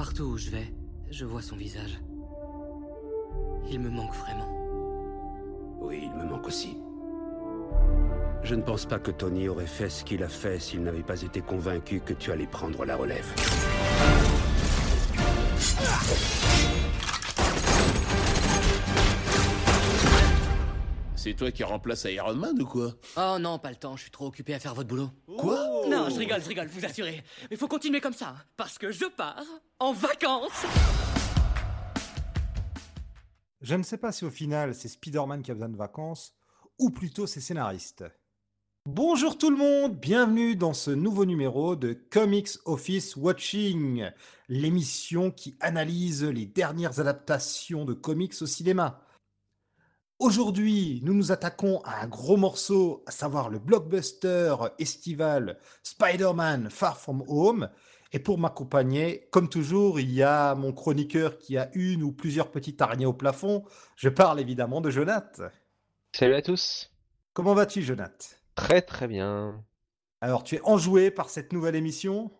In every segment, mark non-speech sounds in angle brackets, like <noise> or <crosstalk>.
Partout où je vais, je vois son visage. Il me manque vraiment. Oui, il me manque aussi. Je ne pense pas que Tony aurait fait ce qu'il a fait s'il n'avait pas été convaincu que tu allais prendre la relève. C'est toi qui remplaces Iron Man ou quoi? Oh non, pas le temps, je suis trop occupé à faire votre boulot. Quoi? Non, je rigole, je rigole, vous assurez. Mais faut continuer comme ça, hein, parce que je pars en vacances Je ne sais pas si au final c'est Spider-Man qui a besoin de vacances, ou plutôt ses scénaristes. Bonjour tout le monde, bienvenue dans ce nouveau numéro de Comics Office Watching, l'émission qui analyse les dernières adaptations de comics au cinéma. Aujourd'hui, nous nous attaquons à un gros morceau, à savoir le blockbuster estival Spider-Man Far From Home. Et pour m'accompagner, comme toujours, il y a mon chroniqueur qui a une ou plusieurs petites araignées au plafond. Je parle évidemment de Jonath. Salut à tous. Comment vas-tu, Jonath? Très très bien. Alors, tu es enjoué par cette nouvelle émission?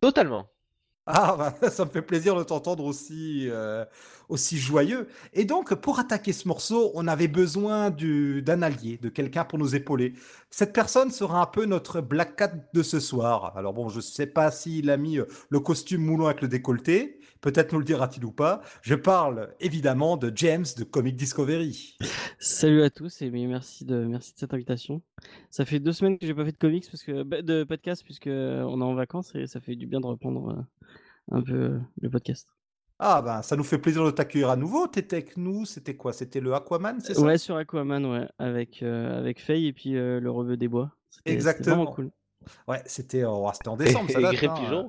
Totalement. Ah, <laughs> bah, ça me fait plaisir de t'entendre aussi, euh, aussi joyeux. Et donc, pour attaquer ce morceau, on avait besoin du- d'un allié, de quelqu'un pour nous épauler. Cette personne sera un peu notre Black Cat de ce soir. Alors bon, je sais pas s'il a mis euh, le costume moulant avec le décolleté. Peut-être nous le dira-t-il ou pas. Je parle évidemment de James de Comic Discovery. Salut à tous et merci de merci de cette invitation. Ça fait deux semaines que j'ai pas fait de comics parce que bah, de podcast puisque on est en vacances et ça fait du bien de reprendre euh, un peu euh, le podcast. Ah ben, ça nous fait plaisir de t'accueillir à nouveau. T'étais avec nous, c'était quoi? C'était le Aquaman, c'est ça? Ouais sur Aquaman ouais avec euh, avec Faye et puis euh, le reveu des bois. Exactement. vraiment cool. Ouais, c'était oh, c'était en <laughs> Et, décembre, ça et date, Grey hein.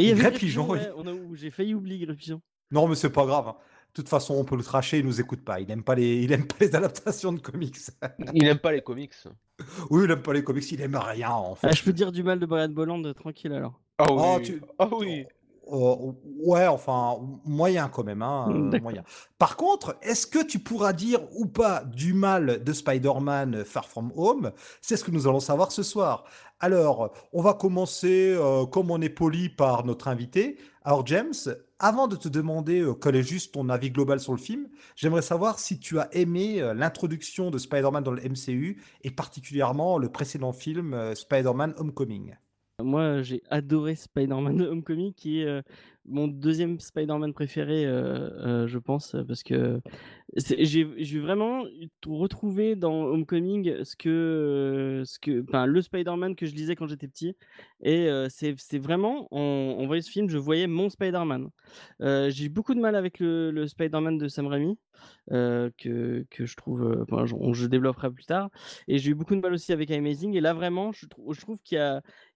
Et il y avait Pigeon, oui. ouais, on a ou- j'ai failli oublier Pigeon. Non, mais c'est pas grave. hein. De toute façon, on peut le tracher, il nous écoute pas. Il aime pas les, il aime pas les adaptations de comics. <laughs> Il n'aime pas les comics. oui, il aime pas les comics, il aime rien en fait. Ah, je peux dire du mal de Brian Bolland tranquille alors. Ah oui. Oh, tu- Ah oui. Ouais, enfin, moyen quand même, hein, euh, D'accord. moyen. Par contre, est-ce que tu pourras dire ou pas du mal de Spider-Man Far From Home? C'est ce que nous allons savoir ce soir. Alors, on va commencer, euh, comme on est poli, par notre invité. Alors, James, avant de te demander euh, quel est juste ton avis global sur le film, j'aimerais savoir si tu as aimé euh, l'introduction de Spider-Man dans le MCU et particulièrement le précédent film euh, Spider-Man Homecoming. Moi, j'ai adoré Spider-Man Homecoming, qui est euh, mon deuxième Spider-Man préféré, euh, euh, je pense, parce que j'ai vraiment retrouvé dans Homecoming ce que, euh, ce que, le Spider-Man que je lisais quand j'étais petit. Et c'est vraiment, en, voyant ce film, je voyais mon Spider-Man. J'ai eu beaucoup de mal avec le, Spider-Man de Sam Raimi, que, que je trouve, je, développerai plus tard. Et j'ai eu beaucoup de mal aussi avec Amazing. Et là, vraiment, je, trou- je trouve qu'il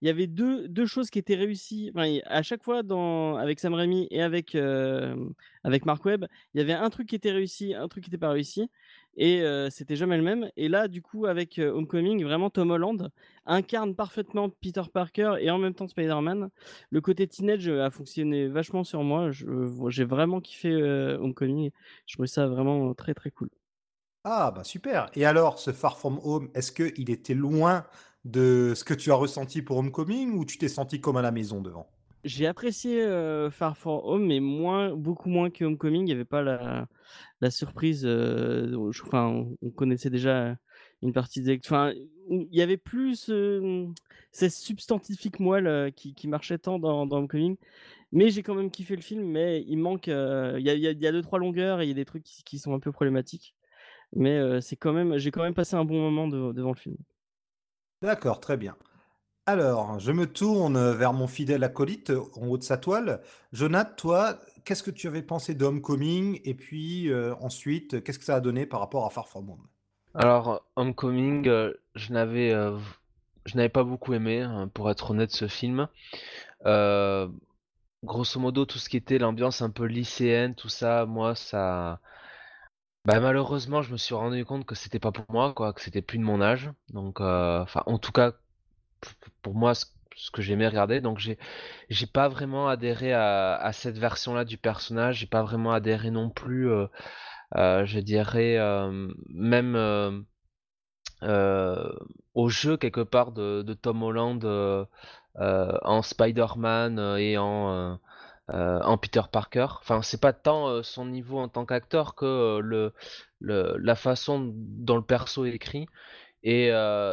y y avait deux, deux choses qui étaient réussies. Enfin, à chaque fois, dans, avec Sam et avec, avec Mark Webb, il y avait un truc qui était réussi, un truc qui n'était pas réussi. Et c'était jamais le même. Et là, du coup, avec Homecoming, vraiment, Tom Holland incarne parfaitement Peter Parker et en même temps Spider-Man. Le côté teenage a fonctionné vachement sur moi. J'ai vraiment kiffé Homecoming. Je trouvais ça vraiment très, très cool. Ah, bah super. Et alors, ce Far From Home, est-ce qu'il était loin de ce que tu as ressenti pour Homecoming ou tu t'es senti comme à la maison devant? J'ai apprécié euh, Far From Home, mais moins, beaucoup moins que Homecoming. Il n'y avait pas la, surprise. enfin, on, on connaissait déjà une partie des. Enfin, il y avait plus euh, ces substantifiques moelle qui, qui marchaient tant dans, Homecoming. Mais j'ai quand même kiffé le film, mais il manque. Il y, a, y deux, trois longueurs et il y a des trucs qui, sont un peu problématiques. Mais c'est quand même, j'ai quand même passé un bon moment de- devant le film. D'accord, très bien. Alors, je me tourne vers mon fidèle acolyte en haut de sa toile. Jonathan, toi, qu'est-ce que tu avais pensé de Homecoming? Et puis euh, ensuite, qu'est-ce que ça a donné par rapport à Far From Home? Alors, Homecoming, euh, je n'avais euh, je n'avais pas beaucoup aimé, hein, pour être honnête, ce film. Grosso modo, tout ce qui était l'ambiance un peu lycéenne, tout ça, moi, ça. Bah, malheureusement, je me suis rendu compte que c'était pas pour moi, quoi, que c'était plus de mon âge. Donc, enfin, en tout cas, pour moi, ce, que j'aimais regarder. Donc, j'ai, j'ai pas vraiment adhéré à, cette version-là du personnage. J'ai pas vraiment adhéré non plus, euh, euh, je dirais, euh, même au jeu quelque part de, Tom Holland en Spider-Man et en, en Peter Parker. Enfin, c'est pas tant son niveau en tant qu'acteur que le, la façon dont le perso est écrit. Et,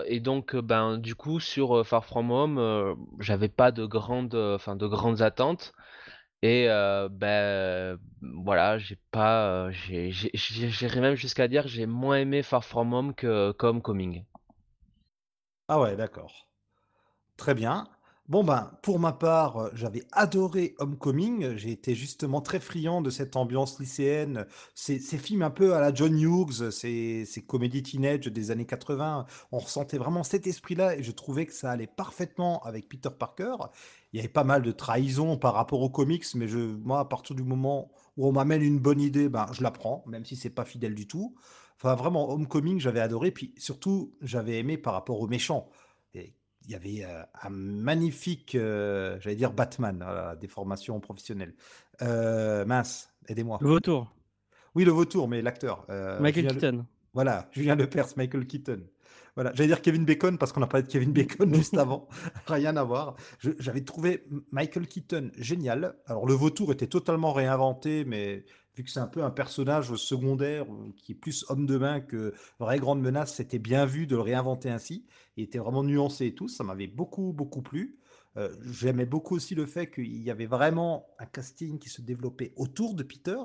et, donc, ben, du coup, sur Far From Home, j'avais pas de grandes, enfin, de grandes attentes. Et ben voilà, j'ai pas, j'irais même jusqu'à dire j'ai moins aimé Far From Home que Homecoming. Ah ouais, d'accord. Très bien. Bon ben, pour ma part, euh, j'avais adoré Homecoming. J'ai été justement très friand de cette ambiance lycéenne. Ces, ces films un peu à la John Hughes, ces, ces comédies teenage des années 80. On ressentait vraiment cet esprit-là et je trouvais que ça allait parfaitement avec Peter Parker. Il y avait pas mal de trahison par rapport aux comics, mais je, moi, à partir du moment où on m'amène une bonne idée, ben, je la prends, même si c'est pas fidèle du tout. Enfin, vraiment, Homecoming, j'avais adoré. Puis surtout, j'avais aimé par rapport aux méchants. Et il y avait euh, un magnifique, euh, j'allais dire Batman, voilà, des formations professionnelles. Euh, mince, aidez-moi. Le vautour. Oui, le vautour, mais l'acteur. Michael Keaton. Voilà, Julien Lepers, Michael Keaton. Voilà, j'allais dire Kevin Bacon parce qu'on a parlé de Kevin Bacon <laughs> juste avant. <laughs> Rien à voir. J'avais trouvé Michael Keaton génial. Alors le vautour était totalement réinventé, mais vu que c'est un peu un personnage secondaire qui est plus homme de main que vraie grande menace, c'était bien vu de le réinventer ainsi. Il était vraiment nuancé et tout. Ça m'avait beaucoup, beaucoup plu. Euh, j'aimais beaucoup aussi le fait qu'il y avait vraiment un casting qui se développait autour de Peter.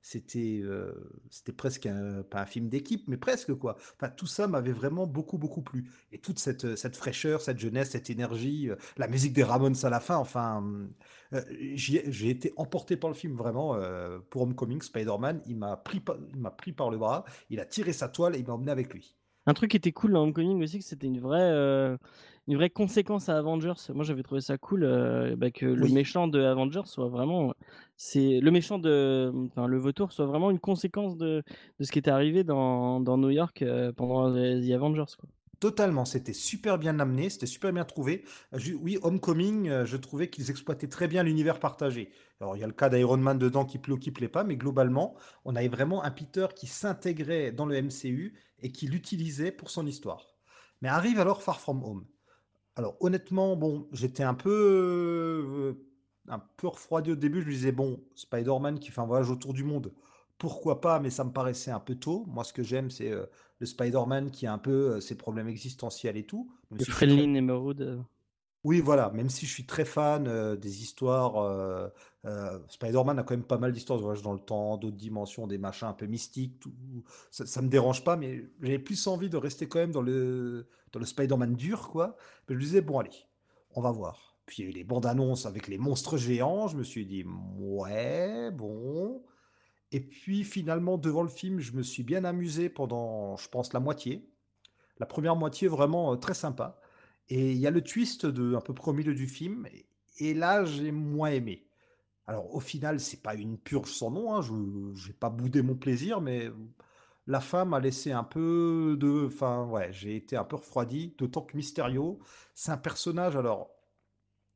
C'était euh, c'était presque un, pas un film d'équipe, mais presque quoi. Enfin, tout ça m'avait vraiment beaucoup beaucoup plu. Et toute cette, cette fraîcheur, cette jeunesse, cette énergie, euh, la musique des Ramones à la fin. Enfin, j'ai été emporté par le film vraiment. pour Homecoming, Spider-Man, il m'a pris il m'a pris par le bras, il a tiré sa toile et il m'a emmené avec lui. Un truc qui était cool dans Homecoming aussi, que c'était une vraie une vraie conséquence à Avengers. Moi, j'avais trouvé ça cool euh, bah, que le méchant de Avengers soit vraiment, c'est le méchant de, enfin, le vautour soit vraiment une conséquence de, de ce qui était arrivé dans, dans New York euh, pendant les Avengers. Quoi. Totalement, c'était super bien amené, c'était super bien trouvé. oui, Homecoming, euh, je trouvais qu'ils exploitaient très bien l'univers partagé. Alors, il y a le cas d'Iron Man dedans qui plaît ou qui plaît pas, mais globalement, on avait vraiment un Peter qui s'intégrait dans le MCU et qui l'utilisait pour son histoire. Mais arrive alors Far From Home. Alors honnêtement, bon, j'étais un peu, un peu refroidi au début. Je me disais: «Bon, Spider-Man qui fait un voyage autour du monde, pourquoi pas?» mais ça me paraissait un peu tôt. Moi, ce que j'aime, c'est, le Spider-Man qui a un peu, ses problèmes existentiels et tout. Le Friendly Neighborhood, Oui, voilà, même si je suis très fan, des histoires, Spider-Man a quand même pas mal d'histoires de voyage dans le temps, d'autres dimensions, des machins un peu mystiques, tout ça ça me dérange pas, mais j'avais plus envie de rester quand même dans le dans le Spider-Man dur, quoi. Mais je me disais, bon, allez, on va voir. Puis il y a eu les bandes annonces avec les monstres géants. Je me suis dit, ouais, bon. Et puis finalement, devant le film, je me suis bien amusé pendant, je pense, la moitié. La première moitié, vraiment euh, très sympa. Et il y a le twist de, un peu près au milieu du film. Et là, j'ai moins aimé. Alors au final, c'est pas une purge sans nom. Hein. Je n'ai pas boudé mon plaisir, mais la fin m'a laissé un peu de. Enfin, ouais, j'ai été un peu refroidi, d'autant que Mysterio, c'est un personnage. Alors,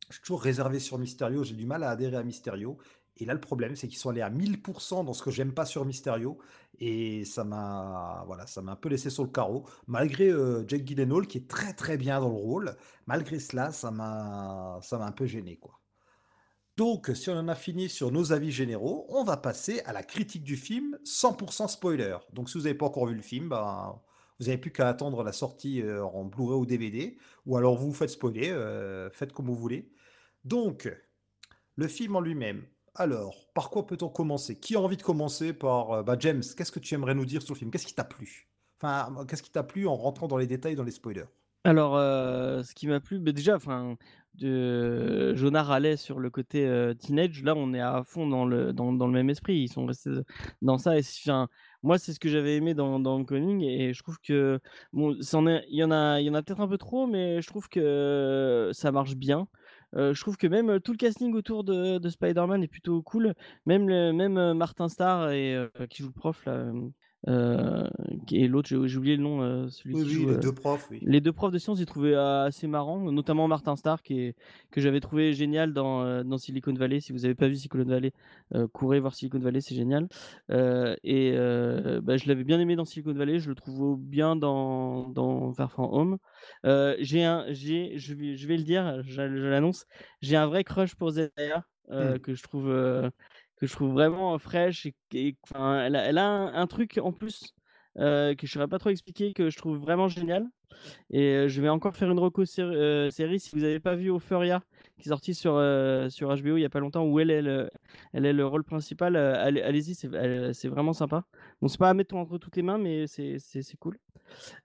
je suis toujours réservé sur Mysterio, j'ai du mal à adhérer à Mysterio. Et là, le problème, c'est qu'ils sont allés à 1000% dans ce que j'aime pas sur Mysterio. Et ça m'a voilà, ça m'a un peu laissé sur le carreau. Malgré euh, Jake Gyllenhaal, qui est très très bien dans le rôle, malgré cela, ça m'a un peu gêné, quoi. Donc, si on en a fini sur nos avis généraux, on va passer à la critique du film 100% spoiler. Donc, si vous n'avez pas encore vu le film, ben, vous n'avez plus qu'à attendre la sortie euh, en Blu-ray ou DVD, ou alors vous vous faites spoiler, euh, faites comme vous voulez. Donc, le film en lui-même. Alors, par quoi peut-on commencer? Qui a envie de commencer par euh, bah, James Qu'est-ce que tu aimerais nous dire sur le film? Qu'est-ce qui t'a plu? Enfin, qu'est-ce qui t'a plu en rentrant dans les détails, dans les spoilers? Alors, ce qui m'a plu, bah, déjà, enfin, de Jonah sur le côté teenage. Là, on est à fond dans le, dans, le même esprit. Ils sont restés dans ça. Et moi, c'est ce que j'avais aimé dans, dans Homecoming. Et je trouve que bon, il y en a, y en a peut-être un peu trop, mais je trouve que ça marche bien. Je trouve que même tout le casting autour de, de Spider-Man est plutôt cool. Même, même Martin Starr qui joue le prof, là, euh, et l'autre, j'ai oublié le nom, euh, celui qui joue, les euh, deux profs, oui. Les deux profs de sciences, j'ai trouvé assez marrant, notamment Martin Starr, qui que j'avais trouvé génial dans, dans Silicon Valley. Si vous n'avez pas vu Silicon Valley, courez voir Silicon Valley, c'est génial. et bah, je l'avais bien aimé dans Silicon Valley, je le trouve bien dans, dans Far From Home. j'ai un, j'ai, je, vais, je vais le dire, je, l'annonce, j'ai un vrai crush pour Zendaya. euh, Mmh. que je trouve euh, que je trouve vraiment fraîche et, elle a, un, truc en plus que je saurais pas trop expliquer que je trouve vraiment génial. Et je vais encore faire une reco série, si vous n'avez pas vu Euphoria qui est sortie sur sur HBO il y a pas longtemps où elle est le, elle est le rôle principal. allez- Allez-y, c'est vraiment sympa. Bon, c'est pas à mettre entre toutes les mains, mais c'est cool.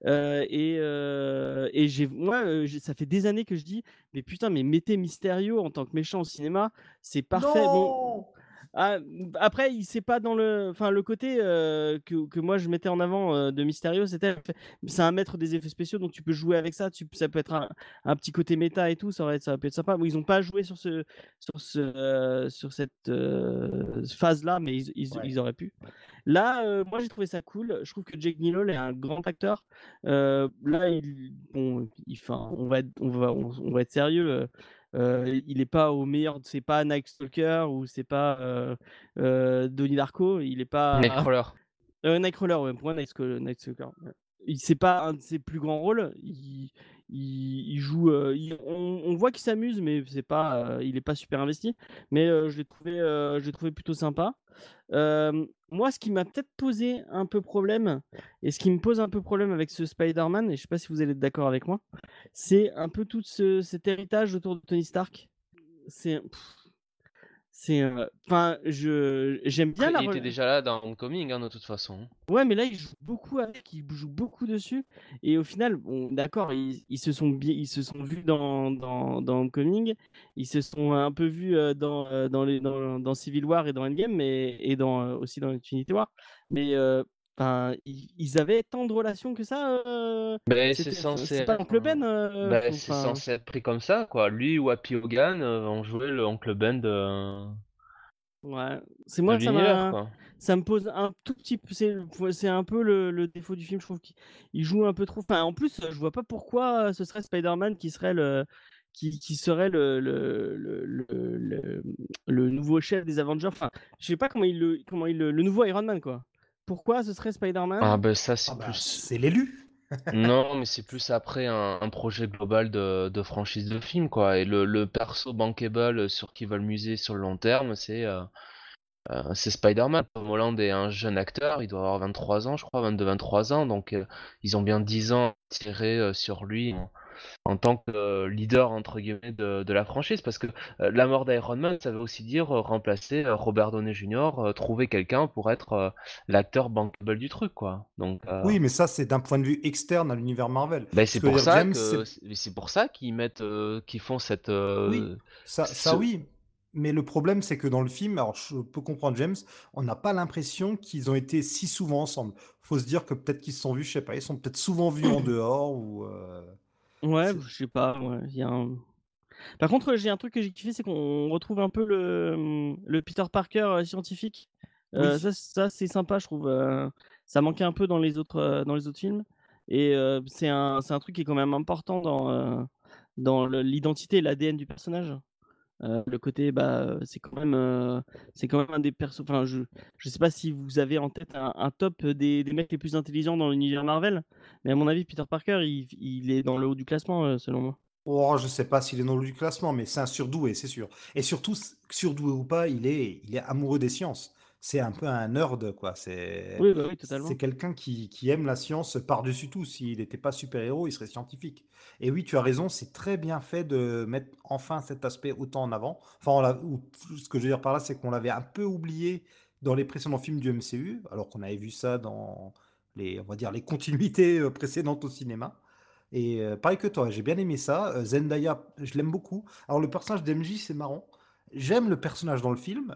Et et j'ai moi ça fait des années que je dis mais putain mais mettez Mysterio en tant que méchant au cinéma c'est parfait ah, mmh, après il c'est pas dans le enfin le côté euh, que, que moi je mettais en avant euh, de Mysterio c'était c'est un maître des effets spéciaux donc tu peux jouer avec ça tu, ça peut être un, un petit côté méta et tout ça aurait ça peut être sympa Bon, ils ont pas joué sur ce sur ce euh, sur cette phase là mais ils, ils, Ouais. ils auraient pu Là, moi j'ai trouvé ça cool. Je trouve que Jake Gyllenhaal est un grand acteur. Là, il, bon, il, on va, être, on va, on, on va être sérieux. Euh, il est pas au meilleur. C'est pas Night Stalker ou c'est pas euh, euh, Donnie Darko. Il est pas. Nightcrawler. Nightcrawler, ouais, pour moi, Night Stalker. Night Stalker, ouais. Il c'est pas un de ses plus grands rôles. Il, il, joue. euh, on, voit qu'il s'amuse, mais c'est pas. euh, il est pas super investi. Mais euh, je l'ai trouvé, je l'ai trouvé plutôt sympa. Moi, ce qui m'a peut-être posé un peu problème, et ce qui me pose un peu problème avec ce Spider-Man, et je sais pas si vous allez être d'accord avec moi, c'est un peu tout ce- cet héritage autour de Tony Stark. C'est. C'est. euh, Enfin, je j'aime bien la. il rela- était déjà là dans Homecoming, hein, de toute façon. Ouais, mais là, ils jouent beaucoup avec, ils jouent beaucoup dessus. Et au final, bon, d'accord, ils, ils se sont ils se sont vus dans, dans, dans Homecoming, ils se sont un peu vus euh, dans, euh, dans, les, dans, dans Civil War et dans Endgame, mais, et dans, aussi dans Infinity War. Mais euh, enfin, ils, avaient tant de relations que ça. euh, Ben, c'est censé. C'est pas Oncle Ben euh, Ben, faut- c'est enfin, censé être pris comme ça, quoi. Lui ou Happy Hogan euh, ont joué le Oncle Ben de, Ouais, c'est de moi, ça m'a. quoi. ça me pose un tout petit peu. C'est un peu le, le défaut du film, je trouve qu'il il joue un peu trop. Enfin, en plus, je vois pas pourquoi euh, ce serait Spider-Man qui serait le. Qui, qui serait le, le, le, nouveau chef des Avengers. Enfin, je sais pas comment il le. Comment il le, le nouveau Iron Man, quoi. Pourquoi ce serait Spider-Man? Ah, ben, ça, c'est Ah bah, plus. c'est l'élu. <laughs> Non, mais c'est plus après un, un projet global de, de franchise de film, quoi. Et le, le perso bankable sur qui va le muser sur le long terme, c'est euh, euh, c'est Spider-Man. Tom Holland est un jeune acteur, il doit avoir 23 ans, je crois, 22-23 ans, donc euh, ils ont bien 10 ans à tirer euh, sur lui en, en tant que euh, leader, entre guillemets, de, de la franchise. Parce que euh, la mort d'Iron Man, ça veut aussi dire euh, remplacer Robert Downey Jr., trouver quelqu'un pour être l'acteur bankable du truc, quoi. Donc, euh, Oui, mais ça, c'est d'un point de vue externe à l'univers Marvel. ben, c'est pour ça c'est- pour ça qu'ils mettent euh, qu'ils font cette euh, Oui. Ça, oui. Mais le problème, c'est que dans le film, alors je peux comprendre James, on n'a pas l'impression qu'ils ont été si souvent ensemble. Faut se dire que peut-être qu'ils se sont vus, je sais pas, ils sont peut-être souvent vus en <clears throat> dehors ou. euh, Ouais, c'est- je sais pas. Ouais, y a un... Par contre, j'ai un truc que j'ai kiffé, c'est qu'on retrouve un peu le, le Peter Parker euh, scientifique. Euh. Ça, ça c'est sympa, je trouve. euh, ça manquait un peu dans les autres, dans les autres films. Et euh, c'est un, un truc qui est quand même important dans, dans l'identité et l'ADN du personnage. Euh, le côté, bah, euh, c'est quand même, euh, c'est quand même un des persos. Enfin, je, je sais pas si vous avez en tête un, top des, des mecs les plus intelligents dans l'univers Marvel, mais à mon avis, Peter Parker, il, il est dans le haut du classement, selon moi. Oh, je sais pas s'il est dans le haut du classement, mais c'est un surdoué, c'est sûr. Et surtout, surdoué ou pas, il est, il est amoureux des sciences. C'est un peu un nerd, quoi. C'est, Oui, bah oui, quelqu'un qui, qui aime la science par-dessus tout. S'il n'était pas super-héros, il serait scientifique. Et oui, tu as raison, c'est très bien fait de mettre enfin cet aspect autant en avant. Enfin, on l'a- ou- ce que je veux dire par là, c'est qu'on l'avait un peu oublié dans les précédents films du MCU, alors qu'on avait vu ça dans les, on va dire, les continuités euh, précédentes au cinéma. Et euh, pareil que toi, j'ai bien aimé ça. Euh, Zendaya, je l'aime beaucoup. Alors le personnage d'MJ, c'est marrant. J'aime le personnage dans le film,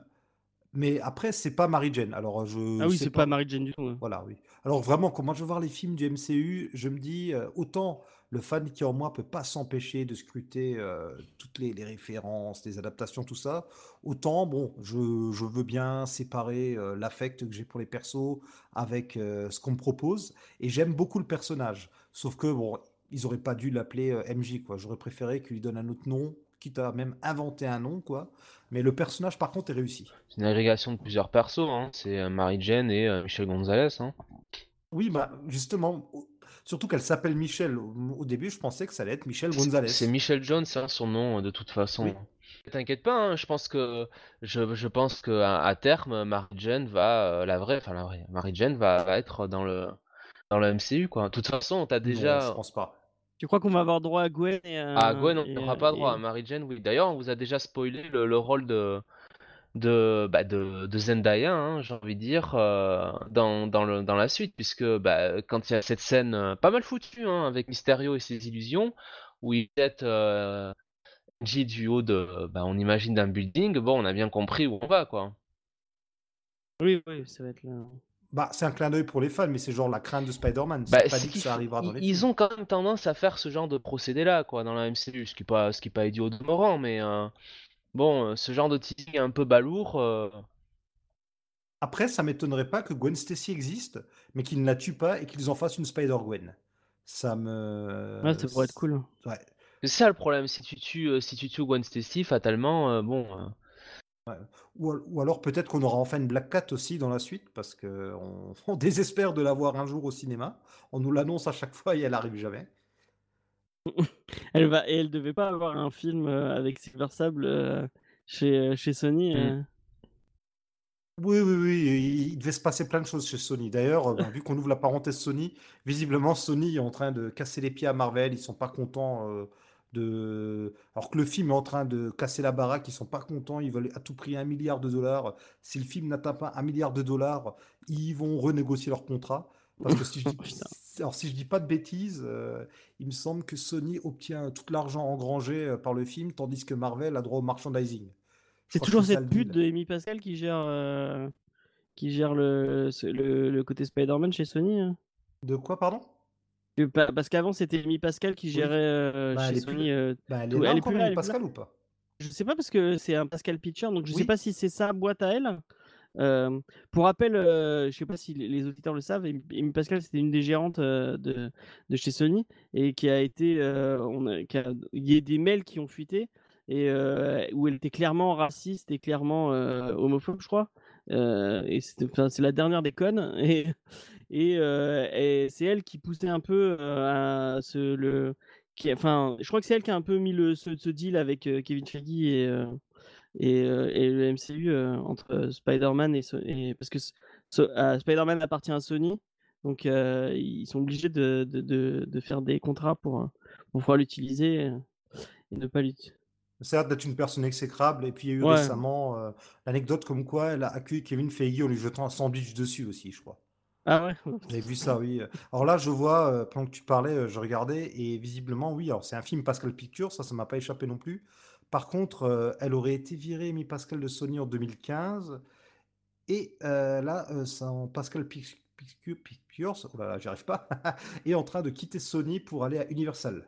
mais après, c'est pas Mary Jane. Alors je Ah oui, c'est pas Mary Jane du tout. hein. Voilà, oui. Alors vraiment, quand moi je veux voir les films du MCU, je me dis, euh, autant le fan qui est en moi peut pas s'empêcher de scruter euh, toutes les, les références, les adaptations, tout ça, autant, bon, je, je veux bien séparer euh, l'affect que j'ai pour les persos avec ce qu'on me propose, et j'aime beaucoup le personnage. Sauf que, bon, ils auraient pas dû l'appeler MJ, quoi. J'aurais préféré qu'ils lui donnent un autre nom, quitte à même inventer un nom, quoi. Mais le personnage, par contre, est réussi. c'est une agrégation de plusieurs persos. Hein. C'est euh, Mary Jane et euh, Michel Gonzalez. Hein. Oui, bah justement, surtout qu'elle s'appelle Michelle. Au, début, je pensais que ça allait être Michelle C'est Gonzalez. c'est Michel Jones, hein, son nom euh, de toute façon. Oui. T'inquiète pas, hein, je pense que je, je pense que à, à terme, Mary Jane va euh, la vraie, enfin la vraie, Mary Jane va, va être dans le dans le MCU quoi. De toute façon, t'as Non, je déjà pense pas. Tu crois qu'on va avoir droit à Gwen et à... à Gwen, on n'aura pas droit. et- À Mary Jane, oui. D'ailleurs, on vous a déjà spoilé le, le rôle de de, bah, de, de Zendaya, hein, j'ai envie de dire, euh, dans, dans, le, dans la suite, puisque bah, quand il y a cette scène euh, pas mal foutue hein, avec Mysterio et ses illusions, où il jette euh, du haut de, bah, on imagine d'un building, bon, on a bien compris où on va, quoi. Oui, oui, ça va être là. Bah, c'est un clin d'œil pour les fans, mais c'est genre la crainte de Spider-Man. Bah, c'est pas c'est dit que qu'il ça faut- arrivera dans ils, les ils films. ont quand même tendance à faire ce genre de procédé-là, quoi, dans la MCU, ce qui est pas, ce qui est pas idiot de demeurant, mais euh, bon, euh, ce genre de teasing un peu balourd. euh, Après, ça m'étonnerait pas que Gwen Stacy existe, mais qu'ils ne la tuent pas et qu'ils en fassent une Spider-Gwen. Ça me. Ouais, ça pourrait être cool. Ouais. C'est ça le problème, si tu tues, si tu tues Gwen Stacy, fatalement, euh, bon. Ou, al- ou alors peut-être qu'on aura enfin une Black Cat aussi dans la suite, parce que <laughs> on, désespère de la voir un jour au cinéma. On nous l'annonce à chaque fois et elle arrive jamais. <laughs> Elle va et elle devait pas avoir un film euh, avec Silver Sable euh, chez euh, chez Sony. Mm. euh. Oui, oui, oui, il devait se passer plein de choses chez Sony. D'ailleurs, bon, vu qu'on ouvre la parenthèse Sony, visiblement Sony est en train de casser les pieds à Marvel. Ils sont pas contents euh, de. Alors que le film est en train de casser la baraque, ils sont pas contents. Ils veulent à tout prix un milliard de dollars. Si le film n'atteint pas un milliard de dollars, ils vont renégocier leur contrat. Parce que si je <laughs> dis, Putain. alors si je dis pas de bêtises, euh, il me semble que Sony obtient tout l'argent engrangé euh, par le film, tandis que Marvel a droit au merchandising. C'est toujours cette pute de Amy Pascal qui gère euh, qui gère le ce- le, le côté Spider-Man chez Sony. hein. De quoi, pardon? Parce qu'avant c'était Amy Pascal qui gérait euh, Bah, chez plus Sony. Bah, elle est tout- là elle est encore, plus là, elle là. Pascal ou pas? Je sais pas parce que c'est un Pascal Pitcher, donc je sais Oui. pas si c'est sa boîte à elle. Euh, pour rappel, euh, je sais pas si les auditeurs le savent, Amy Pascal c'était une des gérantes euh, de, de chez Sony et qui a été, on a- qui a- il y a des mails qui ont fuité et où elle était clairement raciste et clairement homophobe, je crois. Euh, c'est la dernière des connes <laughs> euh, et c'est elle qui poussait un peu euh, à ce le je crois que c'est elle qui a un peu mis le, ce, deal avec Kevin Feige et, le MCU entre Spider-Man et, parce que Spider-Man appartient à Sony, donc ils sont obligés de, faire des contrats pour, pour pouvoir l'utiliser et ne pas l'utiliser. L'air d'être une personne exécrable. Et puis, il y a eu Ouais. récemment euh, l'anecdote comme quoi elle a accueilli Kevin Feige en lui jetant un sandwich dessus aussi, je crois. Ah ouais? <laughs> Avez vu ça, oui. Alors là, je vois, euh, pendant que tu parlais, euh, je regardais, et visiblement, oui, alors c'est un film Pascal Pictures, ça, ça m'a pas échappé non plus. Par contre, euh, elle aurait été virée, Amy Pascal de Sony en 2015, et euh, là, euh, Pascal Pic- Pic- Pictures, oh là là, j'y arrive pas, <laughs> est en train de quitter Sony pour aller à Universal.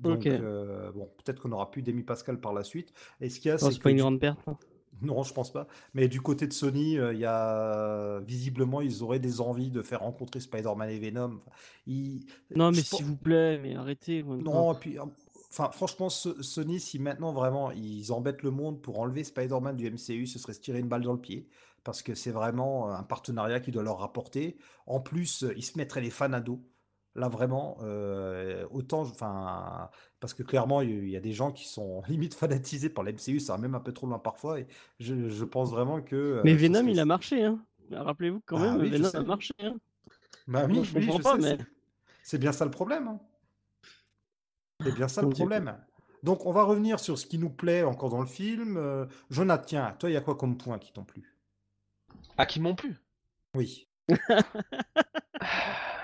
Donc, euh, bon, peut-être qu'on n'aura plus d'Amy Pascal par la suite. Et ce qu'il y a, Oh, c'est pas une grande perte. hein. non, je pense pas. Mais du côté de Sony, euh, il y a visiblement, ils auraient des envies de faire rencontrer Spider-Man et Venom. Enfin, ils- Non, mais pense- s'il vous plaît, mais arrêtez. Non, et puis, euh, enfin, franchement, So- Sony, si maintenant vraiment ils embêtent le monde pour enlever Spider-Man du MCU, ce serait se tirer une balle dans le pied. Parce que c'est vraiment un partenariat qui doit leur rapporter. En plus, ils se mettraient les fans à dos. Là, vraiment, euh, autant, enfin, parce que clairement, il y a- il y a des gens qui sont <laughs> limite fanatisés par l'MCU, ça va même un peu trop loin parfois. Et je, je pense vraiment que. euh, mais Venom, il a marché. Hein. Rappelez-vous quand Ah même, oui, Venom a marché. Hein. Bah oui, je oui, comprends je pas, sais, mais- c'est- bien ça le problème. hein. C'est bien ça le problème. Donc, on va revenir sur ce qui nous plaît encore dans le film. Euh, Jonathan, tiens, toi, il y a quoi comme point qui t'ont plu? Ah, qui m'ont plu? Oui. <sighs> <laughs>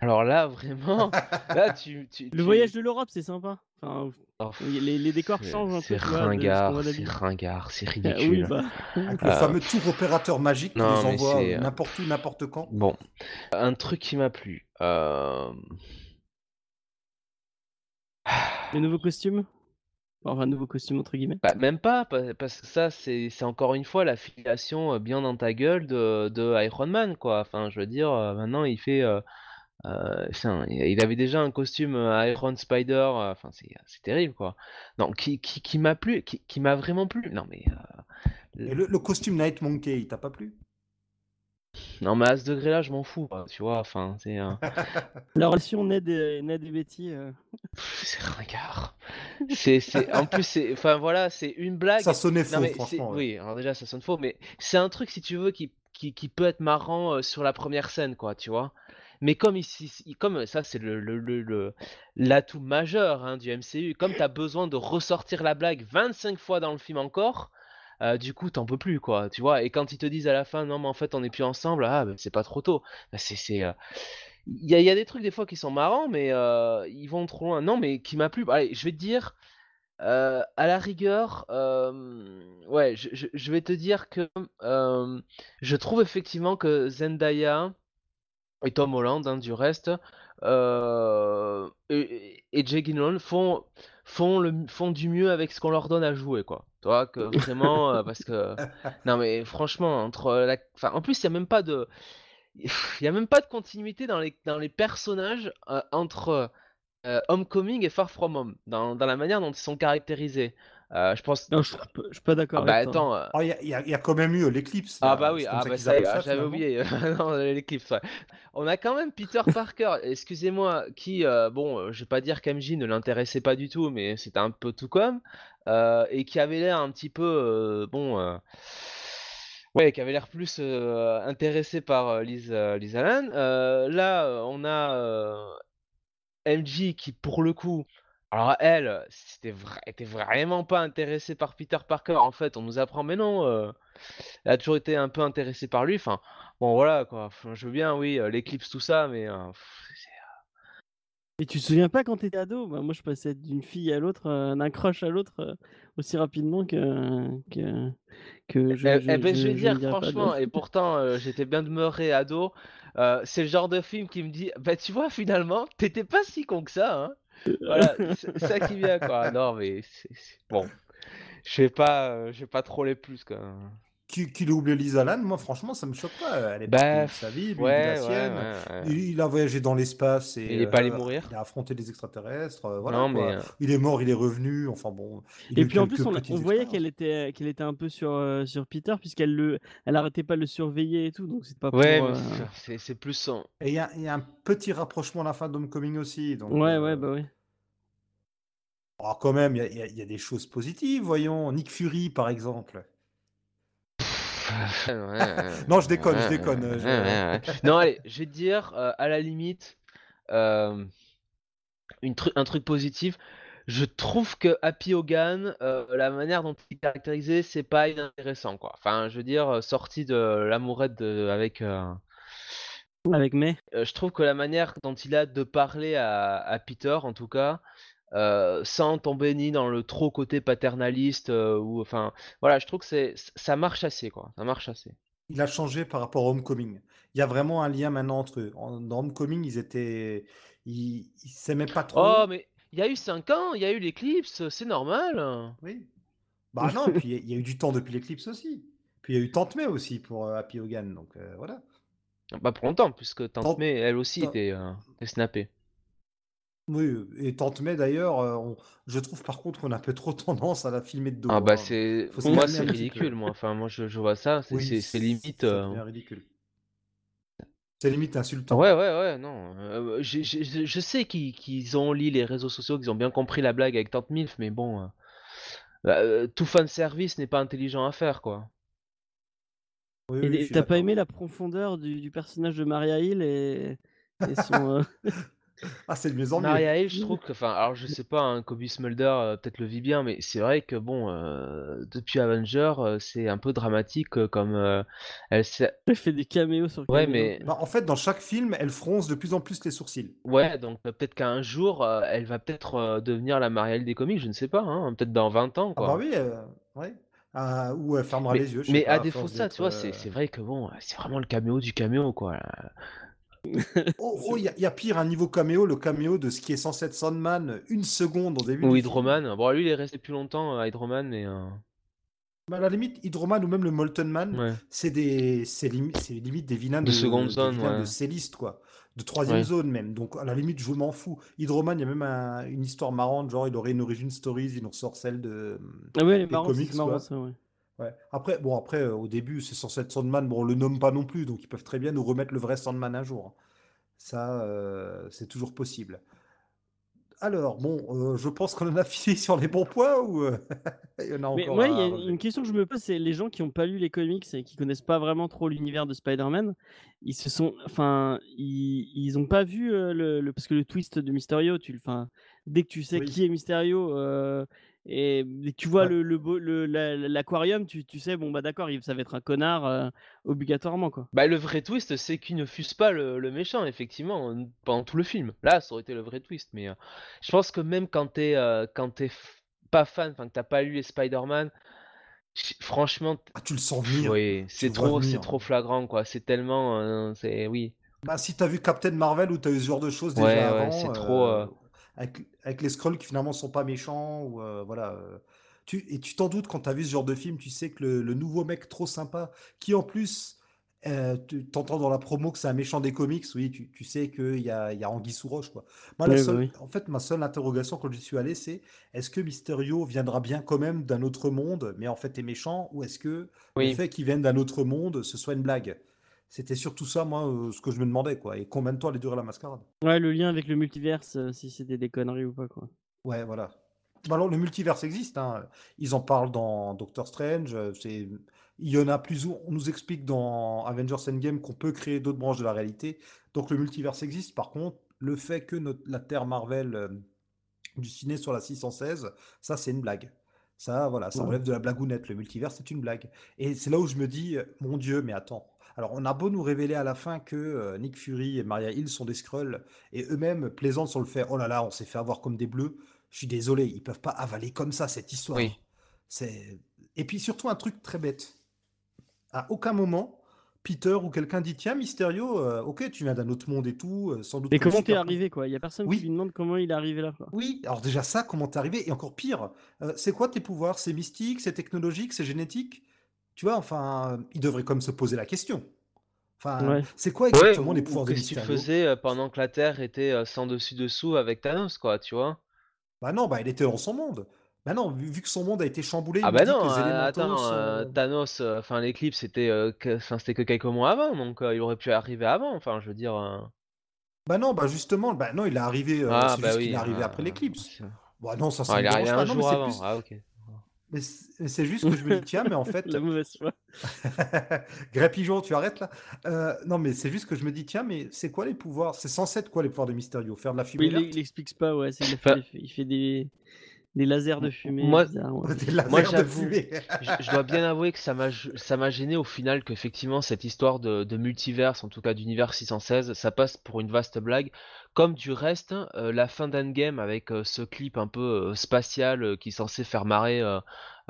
Alors là, vraiment, <laughs> là tu, tu, Le tu- voyage de l'Europe, c'est sympa. Enfin, Oh, les, les décors c'est- changent un peu. C'est ringard, c'est ringard, c'est Ah ridicule. oui, bah. Avec le Euh, fameux tour opérateur magique qui mais envoie c'est, euh, euh, n'importe où, n'importe quand. Bon, un truc qui m'a plu. euh, Les nouveaux costumes Enfin, nouveaux costumes entre guillemets. bah, même pas, pa- parce que ça, c'est c'est encore une fois la filiation bien dans ta gueule de, de Iron Man, quoi. Enfin, je veux dire, maintenant il fait. euh, euh, putain, il avait déjà un costume euh, Iron Spider, euh, enfin, c'est c'est terrible, quoi. Non, qui, qui, qui m'a plu, qui, qui m'a vraiment plu. Non, mais. euh, le, le costume Night Monkey, il t'a pas plu? Non, mais à ce degré-là, je m'en fous, quoi, tu vois. Enfin, c'est. euh, La relation Ned et, Ned et Betty. euh, c'est ringard. c'est, c'est, en plus, c'est, enfin voilà, c'est une blague. Ça sonnait Non, faux, mais franchement. ouais. oui, alors déjà, ça sonne faux, mais c'est un truc, si tu veux, qui, qui, qui peut être marrant euh, sur la première scène, quoi, tu vois. Mais comme comme ça, c'est l'atout majeur hein, du MCU, comme tu as besoin de ressortir la blague 25 fois dans le film encore, euh, du coup, t'en peux plus, quoi, tu vois? Et quand ils te disent à la fin, non, mais en fait, on n'est plus ensemble, ah, ben, c'est pas trop tôt. Ben, c'est, euh, il y a, des trucs des fois qui sont marrants, mais euh, ils vont trop loin. Non, mais qui m'a plu. Allez, je vais te dire, euh, à la rigueur, euh, ouais, je, vais te dire que euh, je trouve effectivement que Zendaya et Tom Holland, hein, du reste, euh, et, et Jake Gyllenhaal font, font, le, font du mieux avec ce qu'on leur donne à jouer, quoi. Tu vois, que <laughs> vraiment, euh, parce que... Non, mais franchement, entre la... Enfin, en plus, il n'y a même pas de... <sighs> Il y a même pas de continuité dans les, dans les personnages euh, entre Homecoming et Far From Home, dans, dans la manière dont ils sont caractérisés. Euh, je pense... Non, je, je suis pas Ah d'accord bah attends... euh, Oh, Il y, a- y y quand même eu l'éclipse. ah bah oui, ah bah ça ah, ça, j'avais oublié. <laughs> non, l'éclipse. ouais. On a quand même Peter Parker, excusez-moi, qui, euh, bon, euh, je vais pas dire qu'MJ ne l'intéressait pas du tout, mais c'était un peu tout comme, euh, et qui avait l'air un petit peu, euh, bon, euh, ouais, qui avait l'air plus euh, intéressé par euh, Liz, euh, Liz Allen. Euh, là, euh, on a euh, MJ qui, pour le coup, alors elle, c'était vra- était vraiment pas intéressée par Peter Parker. En fait, on nous apprend, mais non, euh, elle a toujours été un peu intéressée par lui. Enfin, bon, voilà quoi. Enfin, je veux bien, oui, euh, l'éclipse, tout ça, mais euh, pff, c'est- Et tu te souviens pas quand t'étais ado? Bah, Moi, je passais d'une fille à l'autre, euh, d'un crush à l'autre, euh, aussi rapidement que que, que je, Eh, je, eh ben, je vais ne dire dirais pas de- franchement, et <laughs> pourtant euh, j'étais bien demeuré ado. euh, c'est le genre de film qui me dit, bah tu vois, finalement, t'étais pas si con que ça, hein. Voilà, <laughs> c'est ça qui vient quoi. Non, mais c'est c'est- bon. Je vais pas, euh, je vais pas troller plus quoi. Qui, qui oublié Lisa moi franchement ça me choque pas. Elle est Bah, de sa vie, lui la sienne. ouais, ouais. Il, il a voyagé dans l'espace et Il est pas allé euh, mourir. Il a affronté des extraterrestres. euh, voilà, non, quoi. mais euh, Il est mort, il est revenu. Enfin bon. il Et puis en plus, on, voyait qu'elle était, qu'elle était un peu sur, euh, sur Peter, puisqu'elle le, elle arrêtait pas de le surveiller et tout, donc c'est pas pour. ouais, euh, c'est- plus son. Et il y, a- il y a un petit rapprochement à la fin d'Homecoming aussi. Donc, Ouais, euh, ouais, bah ouais. oh, quand même, y y il y a des choses positives, voyons. Nick Fury, par exemple. Non, je déconne, je déconne, je-. Non, allez, je vais te dire, euh, à la limite, euh, une tru- un truc positif. Je trouve que Happy Hogan, euh, la manière dont il est caractérisé, c'est pas inintéressant, quoi. Enfin, je veux dire, sorti de l'amourette avec. euh, Avec May. euh, je trouve que la manière dont il a de parler à, à Peter, en tout cas, euh, sans tomber ni dans le trop côté paternaliste, euh, ou enfin, voilà, je trouve que c'est, ça marche assez, quoi. Ça marche assez. Il a changé par rapport à Homecoming. Il y a vraiment un lien maintenant entre eux. En- Dans Homecoming, ils étaient. Ils ils s'aimaient pas trop. Oh, mais il y a eu 5 ans, il y a eu l'éclipse, c'est normal. Oui. Bah non, puis il y a eu du temps depuis l'éclipse aussi. Puis il y a eu Tante May aussi pour euh, Happy Hogan. Donc voilà. Pas pour longtemps, puisque Tante Tante- May, elle aussi, Tante- était, était snappée. Oui, et Tante May d'ailleurs, euh, on- je trouve par contre qu'on a un peu trop <laughs> tendance à la filmer de dos. Ah bah hein. c'est, Faut pour moi c'est ridicule, moi. Enfin, moi je, je vois ça, c'est, Oui, c'est, c'est limite. euh, ridicule. C'est limite insultant. Ouais, ouais, ouais, non. euh, je je sais qu'ils qu'ils ont lu les réseaux sociaux, qu'ils ont bien compris la blague avec Tante Milf, mais bon, euh, bah, tout fan service n'est pas intelligent à faire, quoi. Oui, oui, et t'as pas aimé la profondeur du, du personnage de Maria Hill et, et son. <laughs> Ah, c'est de mieux en mieux. Maria Hill, je trouve que, enfin, alors je sais pas, hein, Kobe Smulder euh, peut-être le vit bien, mais c'est vrai que bon, euh, depuis Avenger, euh, c'est un peu dramatique euh, comme euh, elle s'est- Elle fait des caméos sur Ouais, caméos. mais- Bah, en fait, dans chaque film, elle fronce de plus en plus les sourcils. Ouais, donc euh, peut-être qu'un jour, euh, elle va peut-être euh, devenir la Maria Hill des comics, je ne sais pas, hein, peut-être dans 20 ans, Ah quoi. bah oui, euh, ouais. Ah, ou elle fermera Mais, les yeux. je sais mais pas, à à défaut de ça, tu vois, euh, c'est vrai que bon, c'est vraiment le caméo du caméo, quoi. Oh, <laughs> oh, il y, y a pire un niveau caméo, le caméo de ce qui est censé être Sandman, une seconde au début. Ou. Hydroman. Bon, lui, il est resté plus longtemps, euh, Hydroman, mais. euh, Mais à la limite, Hydroman ou même le Molten Man, Ouais. c'est des, c'est limi- c'est limite des vilains De de, seconde des zone, vilains ouais. de céliste, quoi. De troisième Ouais. zone même. Donc à la limite, je m'en fous. Hydroman, il y a même un- une histoire marrante, genre il aurait une origin stories, il nous ressort celle de. Ah ouais, elle est des marrante, comics, c'est marrant quoi. ça, ouais. Ouais. Après, bon, après, euh, au début, c'est censé être Sandman. Bon, on le nomme pas non plus, donc ils peuvent très bien nous remettre le vrai Sandman un jour. Ça, euh, c'est toujours possible. alors, bon, euh, je pense qu'on en a <laughs> fini sur les bons points ou <laughs> il y en a Mais encore moi, à il y a une question que je me pose, c'est les gens qui n'ont pas lu les comics et qui connaissent pas vraiment trop l'univers de Spider-Man, ils se sont, enfin, ils, ils ont pas vu le, le- parce que le twist de Mysterio, tu, enfin, dès que tu sais Oui. qui est Mysterio et tu vois Ouais. le, le, beau- le- la- l'aquarium, tu, tu sais, bon bah d'accord, il- ça va être un connard euh, obligatoirement quoi. Bah, le vrai twist, c'est qu'il ne fuse pas le, le méchant, effectivement, pendant tout le film. Là, ça aurait été le vrai twist, mais euh, je pense que même quand t'es euh, quand t'es f- pas fan, enfin que t'as pas lu les Spider-Man, ch- franchement, Ah, tu le sens venir. oui, c'est le trop, c'est trop flagrant, quoi. C'est tellement, euh, c'est oui. Bah, si t'as vu Captain Marvel ou t'as eu ce genre de choses Ouais, déjà ouais, avant, c'est trop, avec, avec les scrolls qui finalement sont pas méchants ou euh, voilà. euh, tu, et tu t'en doutes quand t'as vu ce genre de film, tu sais que le, le nouveau mec trop sympa, qui en plus, euh, tu t'entends dans la promo que c'est un méchant des comics, oui, tu, tu sais qu'il y a, y a Anguille sous roche quoi. Moi, la Ouais, seule, oui. en fait, ma seule interrogation quand j'y suis allé, c'est est-ce que Mysterio viendra bien quand même d'un autre monde, mais en fait est méchant, ou est-ce que le fait qu'il vienne d'un autre monde, ce soit une blague? C'était surtout ça, moi, euh, ce que je me demandais, quoi. Et combien de temps allait durer la mascarade? Ouais, le lien avec le multiverse, euh, si c'était des conneries ou pas quoi. Ouais, voilà. Bah alors, le multiverse existe, hein. Ils en parlent dans Doctor Strange. euh, C'est... Il y en a plus ou... On nous explique dans Avengers Endgame qu'on peut créer d'autres branches de la réalité. Donc, le multiverse existe. Par contre, le fait que notre... la Terre Marvel euh, du ciné sur la 616, ça, c'est une blague. Ça, voilà, ça relève de la blagounette. Le multiverse, c'est une blague. Et c'est là où je me dis, mon Dieu, mais attends. Alors, on a beau nous révéler à la fin que euh, Nick Fury et Maria Hill sont des Skrulls, et eux-mêmes plaisantent sur le fait, oh là là, on s'est fait avoir comme des bleus. Je suis désolé, ils peuvent pas avaler comme ça cette histoire. Oui. C'est et puis surtout un truc très bête. À aucun moment, Peter ou quelqu'un dit tiens Mysterio, euh, ok tu viens d'un autre monde et tout, euh, sans doute. Mais comment t'es arrivé quoi? Il y a personne Oui. qui lui demande comment il est arrivé là quoi. Oui, alors déjà ça, comment t'es arrivé? Et encore pire, euh, c'est quoi tes pouvoirs? C'est mystique, c'est technologique, c'est génétique? Tu vois, enfin, il devrait comme se poser la question. Enfin, Ouais. c'est quoi exactement les ou pouvoirs de qu'est-ce que tu Mysterio faisais euh, pendant que la Terre était euh, sans dessus dessous avec Thanos, quoi, tu vois? Bah non, bah il était dans son monde. Bah non, vu, vu que son monde a été chamboulé, Ah il bah que non, les euh, attends, sont... euh, Thanos, euh, enfin l'éclipse c'était euh, que, enfin, c'était que quelques mois avant, donc euh, il aurait pu arriver avant, enfin je veux dire. euh, Bah non, bah justement, bah non, il est arrivé, euh, Ah c'est bah juste oui. qu'il est arrivé euh, après l'éclipse. c'est- Bah non, ça, ça Ah, il un jour c'est avant. plus... Ah ok. Mais c'est juste que je me dis, tiens, mais en <laughs> fait, La mauvaise foi. <laughs> Grey Pigeon, tu arrêtes là? Euh, non, mais c'est juste que je me dis, tiens, mais c'est quoi les pouvoirs? C'est censé être quoi les pouvoirs de Mysterio? Faire de la fumée il, verte? il explique pas, ouais. fait, il fait des, des lasers de fumée. Moi- ouais. De fumée. je, je dois bien avouer que ça m'a g- ça m'a gêné au final qu'effectivement cette histoire de, de multiverse, en tout cas d'univers 616, ça passe pour une vaste blague. Comme du reste, euh, la fin d'Endgame avec euh, ce clip un peu euh, spatial euh, qui est censé faire marrer euh,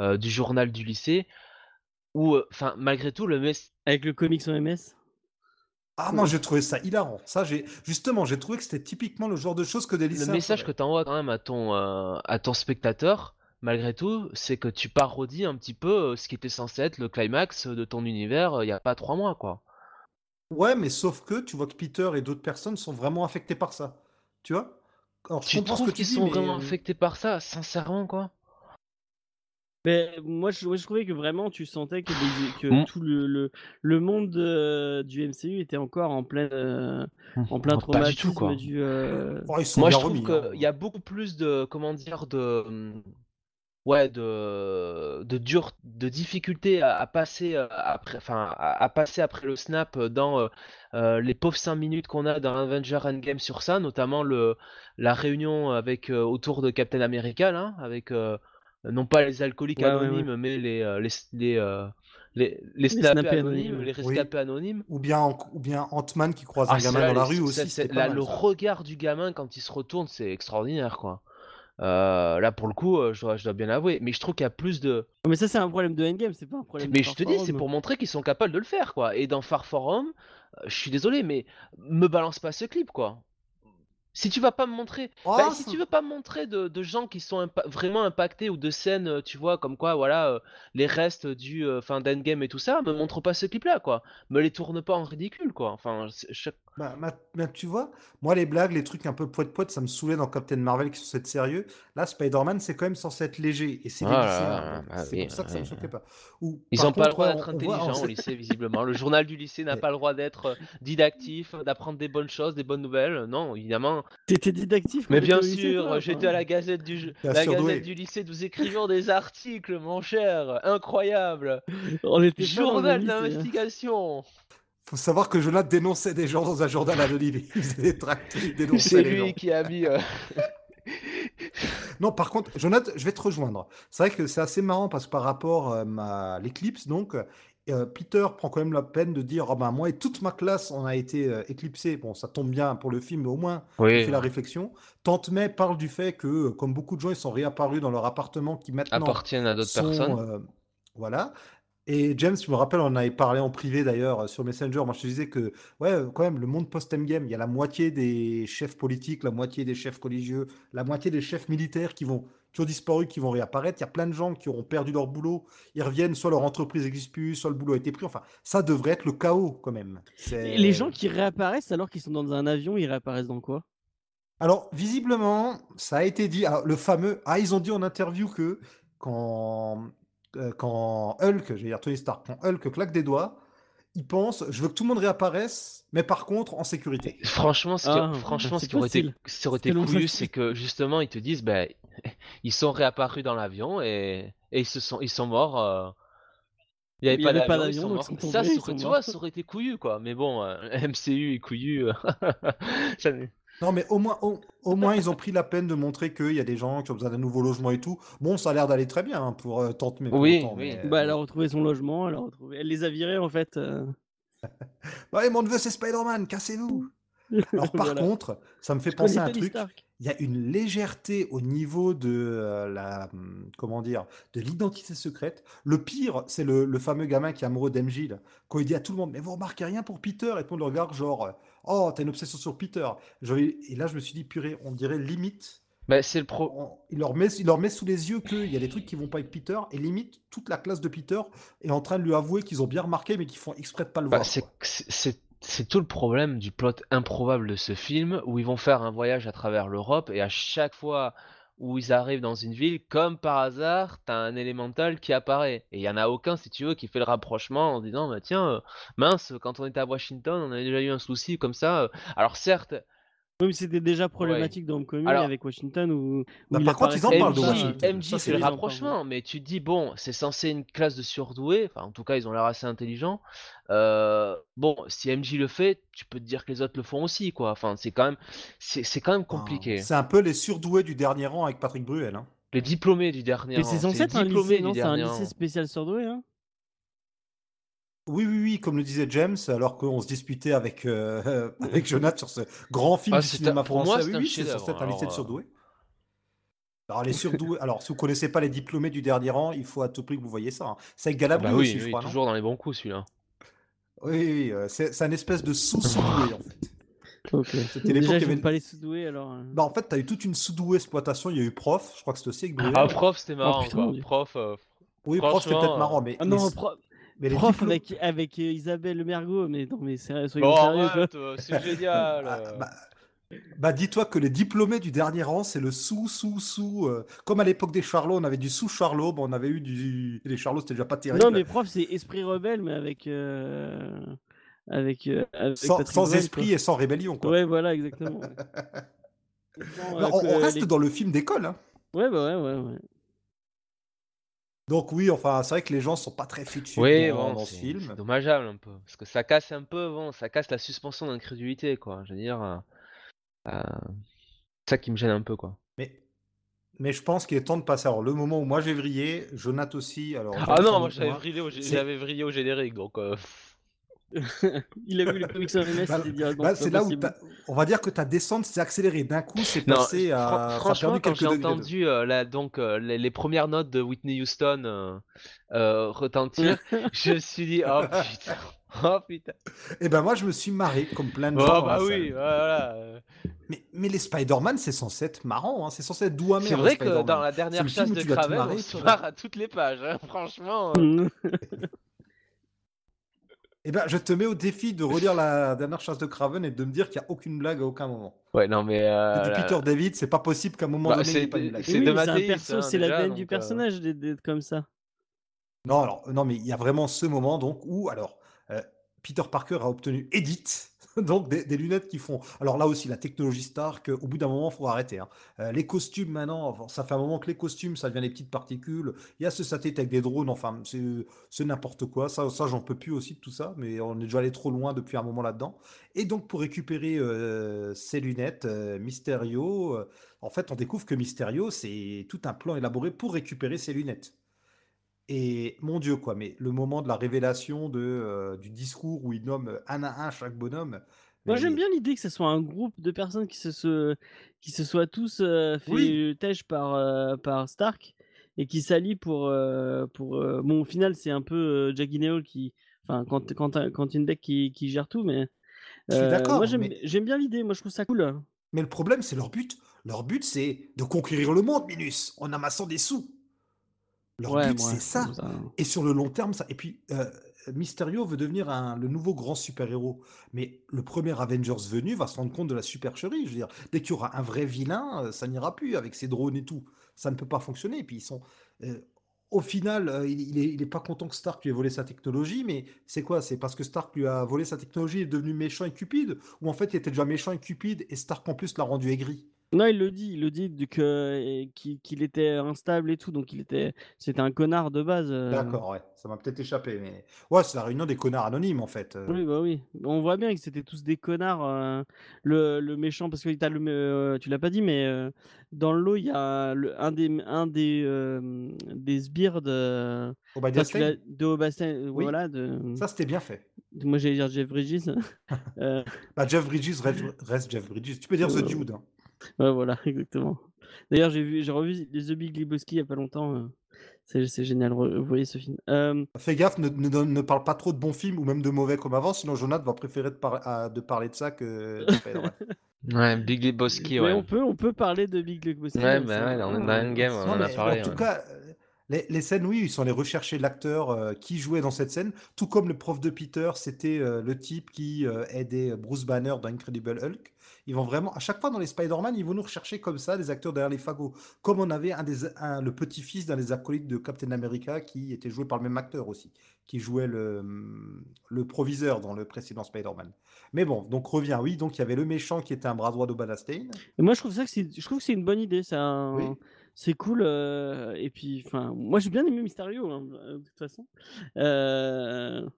euh, du journal du lycée, où, euh, enfin, malgré tout, le mess... Avec le comics OMS. Ah, moi, j'ai trouvé ça hilarant. Ça, j'ai justement, j'ai trouvé que c'était typiquement le genre de choses que des le message que tu envoies quand même à ton, euh, à ton spectateur, malgré tout, c'est que tu parodies un petit peu euh, ce qui était censé être le climax de ton univers euh, il y a pas trois mois, quoi. Ouais, mais sauf que tu vois que Peter et d'autres personnes sont vraiment affectés par ça. Tu vois? Alors, je Tu comprends ce que trouves tu qu'ils sont mais vraiment euh, affectés par ça, sincèrement, quoi? Ben, moi, je, moi, je trouvais que vraiment, tu sentais que, les- que Mm. tout le, le, le monde euh, du MCU était encore en plein, euh, en plein Pas du tout, traumatisme quoi. du. euh, oh, Moi, je trouve qu'il hein. y a beaucoup plus de, comment dire, de, hum, ouais, de, de dur, de difficultés à, à passer après, enfin, à, à passer après le snap dans euh, euh, les pauvres 5 minutes qu'on a dans Avenger Endgame sur ça, notamment le, la réunion avec euh, autour de Captain America, là, avec euh, non pas les alcooliques Ouais, ouais, ouais. anonymes, mais les, euh, les, les, euh, les, les snappés snappés anonymes, anonymes. les Oui. rescapés anonymes. Ou bien, ou bien Ant-Man qui croise Ah, un gamin dans la les- rue c'est- aussi, là, mal, le ça. regard du gamin quand il se retourne, c'est extraordinaire, quoi. Euh, là, pour le coup, euh, je dois, je dois bien avouer. Mais je trouve qu'il y a plus de. Mais ça, c'est un problème de Endgame, c'est pas un problème de Mais je te dis, c'est pour montrer qu'ils sont capables de le faire, quoi. Et dans Far euh, je suis désolé, mais me balance pas ce clip, quoi. Si tu vas pas me montrer, Oh, bah, si ça- tu veux pas me montrer de, de gens qui sont impa- vraiment impactés ou de scènes, euh, tu vois, comme quoi, voilà, euh, les restes du euh, fin d'Endgame et tout ça, me montre pas ce clip-là, quoi. Me les tourne pas en ridicule, quoi. Enfin, je- Bah, ma- bah, tu vois, moi les blagues, les trucs un peu poète poète, ça me saoulait dans Captain Marvel qui sont censés être sérieux. Là, Spider-Man, c'est quand même censé être léger et c'est Ah c'est oui, pour ça que ça me oui, choquait pas. Ou, Ils n'ont pas le droit d'être voit- intelligents on au sait- lycée, visiblement. Le journal du lycée n'a pas le droit d'être euh, didactif, d'apprendre des bonnes choses, des bonnes nouvelles. Non, évidemment. T'étais didactif Mais bien sûr, j'étais à la Gazette du la. Gazette du lycée, nous écrivions des articles, mon cher, incroyable. On était pas Journal hein. d'investigation. Faut savoir que Jonathan dénonçait des gens dans un journal anonyme. Il faisait des tracts, il dénonçait C'est les gens. lui qui a mis. euh, Non, par contre, Jonathan, je vais te rejoindre. C'est vrai que c'est assez marrant parce que par rapport euh, à l'éclipse, donc, euh, Peter prend quand même la peine de dire, Ah ben, moi et toute ma classe, on a été euh, éclipsés. Bon, ça tombe bien pour le film, mais au moins, il Oui, fait la réflexion. Tante May parle du fait que, comme beaucoup de gens, ils sont réapparus dans leur appartement qui maintenant appartiennent à d'autres personnes. euh, voilà. Et James, je me rappelle, on en avait parlé en privé d'ailleurs euh, sur Messenger. Moi, je te disais que, ouais, euh, quand même, le monde post-endgame, il y a la moitié des chefs politiques, la moitié des chefs religieux, la moitié des chefs militaires qui vont, qui ont disparu, qui vont réapparaître. Il y a plein de gens qui auront perdu leur boulot. Ils reviennent, soit leur entreprise n'existe plus, soit le boulot a été pris. Enfin, ça devrait être le chaos quand même. Les gens qui réapparaissent alors qu'ils sont dans un avion, ils réapparaissent dans quoi? Alors, visiblement, ça a été dit, alors, le fameux, ah, ils ont dit en interview que quand, euh, quand Hulk, j'ai dire Tony Stark, quand Hulk claque des doigts, il pense, je veux que tout le monde réapparaisse, mais par contre en sécurité. Franchement, ce qui, Ah, franchement, c'est ce qui aurait été, ce aurait C'est été facile. c'est que justement, ils te disent, ben, <laughs> ils sont réapparus dans l'avion et, et ils se sont, ils sont morts. euh, Il n'y avait pas avait pas d'avion, Ça, aurait, tu vois, ça aurait été couillu, quoi. Mais bon, euh, <laughs> MCU et couillu, <laughs> ça Non, mais au moins, au, au moins, ils ont pris la peine de montrer qu'il y a des gens qui ont besoin d'un nouveau logement et tout. Bon, ça a l'air d'aller très bien hein, pour euh, Tante May. pour Oui, oui. mais, Bah, elle a retrouvé son logement, elle a retrouvé... Elle les a virés en fait. euh. <laughs> Ouais, mon neveu, c'est Spider-Man, cassez-vous. <laughs> Alors, par Voilà. contre, ça me fait Je penser à un truc. Il y a une légèreté au niveau de euh, la, comment dire, de l'identité secrète. Le pire, c'est le, le fameux gamin qui est amoureux d'MJ, quand il dit à tout le monde, mais vous remarquez rien pour Peter, et tout le monde le regarde genre, euh, oh, t'as une obsession sur Peter. Et là, je me suis dit, purée, on dirait limite, Ben, c'est le pro. on- il leur met, il leur met sous les yeux qu'il y a des trucs qui vont pas avec Peter, et limite, toute la classe de Peter est en train de lui avouer qu'ils ont bien remarqué, mais qu'ils font exprès de pas le Bah, voir. c'est- c'est tout le problème du plot improbable de ce film où ils vont faire un voyage à travers l'Europe et à chaque fois où ils arrivent dans une ville, comme par hasard, t'as un élémental qui apparaît. Et il y en a aucun, si tu veux, qui fait le rapprochement en disant, bah tiens, euh, mince, quand on était à Washington, on avait déjà eu un souci comme ça. euh. Alors certes, Oui, mais c'était déjà problématique dans Homecoming Alors- avec Washington où, où Bah, il par contre, ils en parlent de Washington. MJ c'est le rapprochement, mais tu te dis, bon, c'est censé une classe de surdoués, enfin en tout cas ils ont l'air assez intelligents. Euh, bon, si MJ le fait, tu peux te dire que les autres le font aussi, quoi. Enfin, c'est quand même, c'est, c'est quand même compliqué. C'est un peu les surdoués du dernier rang avec Patrick Bruel. hein. Les diplômés du dernier Mais rang, c'est censé être un lycée, non C'est un lycée spécial surdoué, hein Oui, oui, oui, comme le disait James, alors qu'on se disputait avec, euh, <laughs> avec Jonathan sur ce grand film Ah, du cinéma un- pour français. moi, c'est oui, un oui, c'est être un lycée de euh. surdoués. Alors, les surdoués, <laughs> alors, si vous connaissez pas les diplômés du dernier rang, il faut à tout prix que vous voyez ça. hein. C'est avec Ah Galabru bah oui, aussi, je oui, crois, non toujours dans les bons coups celui-là. Oui, oui, oui, euh, c'est un espèce de sous-surdoué, en fait. Ok. C'était l'époque il y avait- pas les surdoués alors. euh. Bah, en fait, tu as eu toute une sous-douée exploitation. Il y a eu prof, je crois que c'était aussi avec. Ah, prof, c'était marrant, putain, quoi. mon Dieu. Prof, euh, oui, prof, c'était peut-être marrant, mais, Ah non, pro- mais les prof diplômes- avec, avec euh, Isabelle Le Mergot, mais non, mais sérieux, soyons Bon, sérieux. c'est génial. Ah, euh. bah, bah, dis-toi que les diplômés du dernier rang, c'est le sous, sous, sous. euh, comme à l'époque des Charlots, on avait du sous Charlot, bon, on avait eu du. Les Charlots, c'était déjà pas terrible. Non, mais prof, c'est esprit rebelle, mais avec. euh, Avec. euh, avec sans, esprit quoi. et sans rébellion, quoi. Ouais, voilà, exactement. ouais. <laughs> Non, on, reste les- dans le film d'école. hein. Ouais, bah ouais, ouais, ouais. Donc oui, enfin, c'est vrai que les gens sont pas très futur Oui, dans, bon, dans ce film. c'est dommageable un peu. Parce que ça casse un peu, bon, ça casse la suspension d'incrédulité, quoi. Je veux dire, euh, euh, c'est ça qui me gêne un peu, quoi. Mais, mais je pense qu'il est temps de passer. Alors, le moment où moi j'ai vrillé, Jonathan aussi. Alors, Ah non, moi j'avais vrillé, au, j'avais vrillé au générique, donc. euh, <laughs> Il a vu les comics en MS, Bah, il s'est dit, ah bah, c'est là où possible. on va dire que ta descente s'est accélérée. D'un coup, c'est passé à. franchement, quand j'ai entendu euh, la- donc, euh, les, les premières notes de Whitney Houston euh, euh, retentir, <laughs> je me suis dit, oh putain, <laughs> oh putain. Et ben moi, je me suis marré comme plein de Oh gens. bah la oui, voilà. Mais, mais les Spider-Man, c'est censé être marrant. hein, C'est censé être doux amer. C'est vrai que dans la dernière le chasse de Craven, on se marre à toutes les pages, hein, franchement. Eh ben, je te mets au défi de relire la dernière chasse de Craven et de me dire qu'il n'y a aucune blague à aucun moment. Ouais, non mais. euh, C'est du Peter David, c'est pas possible qu'à un moment Bah, donné, il n'y ait c'est- pas une blague. c'est Oui, de un perso, hein, c'est la veine du euh, personnage d'être d'être comme ça. Non, alors, non, mais il y a vraiment ce moment donc où, alors, euh, Peter Parker a obtenu Edith, <laughs> donc des, lunettes qui font. Alors là aussi, la technologie Stark, au bout d'un moment, il faut arrêter. hein. Euh, les costumes maintenant, ça fait un moment que les costumes, ça devient des petites particules. Il y a ce satellite avec des drones, enfin, c'est n'importe quoi. Ça, ça j'en peux plus aussi de tout ça, mais on est déjà allé trop loin depuis un moment là-dedans. Et donc, pour récupérer euh, ces lunettes, euh, Mysterio, euh, en fait, on découvre que Mysterio, c'est tout un plan élaboré pour récupérer ces lunettes. Et mon Dieu, quoi, mais le moment de la révélation de, euh, du discours où il nomme un à un chaque bonhomme, Moi, j'aime bien l'idée que ce soit un groupe de personnes qui se, se- qui se soient tous euh, fait oui, têche par, euh, par Stark et qui s'allient pour. euh, pour euh, Bon, au final, c'est un peu euh, Jack Guinness qui. Enfin, quand, quand, quand une deck qui, qui gère tout, mais je suis euh, moi, d'accord, j'aime mais, j'aime bien l'idée. Moi, je trouve ça cool. mais le problème, c'est leur but. Leur but, c'est de conquérir le monde, Minus, en amassant des sous. Leur Ouais, but, c'est ça. ça. Et sur le long terme, ça. Et puis, euh, Mysterio veut devenir un- le nouveau grand super-héros. Mais le premier Avengers venu va se rendre compte de la supercherie. Je veux dire, dès qu'il y aura un vrai vilain, euh, ça n'ira plus avec ses drones et tout. Ça ne peut pas fonctionner. Et puis, ils sont. euh, au final, euh, il, il est, il est pas content que Stark lui ait volé sa technologie, mais c'est quoi? C'est parce que Stark lui a volé sa technologie et est devenu méchant et cupide? Ou en fait, il était déjà méchant et cupide et Stark en plus l'a rendu aigri? Non, il le dit, il le dit que qu'il était instable et tout, donc il était, c'était un connard de base. euh. D'accord, ouais. Ça m'a peut-être échappé, mais. Ouais, c'est la réunion des connards anonymes, en fait. euh. Oui, bah oui. On voit bien que c'était tous des connards. euh, le, le méchant, parce que le, tu l'as pas dit, mais dans le lot, il y a le- un des, un des, euh, des sbires de, Obadiah de Obastin, euh, Oui, voilà, de, ça c'était bien fait. moi j'allais dire Jeff Bridges. <laughs> Euh, Bah, Jeff Bridges reste, reste Jeff Bridges. Tu peux dire The Dude. hein. Ouais, voilà, <laughs> exactement. D'ailleurs, j'ai vu, j'ai revu The Big Lebowski il y a pas longtemps. euh, c'est, génial, vous voyez ce film. Euh, Fais gaffe, ne, ne, donne- ne parle pas trop de bons films ou même de mauvais comme avant, sinon Jonathan va préférer de, par- à- de parler de ça que. <laughs> Ouais, Big Lebowski, mais ouais. on peut, on peut parler de Big Lebowski. Ouais, euh, bah ouais, on est dans euh, Endgame, on Non, en a parlé. en tout ouais. cas, euh, les, les scènes, oui, ils sont allés rechercher l'acteur euh, qui jouait dans cette scène, tout comme le prof de Peter, c'était euh, le type qui euh, aidait Bruce Banner dans Incredible Hulk. Ils vont vraiment, à chaque fois dans les Spider-Man, ils vont nous rechercher comme ça des acteurs derrière les fagots. Comme on avait un des, un- le petit-fils d'un des acolytes de Captain America qui était joué par le même acteur aussi, qui jouait le, le proviseur dans le précédent Spider-Man. Mais bon, donc revient, oui, donc il y avait le méchant qui était un bras droit. Et moi, je trouve ça que c'est, je trouve que c'est une bonne idée. C'est un- Oui. C'est cool. euh, et puis, enfin, moi, j'ai bien aimé Mysterio, hein, de toute façon. Euh.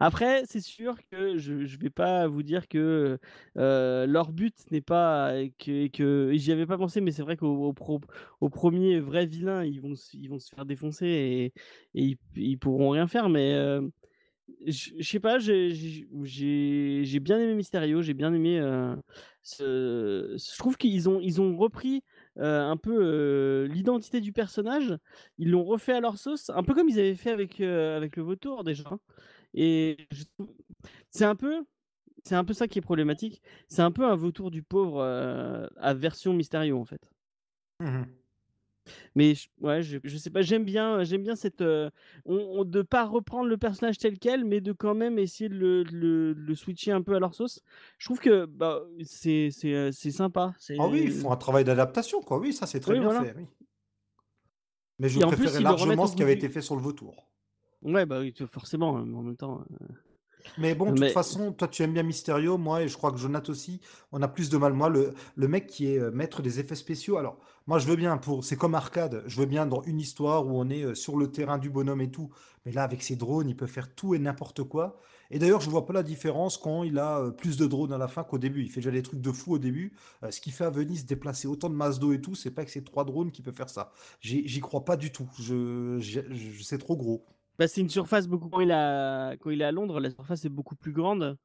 Après, c'est sûr que je, je vais pas vous dire que euh, leur but n'est pas que, que j'y avais pas pensé, mais c'est vrai qu'au au premier vrai vilain, ils vont, ils vont se faire défoncer et, ils, ils pourront rien faire. Mais euh, je sais pas, j'ai bien aimé Mysterio, j'ai bien aimé. euh, ce- Je trouve qu'ils ont, ils ont repris euh, un peu euh, l'identité du personnage, ils l'ont refait à leur sauce, un peu comme ils avaient fait avec, euh, avec le Vautour déjà. hein. Et c'est un peu. C'est un peu ça qui est problématique. C'est un peu un vautour du pauvre à version Mysterio en fait. Mhm. Mais ouais, je, je sais pas, j'aime bien, j'aime bien cette, euh, on, on- de pas reprendre le personnage tel quel, mais de quand même essayer de le, switcher un peu à leur sauce. Je trouve que bah, c'est, c'est, euh, sympa. Ah oui, ils font un travail d'adaptation, quoi. Oui, ça c'est très Oui, bien voilà. fait. Oui. Mais je Et en plus, préférais largement ce qui avait du- été fait sur le vautour. Ouais, bah oui, forcément, hein, mais en même temps. euh, Mais bon, de toute Mais façon, toi tu aimes bien Mysterio, moi et je crois que Jonathan aussi, on a plus de mal. Moi, le, le mec qui est euh, maître des effets spéciaux, alors moi je veux bien pour, c'est comme Arcade, je veux bien dans une histoire où on est euh, sur le terrain du bonhomme et tout, mais là avec ses drones, il peut faire tout et n'importe quoi. Et d'ailleurs, je vois pas la différence quand il a euh, plus de drones à la fin qu'au début. Il fait déjà des trucs de fou au début. Euh, ce qui fait à Venise déplacer autant de masses d'eau et tout, c'est pas que c'est trois drones qui peut faire ça. J'y j'y crois pas du tout. Je, je- je- c'est trop gros. Bah, c'est une surface beaucoup. Quand il, a, quand il est à Londres, la surface est beaucoup plus grande.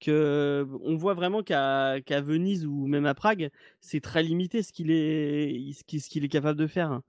Que on voit vraiment qu'à, Venise ou même à Prague, c'est très limité ce qu'il est, ce qu'il, ce qu'il est capable de faire.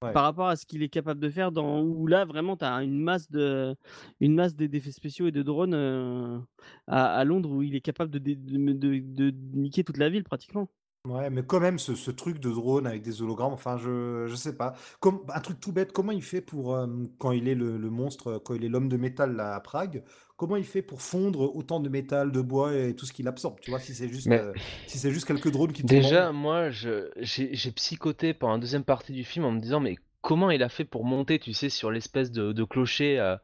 Ouais. par rapport à ce qu'il est capable de faire dans où là vraiment tu as une masse de une masse d'effets spéciaux et de drones euh, à, à Londres où il est capable de, dé- de, de- de niquer toute la ville pratiquement. Ouais, mais quand même, ce, ce truc de drone avec des hologrammes, enfin, je, je sais pas. Comme, un truc tout bête, comment il fait pour, euh, quand il est le, le monstre, quand il est l'homme de métal là, à Prague, comment il fait pour fondre autant de métal, de bois et tout ce qu'il absorbe, tu vois, si c'est juste, Mais euh, si c'est juste quelques drones qui tournent en déjà, rond? moi, je j'ai j'ai psychoté pendant la deuxième partie du film en me disant, mais comment il a fait pour monter, tu sais, sur l'espèce de, de clocher euh,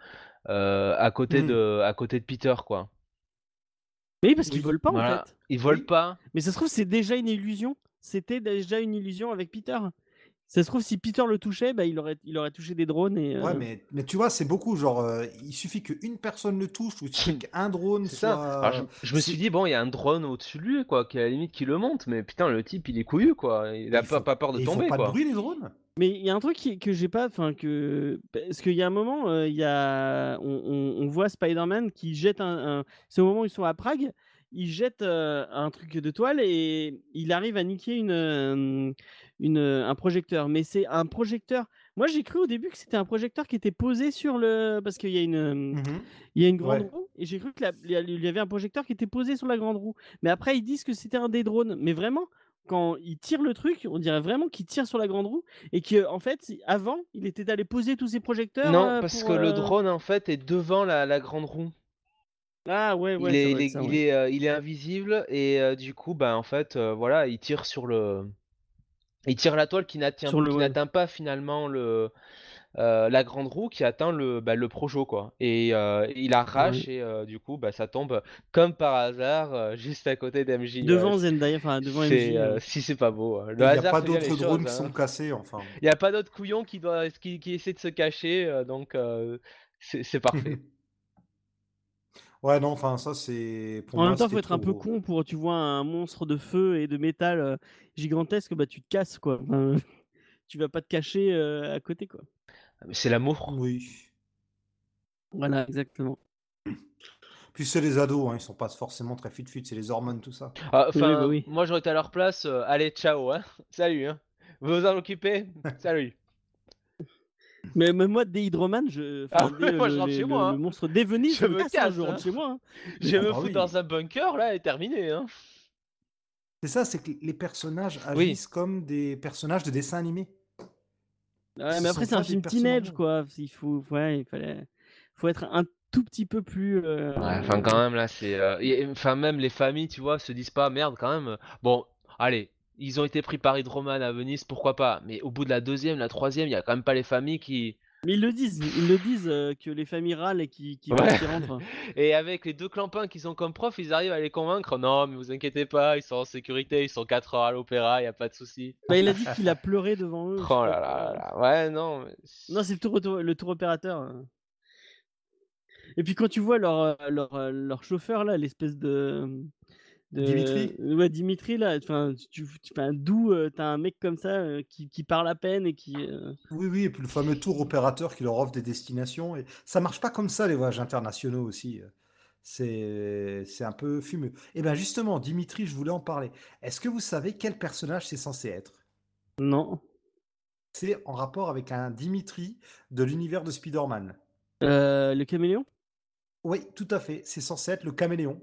euh, à côté Mmh. de à côté de Peter quoi? Mais oui, parce qu'ils Oui, volent pas Voilà. en fait. Ils volent Oui. pas. Mais ça se trouve, c'est déjà une illusion. C'était déjà une illusion avec Peter. Ça se trouve, si Peter le touchait, bah, il, aurait, il aurait touché des drones. Et, Ouais, euh, mais, mais tu vois, c'est beaucoup. Genre, euh, il suffit qu'une personne le touche ou il suffit <laughs> qu'un drone C'est soit. ça. Alors, je, je me suis dit bon, il y a un drone au-dessus de lui quoi, qui à la limite qui le monte, mais putain le type il est couillu quoi. Il a Ils pas, peur de Et ils font tomber pas quoi. de bruit, les drones? Mais il y a un truc qui- que j'ai pas, enfin que parce qu'il y a un moment, euh, il y a, on, on- on voit Spider-Man qui jette un, un- c'est au moment où ils sont à Prague, il jette euh, un truc de toile et il arrive à niquer une, euh, une un projecteur. Mais c'est un projecteur. Moi j'ai cru au début que c'était un projecteur qui était posé sur le, parce qu'il y a une, il y a une grande Ouais. roue et j'ai cru qu'il y avait un projecteur qui était posé sur la grande roue. Mais après ils disent que c'était un des drones. Mais vraiment. Quand il tire le truc, on dirait vraiment qu'il tire sur la grande roue et que en fait avant il était allé poser tous ses projecteurs. Non, euh, parce pour, que le euh, drone en fait est devant la, la grande roue. Ah ouais ouais. il, est, doit il, être est, ça, il, ouais. est, euh, il est invisible et euh, du coup bah en fait voilà il tire sur le il tire la toile qui ouais. n'atteint pas finalement le euh, la grande roue qui atteint le bah, le projo quoi et euh, il arrache et euh, du coup bah ça tombe comme par hasard euh, juste à côté d'MJ euh, Devant Zendaya, enfin devant MJ. si c'est pas beau. Il n'y a pas d'autres drones choses, qui sont hein. cassés, enfin. il y a pas d'autres couillons qui doit qui, qui essaient de se cacher euh, donc euh, c'est c'est parfait <laughs> ouais, non, enfin, ça, c'est. Pour En moi, même temps, faut être un peu con pour tu vois un monstre de feu et de métal euh, gigantesque, bah tu te casses quoi. Enfin, <laughs> tu vas pas te cacher euh, à côté quoi. Mais c'est l'amour Oui. Voilà exactement. Puis c'est les ados, hein, ils sont pas forcément très fit-fit, c'est les hormones, tout ça. Ah, Oui, bah oui. moi j'aurais été à leur place. euh, allez, ciao, hein. <laughs> Salut, hein. Vous vous en occupez? <laughs> Salut. Mais même moi, des Hydroman, je. Ah enfin, dès <laughs> moi, le, je rentre chez le- moi, le hein. monstre des Venise, Je je me casse, casse, je rentre hein. chez moi. hein. Je Ah me bah oui. dans un bunker là et terminé, hein. C'est ça, c'est que les personnages Oui. agissent comme des personnages de dessin animé. Ouais, mais après, c'est un film teenage, quoi. Il faut, ouais, il fallait, faut être un tout petit peu plus. euh, Ouais, enfin quand même là, c'est. euh, Enfin même les familles, tu vois, se disent pas merde quand même. Bon, allez, ils ont été pris par Hydroman à Venise, pourquoi pas. Mais au bout de la deuxième, la troisième, il y a quand même pas les familles qui. Mais ils le disent, ils le disent euh, que les familles râlent et qui, qui, Ouais. qui rentrent. <laughs> Et avec les deux clampins qui sont comme profs, ils arrivent à les convaincre. Non, mais vous inquiétez pas, ils sont en sécurité, ils sont 4 heures à l'opéra, y a pas de souci. Bah, il a dit <laughs> qu'il a pleuré devant eux. Oh là là là, ouais, non. mais- Non, c'est le tour, le tour opérateur. hein. Et puis quand tu vois leur, euh, leur, euh, leur chauffeur là, l'espèce de, de- Dimitri? Ouais, Dimitri là. Enfin, tu, tu fais un doux, euh, t'as un mec comme ça euh, qui, qui parle à peine et qui. euh, Oui, oui, et puis le fameux tour opérateur qui leur offre des destinations. Et ça marche pas comme ça, les voyages internationaux aussi. C'est c'est un peu fumeux. Et bien justement, Dimitri, je voulais en parler. Est-ce que vous savez quel personnage c'est censé être? Non. C'est en rapport avec un Dimitri de l'univers de Spider-Man. Euh, le caméléon? Oui, tout à fait. C'est censé être le caméléon.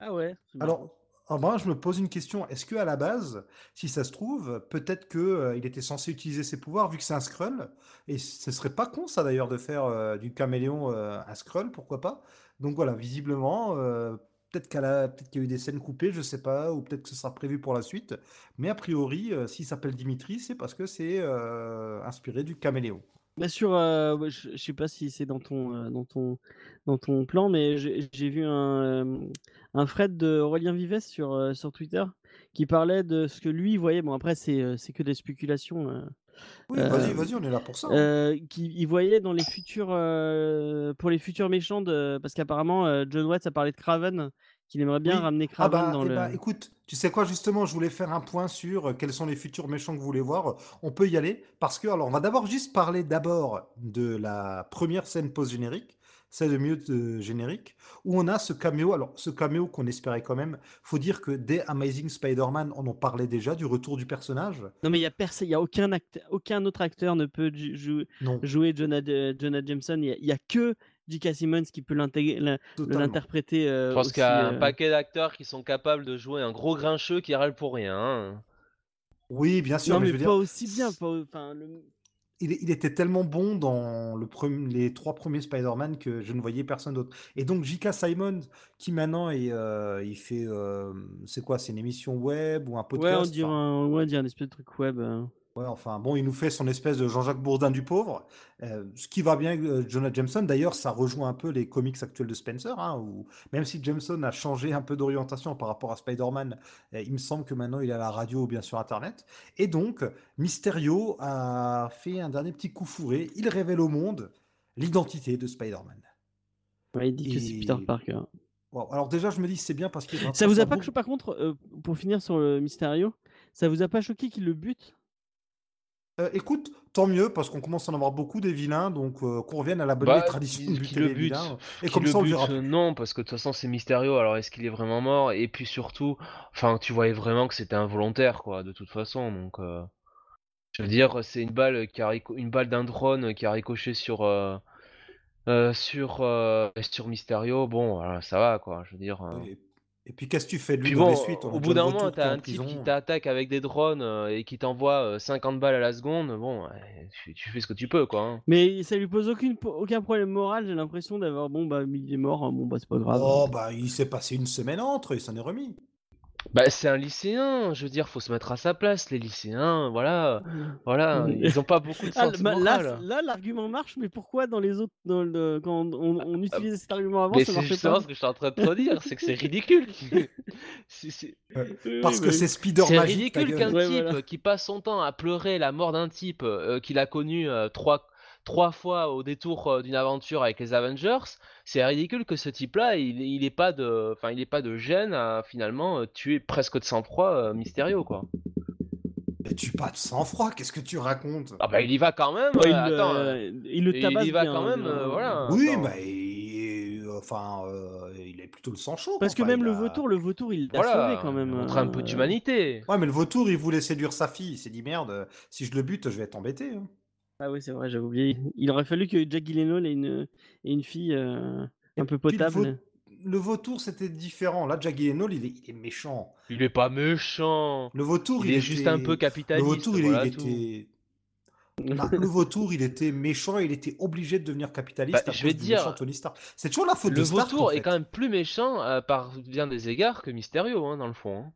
Ah ouais. Alors, ah ben, je me pose une question. Est-ce que à la base, si ça se trouve, peut-être que euh, il était censé utiliser ses pouvoirs vu que c'est un Skrull, et ce serait pas con ça d'ailleurs de faire euh, du caméléon euh, un Skrull, pourquoi pas? Donc voilà, visiblement, euh, peut-être qu'à la- peut-être qu'il y a eu des scènes coupées, je sais pas, ou peut-être que ce sera prévu pour la suite. Mais a priori, euh, s'il s'appelle Dimitri, c'est parce que c'est euh, inspiré du caméléon. Bah, sur, euh, je, je sais pas si c'est dans ton, euh, dans ton, dans ton plan, mais j'ai vu un, un thread de Aurélien Vives sur, euh, sur Twitter qui parlait de ce que lui voyait. Bon, après, c'est c'est que des spéculations. Oui, vas-y, vas-y, on est là pour ça. hein. qui il voyait dans les futurs, pour les futurs méchants, de, parce qu'apparemment, John Watts a parlé de Craven, qu'il aimerait bien Oui. ramener Ah Craven bah, dans eh le. bah, écoute, tu sais quoi, justement, je voulais faire un point sur euh, quels sont les futurs méchants que vous voulez voir. On peut y aller parce que, alors, on va d'abord juste parler d'abord de la première scène post-générique, celle de milieu de générique, où on a ce caméo. Alors, ce caméo qu'on espérait quand même, faut dire que dès Amazing Spider-Man, on en parlait déjà du retour du personnage. Non, mais il y a personne, il y a aucun acteur, aucun autre acteur ne peut ju- jou- Non, jouer Jonah, euh, Jonah Jameson. Il y a, il y a que J.K. Simmons qui peut l'interpréter. euh, Je pense qu'il y a un euh, paquet d'acteurs qui sont capables de jouer un gros grincheux qui râle pour rien. hein. Oui, bien sûr, Non, mais mais, je veux pas dire, aussi bien. Pas, au- enfin, le- il, il était tellement bon dans le les trois premiers Spider-Man que je ne voyais personne d'autre. Et donc J.K. Simon, qui maintenant est, euh, il fait, euh, c'est quoi, c'est une émission web ou un Ouais, on podcast dirait enfin, un, ouais, on dirait un espèce de truc web. euh. Ouais, enfin bon, il nous fait son espèce de Jean-Jacques Bourdin du pauvre, euh, ce qui va bien avec euh, Jonah Jameson. D'ailleurs, ça rejoint un peu les comics actuels de Spencer, hein, où même si Jameson a changé un peu d'orientation par rapport à Spider-Man, euh, il me semble que maintenant il est à la radio ou bien sur Internet. Et donc, Mysterio a fait un dernier petit coup fourré. Il révèle au monde l'identité de Spider-Man. Ouais, il dit que c'est Et- Peter Parker. Wow. Alors déjà, je me dis c'est bien parce qu'il Ça vous a pas choqué, par contre, euh, pour finir sur le Mysterio, ça vous a pas choqué qu'il le bute? Euh, écoute, tant mieux parce qu'on commence à en avoir beaucoup des vilains, donc euh, qu'on revienne à la bonne Bah, tradition de buter qui le les bute. vilains. Et comme le ça, on verra euh, non, parce que de toute façon c'est Mysterio, alors est-ce qu'il est vraiment mort? Et puis surtout, enfin tu voyais vraiment que c'était involontaire quoi, de toute façon, donc euh, je veux dire, c'est une balle qui a une balle d'un drone qui a ricoché sur sur sur Mysterio, bon voilà, ça va quoi, je veux dire. Et, et puis qu'est-ce que tu fais de lui bon, les suites? Au bout d'un moment, t'as un type qui t'attaque avec des drones euh, et qui t'envoie euh, 50 balles à la seconde, bon, tu, tu fais ce que tu peux quoi. hein. Mais ça lui pose aucune, aucun problème moral, j'ai l'impression d'avoir, bon, bah, il est mort, hein, bon, bah, c'est pas grave. Oh bah il s'est passé une semaine entre, il s'en est remis. Bah c'est un lycéen, je veux dire, faut se mettre à sa place, les lycéens, voilà, voilà, ils ont pas beaucoup de Ah, sens bah, moral. là, là, l'argument marche, mais pourquoi dans les autres, dans le- quand on, on utilisait cet argument avant, Mais ça c'est marchait justement pas ce que je suis en train de te dire, c'est que c'est ridicule. <laughs> <laughs> Parce bah que oui. c'est Spider C'est ridicule qu'un Ouais, type voilà. qui passe son temps à pleurer la mort d'un type euh, qu'il a connu euh, trois, trois fois au détour euh, d'une aventure avec les Avengers, c'est ridicule que ce type-là, il, il pas de, enfin, il ait pas de gêne à finalement euh, tuer presque de sang-froid euh, Mysterio, quoi. Mais tu pas de sang-froid, qu'est-ce que tu racontes? Ah bah il y va quand même. Ouais, il, euh, attends, euh, il le il tabasse y va bien, quand même, euh, voilà. Oui, attends. bah il- enfin, euh, il est plutôt le sang chaud. Parce que même il le a- vautour, le vautour, il l'a Voilà, sauvé quand même. montre un peu d'humanité. Ouais, mais le vautour, il voulait séduire sa fille. Il s'est dit merde, si je le bute, je vais être embêté. hein. Ah oui, c'est vrai, j'avais oublié. Il aurait fallu que Jack Gyllenhaal ait une, ait une fille euh, un peu le, potable. le vautour, c'était différent. Là, Jack Gyllenhaal, il est, il est méchant. Il est pas méchant. Le vautour, Il il, est juste un peu Le capitaliste. vautour, il, voilà il tout. était. Bah, le <laughs> vautour, il était méchant, il était obligé de devenir capitaliste. Bah, je vais dire, Tony Stark. C'est toujours la faute Le de Stark. vautour en est quand même plus méchant euh, par bien des égards que Mysterio, hein, dans le fond. hein.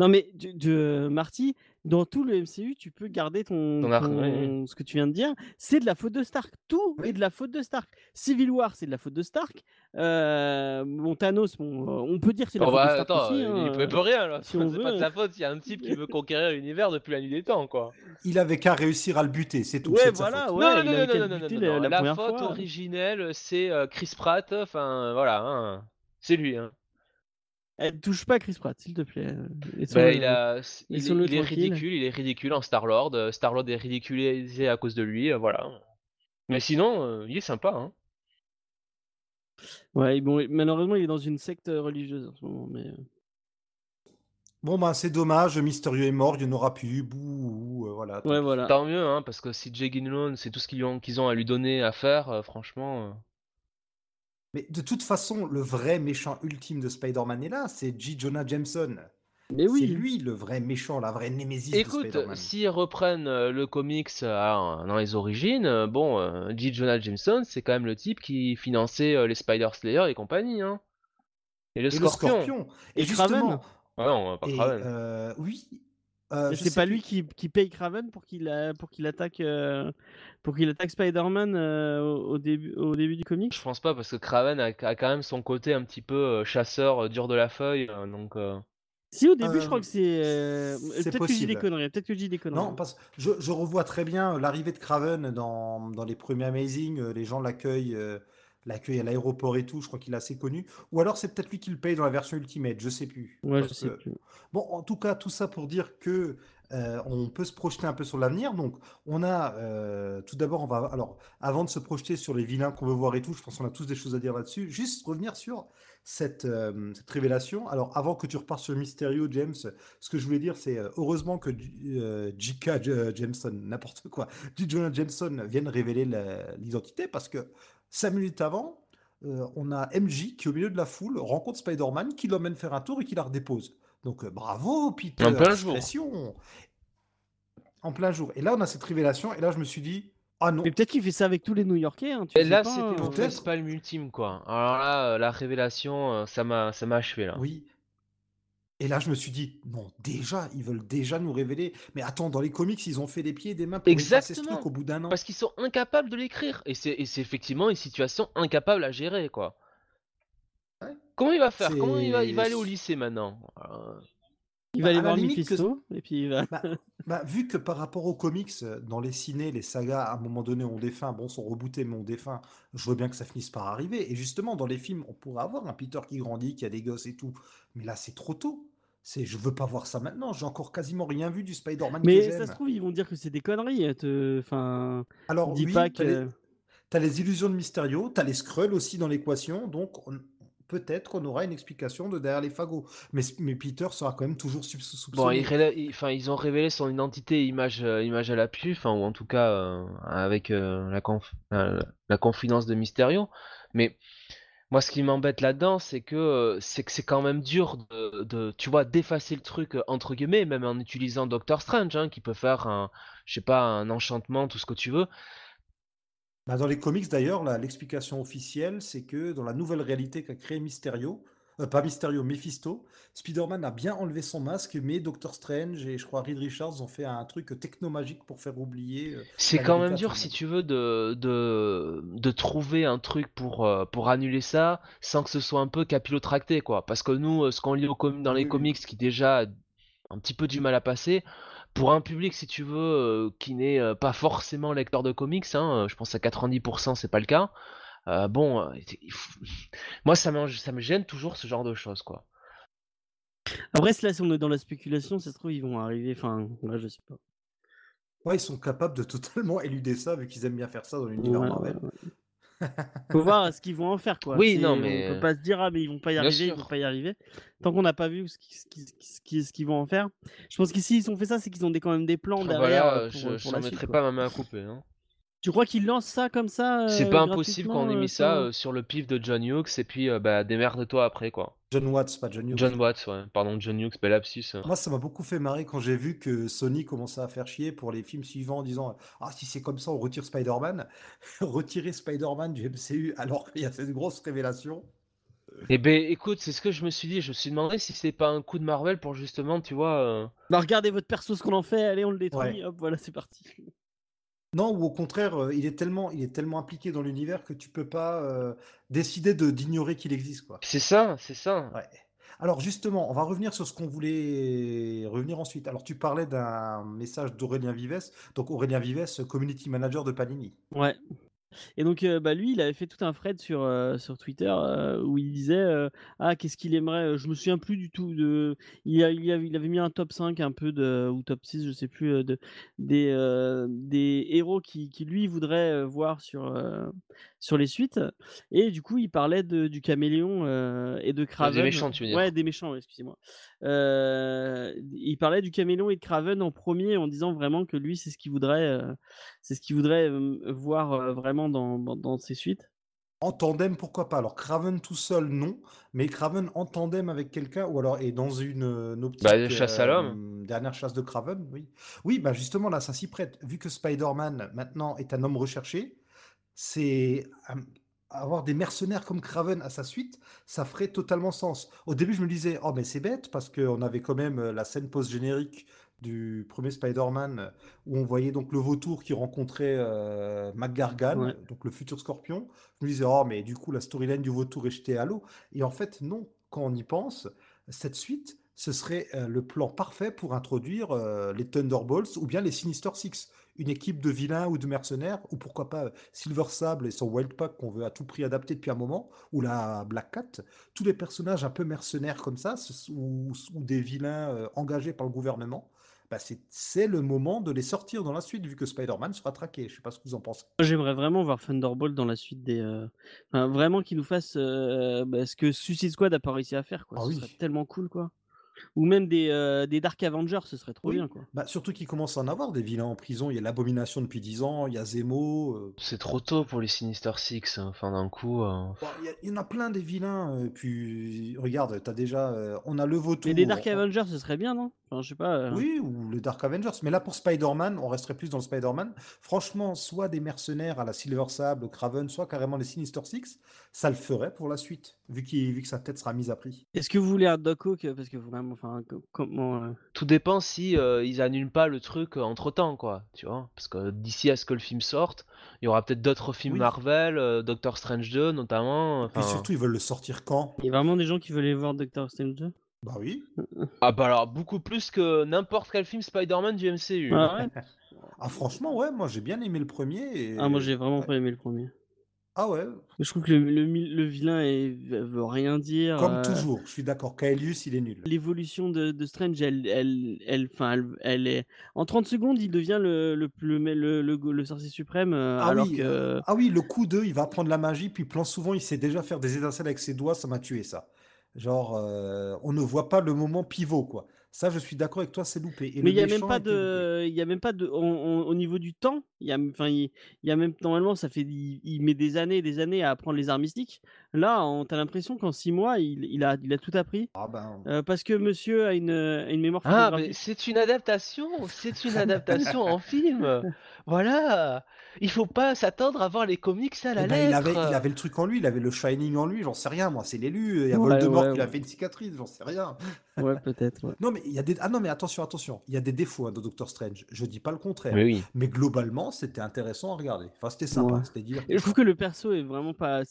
Non mais de, de- Marty, dans tout le MCU, tu peux garder ton, Ton ce que tu viens de dire. C'est de la faute de Stark. Tout Oui. est de la faute de Stark. Civil War, c'est de la faute de Stark. Euh, bon, Thanos, bon, euh, on peut dire que c'est de la Oh, faute bah, de Stark attends, aussi. il hein, peut euh. peut rien là. si <laughs> c'est pas de sa faute, il y a un type qui veut conquérir l'univers depuis la nuit des temps, quoi. Il avait qu'à réussir à le buter, c'est tout. Ouais, c'est de sa voilà, faute. ouais, non, il non, non, non, non, non, buter non, la- non. la La première faute fois. originelle, c'est euh, Chris Pratt. Enfin, voilà, hein. c'est lui. Hein. Eh, touche pas à Chris Pratt, s'il te plaît. euh, Bah, il, a, il, laissons-le il est ridicule, il est ridicule en Star-Lord. euh, Star-Lord est ridiculisé à cause de lui, euh, voilà. Mais sinon, euh, il est sympa. Hein. Ouais, bon, malheureusement, il est dans une secte religieuse en ce moment. Mais... Bon, bah, c'est dommage, Mysterio est mort, il n'y en aura plus. Bouh, euh, voilà. tant Ouais, voilà. Tant mieux, hein, parce que si Jay c'est tout ce qu'ils ont, qu'ils ont à lui donner à faire, euh, franchement. Euh, Mais de toute façon, le vrai méchant ultime de Spider-Man est là, c'est J. Jonah Jameson. Mais C'est oui. lui le vrai méchant, la vraie némésis de Écoute, s'ils reprennent euh, le comics euh, dans les origines, euh, bon, euh, J. Jonah Jameson, c'est quand même le type qui finançait euh, les Spider Slayer et compagnie, hein. Et le Et Scorpion. le Scorpion. Et, justement, Ah non, pas et, euh, oui. Euh, je c'est pas plus. lui qui, qui paye Kraven pour qu'il a- pour qu'il attaque euh, pour qu'il attaque Spider-Man euh, au, au début au début du comic. Je pense pas parce que Kraven a, a quand même son côté un petit peu euh, chasseur euh, dur de la feuille, euh, donc. euh, Si au début je crois que c'est euh, peut-être que j'ai des possible. conneries, peut-être que j'ai des conneries. Non, parce que je, je revois très bien l'arrivée de Craven dans, dans les premiers Amazing. euh, Les gens l'accueillent l'accueillent à l'aéroport et tout. Je crois qu'il est assez connu. Ou alors c'est peut-être lui qui le paye dans la version Ultimate. Je sais plus. Ouais, je sais que- plus. Bon, en tout cas, tout ça pour dire que euh, on peut se projeter un peu sur l'avenir. Donc, on a euh, tout d'abord, on va alors avant de se projeter sur les vilains qu'on veut voir et tout, je pense qu'on a tous des choses à dire là-dessus. Juste revenir sur cette, euh, cette révélation. Alors, avant que tu repars sur Mysterio, James, ce que je voulais dire, c'est heureusement que J.K. Jameson, n'importe quoi, J. Jonah Jameson vienne révéler l'identité parce que cinq minutes avant. euh, on a MJ qui, au milieu de la foule, rencontre Spider-Man, qui l'emmène faire un tour et qui la redépose. Donc euh, bravo, Peter. En plein jour. En plein jour. Et là, on a cette révélation. Et là, je me suis dit, ah non. Mais peut-être qu'il fait ça avec tous les New-Yorkais. Hein, tu Et là, c'était hein. peut-être. facepalm ultime, quoi. Alors là, euh, la révélation, euh, ça m'a, ça m'a achevé là. Oui. Et là, je me suis dit, non, déjà, ils veulent déjà nous révéler. Mais attends, dans les comics, ils ont fait des pieds et des mains pour effacer ce Exactement. truc au bout d'un an. Parce qu'ils sont incapables de l'écrire. Et c'est effectivement une situation incapable à gérer, quoi. Ouais. Comment il va faire? Comment il va, il va C'est- aller au lycée maintenant? Euh, Il Bah, va aller à la voir limite que- Mephisto, et puis il va. Bah, <laughs> bah, vu que par rapport aux comics, euh, dans les ciné, les sagas, à un moment donné, ont défunt, bon, sont rebootés, mais ont défunt, je veux bien que ça finisse par arriver. Et justement, dans les films, on pourrait avoir un Peter qui grandit, qui a des gosses et tout. Mais là, c'est trop tôt. C'est, je veux pas voir ça maintenant. J'ai encore quasiment rien vu du Spider-Man que Mais ça se trouve, ils vont dire que c'est des conneries. te- Enfin, Alors, dis oui, pas t'as les, que. t'as les illusions de Mysterio, t'as les Skrulls aussi dans l'équation, donc on- peut-être qu'on aura une explication de derrière les fagots. Mais, mais Peter sera quand même toujours sub- Bon, soupçonné. ils, ont révélé son identité image, euh, image à l'appui, enfin, ou en tout cas euh, avec euh, la, conf- la confidence de Mysterio. Mais moi, ce qui m'embête là-dedans, c'est que c'est que c'est quand même dur de, de, tu vois, d'effacer le truc entre guillemets, même en utilisant Doctor Strange, hein, qui peut faire un, je sais pas, un enchantement, tout ce que tu veux. Bah, dans les comics d'ailleurs, l'explication officielle, c'est que dans la nouvelle réalité qu'a créé Mysterio, euh, pas Mysterio, Mephisto, Spider-Man a bien enlevé son masque, mais Doctor Strange et je crois Reed Richards ont fait un truc technomagique pour faire oublier. euh, C'est la quand vérité même à tout dur, le si monde. tu veux, de, de, de trouver un truc pour, euh, pour annuler ça sans que ce soit un peu capillotracté, quoi. Parce que nous, euh, ce qu'on lit au com- dans les Oui, oui. comics qui déjà a un petit peu du mal à passer, pour un public, si tu veux, euh, qui n'est euh, pas forcément lecteur de comics, hein, euh, je pense à 90%, c'est pas le cas. euh, bon, euh, il faut- <laughs> moi, ça me, ça me gêne toujours ce genre de choses, quoi. Après, si là, si on est dans la spéculation, ça se trouve, ils vont arriver. Enfin, là, je sais pas. Ouais, ils sont capables de totalement <laughs> éluder ça, vu qu'ils aiment bien faire ça dans l'univers Ouais, Marvel. ouais, ouais. Faut voir ce qu'ils vont en faire, quoi. Oui, non, On mais- peut pas se dire, ah, mais ils vont pas y Bien arriver, ils vont pas y arriver. Tant qu'on n'a pas vu ce qu'ils ce qu'ils vont en faire. Je pense qu'ici, ils ont fait ça, c'est qu'ils ont des, quand même des plans Ah, derrière voilà, euh, pour, je, euh, je pour n'en la mettrai pas ma main à couper. hein. Tu crois qu'ils lancent ça comme ça C'est euh, pas impossible qu'on ait mis euh, ça euh, sur le pif de John Hughes et puis euh, bah, démerde-toi après, quoi. John Watts, pas John Hughes. John Watts, ouais. Pardon, John Hughes, bel lapsus. Moi, ça m'a beaucoup fait marrer quand j'ai vu que Sony commençait à faire chier pour les films suivants en disant Ah, si c'est comme ça, on retire Spider-Man. <laughs> Retirer Spider-Man du MCU alors qu'il y a cette grosse révélation. Eh ben, écoute, c'est ce que je me suis dit. Je me suis demandé si c'est pas un coup de Marvel pour justement, tu vois. euh, Bah, regardez votre perso, ce qu'on en fait, allez, on le détruit, Ouais. hop, voilà, c'est parti. Non, ou au contraire, euh, il est tellement, il est tellement impliqué dans l'univers que tu peux pas euh, décider de d'ignorer qu'il existe, quoi. C'est ça, c'est ça. Ouais. Alors justement, on va revenir sur ce qu'on voulait revenir ensuite. Alors tu parlais d'un message d'Aurélien Vives, donc Aurélien Vives, community manager de Panini. Ouais. Et donc, euh, bah, lui, il avait fait tout un thread sur, euh, sur Twitter euh, où il disait Ah, qu'est-ce qu'il aimerait Je me souviens plus du tout. de il, a- il, avait, il avait mis un top 5 un peu de, ou top 6, je sais plus, de, des, des héros qui, qui, lui, voudrait voir sur, sur les suites. Et du coup, il parlait de, du caméléon et de Craven. méchants, tu veux dire. Ouais, des méchants, excusez-moi. Euh, il parlait du caméléon et de Craven en premier en disant vraiment que lui, c'est ce qu'il voudrait, euh, c'est ce qu'il voudrait euh, voir euh, vraiment dans, dans, dans ses suites. En tandem, pourquoi pas? Alors Craven tout seul, non, mais Craven en tandem avec quelqu'un, ou alors et dans une, une optique Bah, chasse à l'homme. euh, dernière chasse de Craven, oui. Oui, bah justement là, ça s'y prête. Vu que Spider-Man maintenant est un homme recherché, c'est euh, avoir des mercenaires comme Craven à sa suite, ça ferait totalement sens. Au début, je me disais, oh mais c'est bête parce qu'on avait quand même euh, la scène post-générique du premier Spider-Man euh, où on voyait donc le vautour qui rencontrait euh, McGargan, Ouais. donc le futur Scorpion. Je me disais, oh mais du coup la storyline du vautour est jetée à l'eau. Et en fait, non, quand on y pense, cette suite, ce serait euh, le plan parfait pour introduire euh, les Thunderbolts ou bien les Sinister Six, une équipe de vilains ou de mercenaires, ou pourquoi pas euh, Silver Sable et son Wild Pack qu'on veut à tout prix adapter depuis un moment, ou la Black Cat, tous les personnages un peu mercenaires comme ça, ou, ou des vilains euh, engagés par le gouvernement, bah c'est le moment de les sortir dans la suite, vu que Spider-Man sera traqué. Je sais pas ce que vous en pensez. J'aimerais vraiment voir Thunderbolt dans la suite des. euh, enfin, vraiment qu'il nous fasse euh, bah, ce que Suicide Squad a pas réussi à faire, quoi. Ah ce oui. serait tellement cool, quoi. Ou même des, euh, des Dark Avengers, ce serait trop Oui. bien, quoi. Bah, surtout qu'il commence à en avoir des vilains en prison. Il y a l'Abomination depuis 10 ans, il y a Zemo. euh, C'est trop tôt pour les Sinister Six. hein. Enfin, d'un coup. euh, Bon, Il y, a- il y en a plein des vilains. puis regarde, t'as déjà, euh, on a le vautour. Mais des Dark Avengers, ce serait bien, non? Enfin, je sais pas. euh, Oui, ou le Dark Avengers. Mais là, pour Spider-Man, on resterait plus dans le Spider-Man. Franchement, soit des mercenaires à la Silver Sable, au Craven, soit carrément les Sinister Six, ça le ferait pour la suite, vu, qu'il- vu que sa tête sera mise à prix. Est-ce que vous voulez un Doc Ock? Parce que vraiment, enfin, co- comment. euh, Tout dépend si euh, ils annulent pas le truc entre temps, quoi. Tu vois Parce que d'ici à ce que le film sorte, il y aura peut-être d'autres films Oui. Marvel, euh, Doctor Strange 2 notamment. Et surtout, ils veulent le sortir quand? Il y a vraiment des gens qui veulent aller voir Doctor Strange 2 Bah oui. Ah bah alors, beaucoup plus que n'importe quel film Spider-Man du MCU. Ah ouais Ah, franchement, ouais, moi j'ai bien aimé le premier. et- Ah, moi j'ai vraiment pas aimé le premier. Ah ouais, Je trouve que le, le, mi- le vilain est, veut rien dire. comme euh, toujours, je suis d'accord. Kaelius, il est nul. L'évolution de, de Strange, elle, elle, elle, enfin, elle, elle est. En 30 secondes, il devient le, le, le, le, le- le sorcier suprême, euh, Ah alors oui, que. ah oui, le coup 2, il va apprendre la magie, puis plan souvent, il sait déjà faire des étincelles avec ses doigts, ça m'a tué ça. Genre, euh, on ne voit pas le moment pivot, quoi. Ça, je suis d'accord avec toi, c'est loupé. Et Mais il y a même pas de, il y a même pas de, on- on- au niveau du temps, il y a, enfin, il, il y a même normalement, ça fait, il, il met des années et des années à apprendre les arts mystiques. Là, on t'as l'impression qu'en six mois, il, il a, il a tout appris. Ah ben, Euh, parce que monsieur a une, a une mémoire Ah, mais c'est une adaptation, c'est une adaptation en <laughs> film. Voilà. Il faut pas s'attendre à voir les comics à la eh ben, il avait, lettre. il avait le truc en lui, il avait le Shining en lui, j'en sais rien, moi, c'est l'élu. Il y a Ouais, Voldemort ouais, qui a fait une cicatrice, j'en sais rien. Ouais, peut-être. ouais. Non, mais il y a des. Ah non, mais attention, attention. Il y a des défauts hein, de Doctor Strange. Je dis pas le contraire. Mais oui. Mais globalement, c'était intéressant à regarder. Enfin, c'était sympa. Ouais. C'était Et je trouve que le perso est vraiment pas.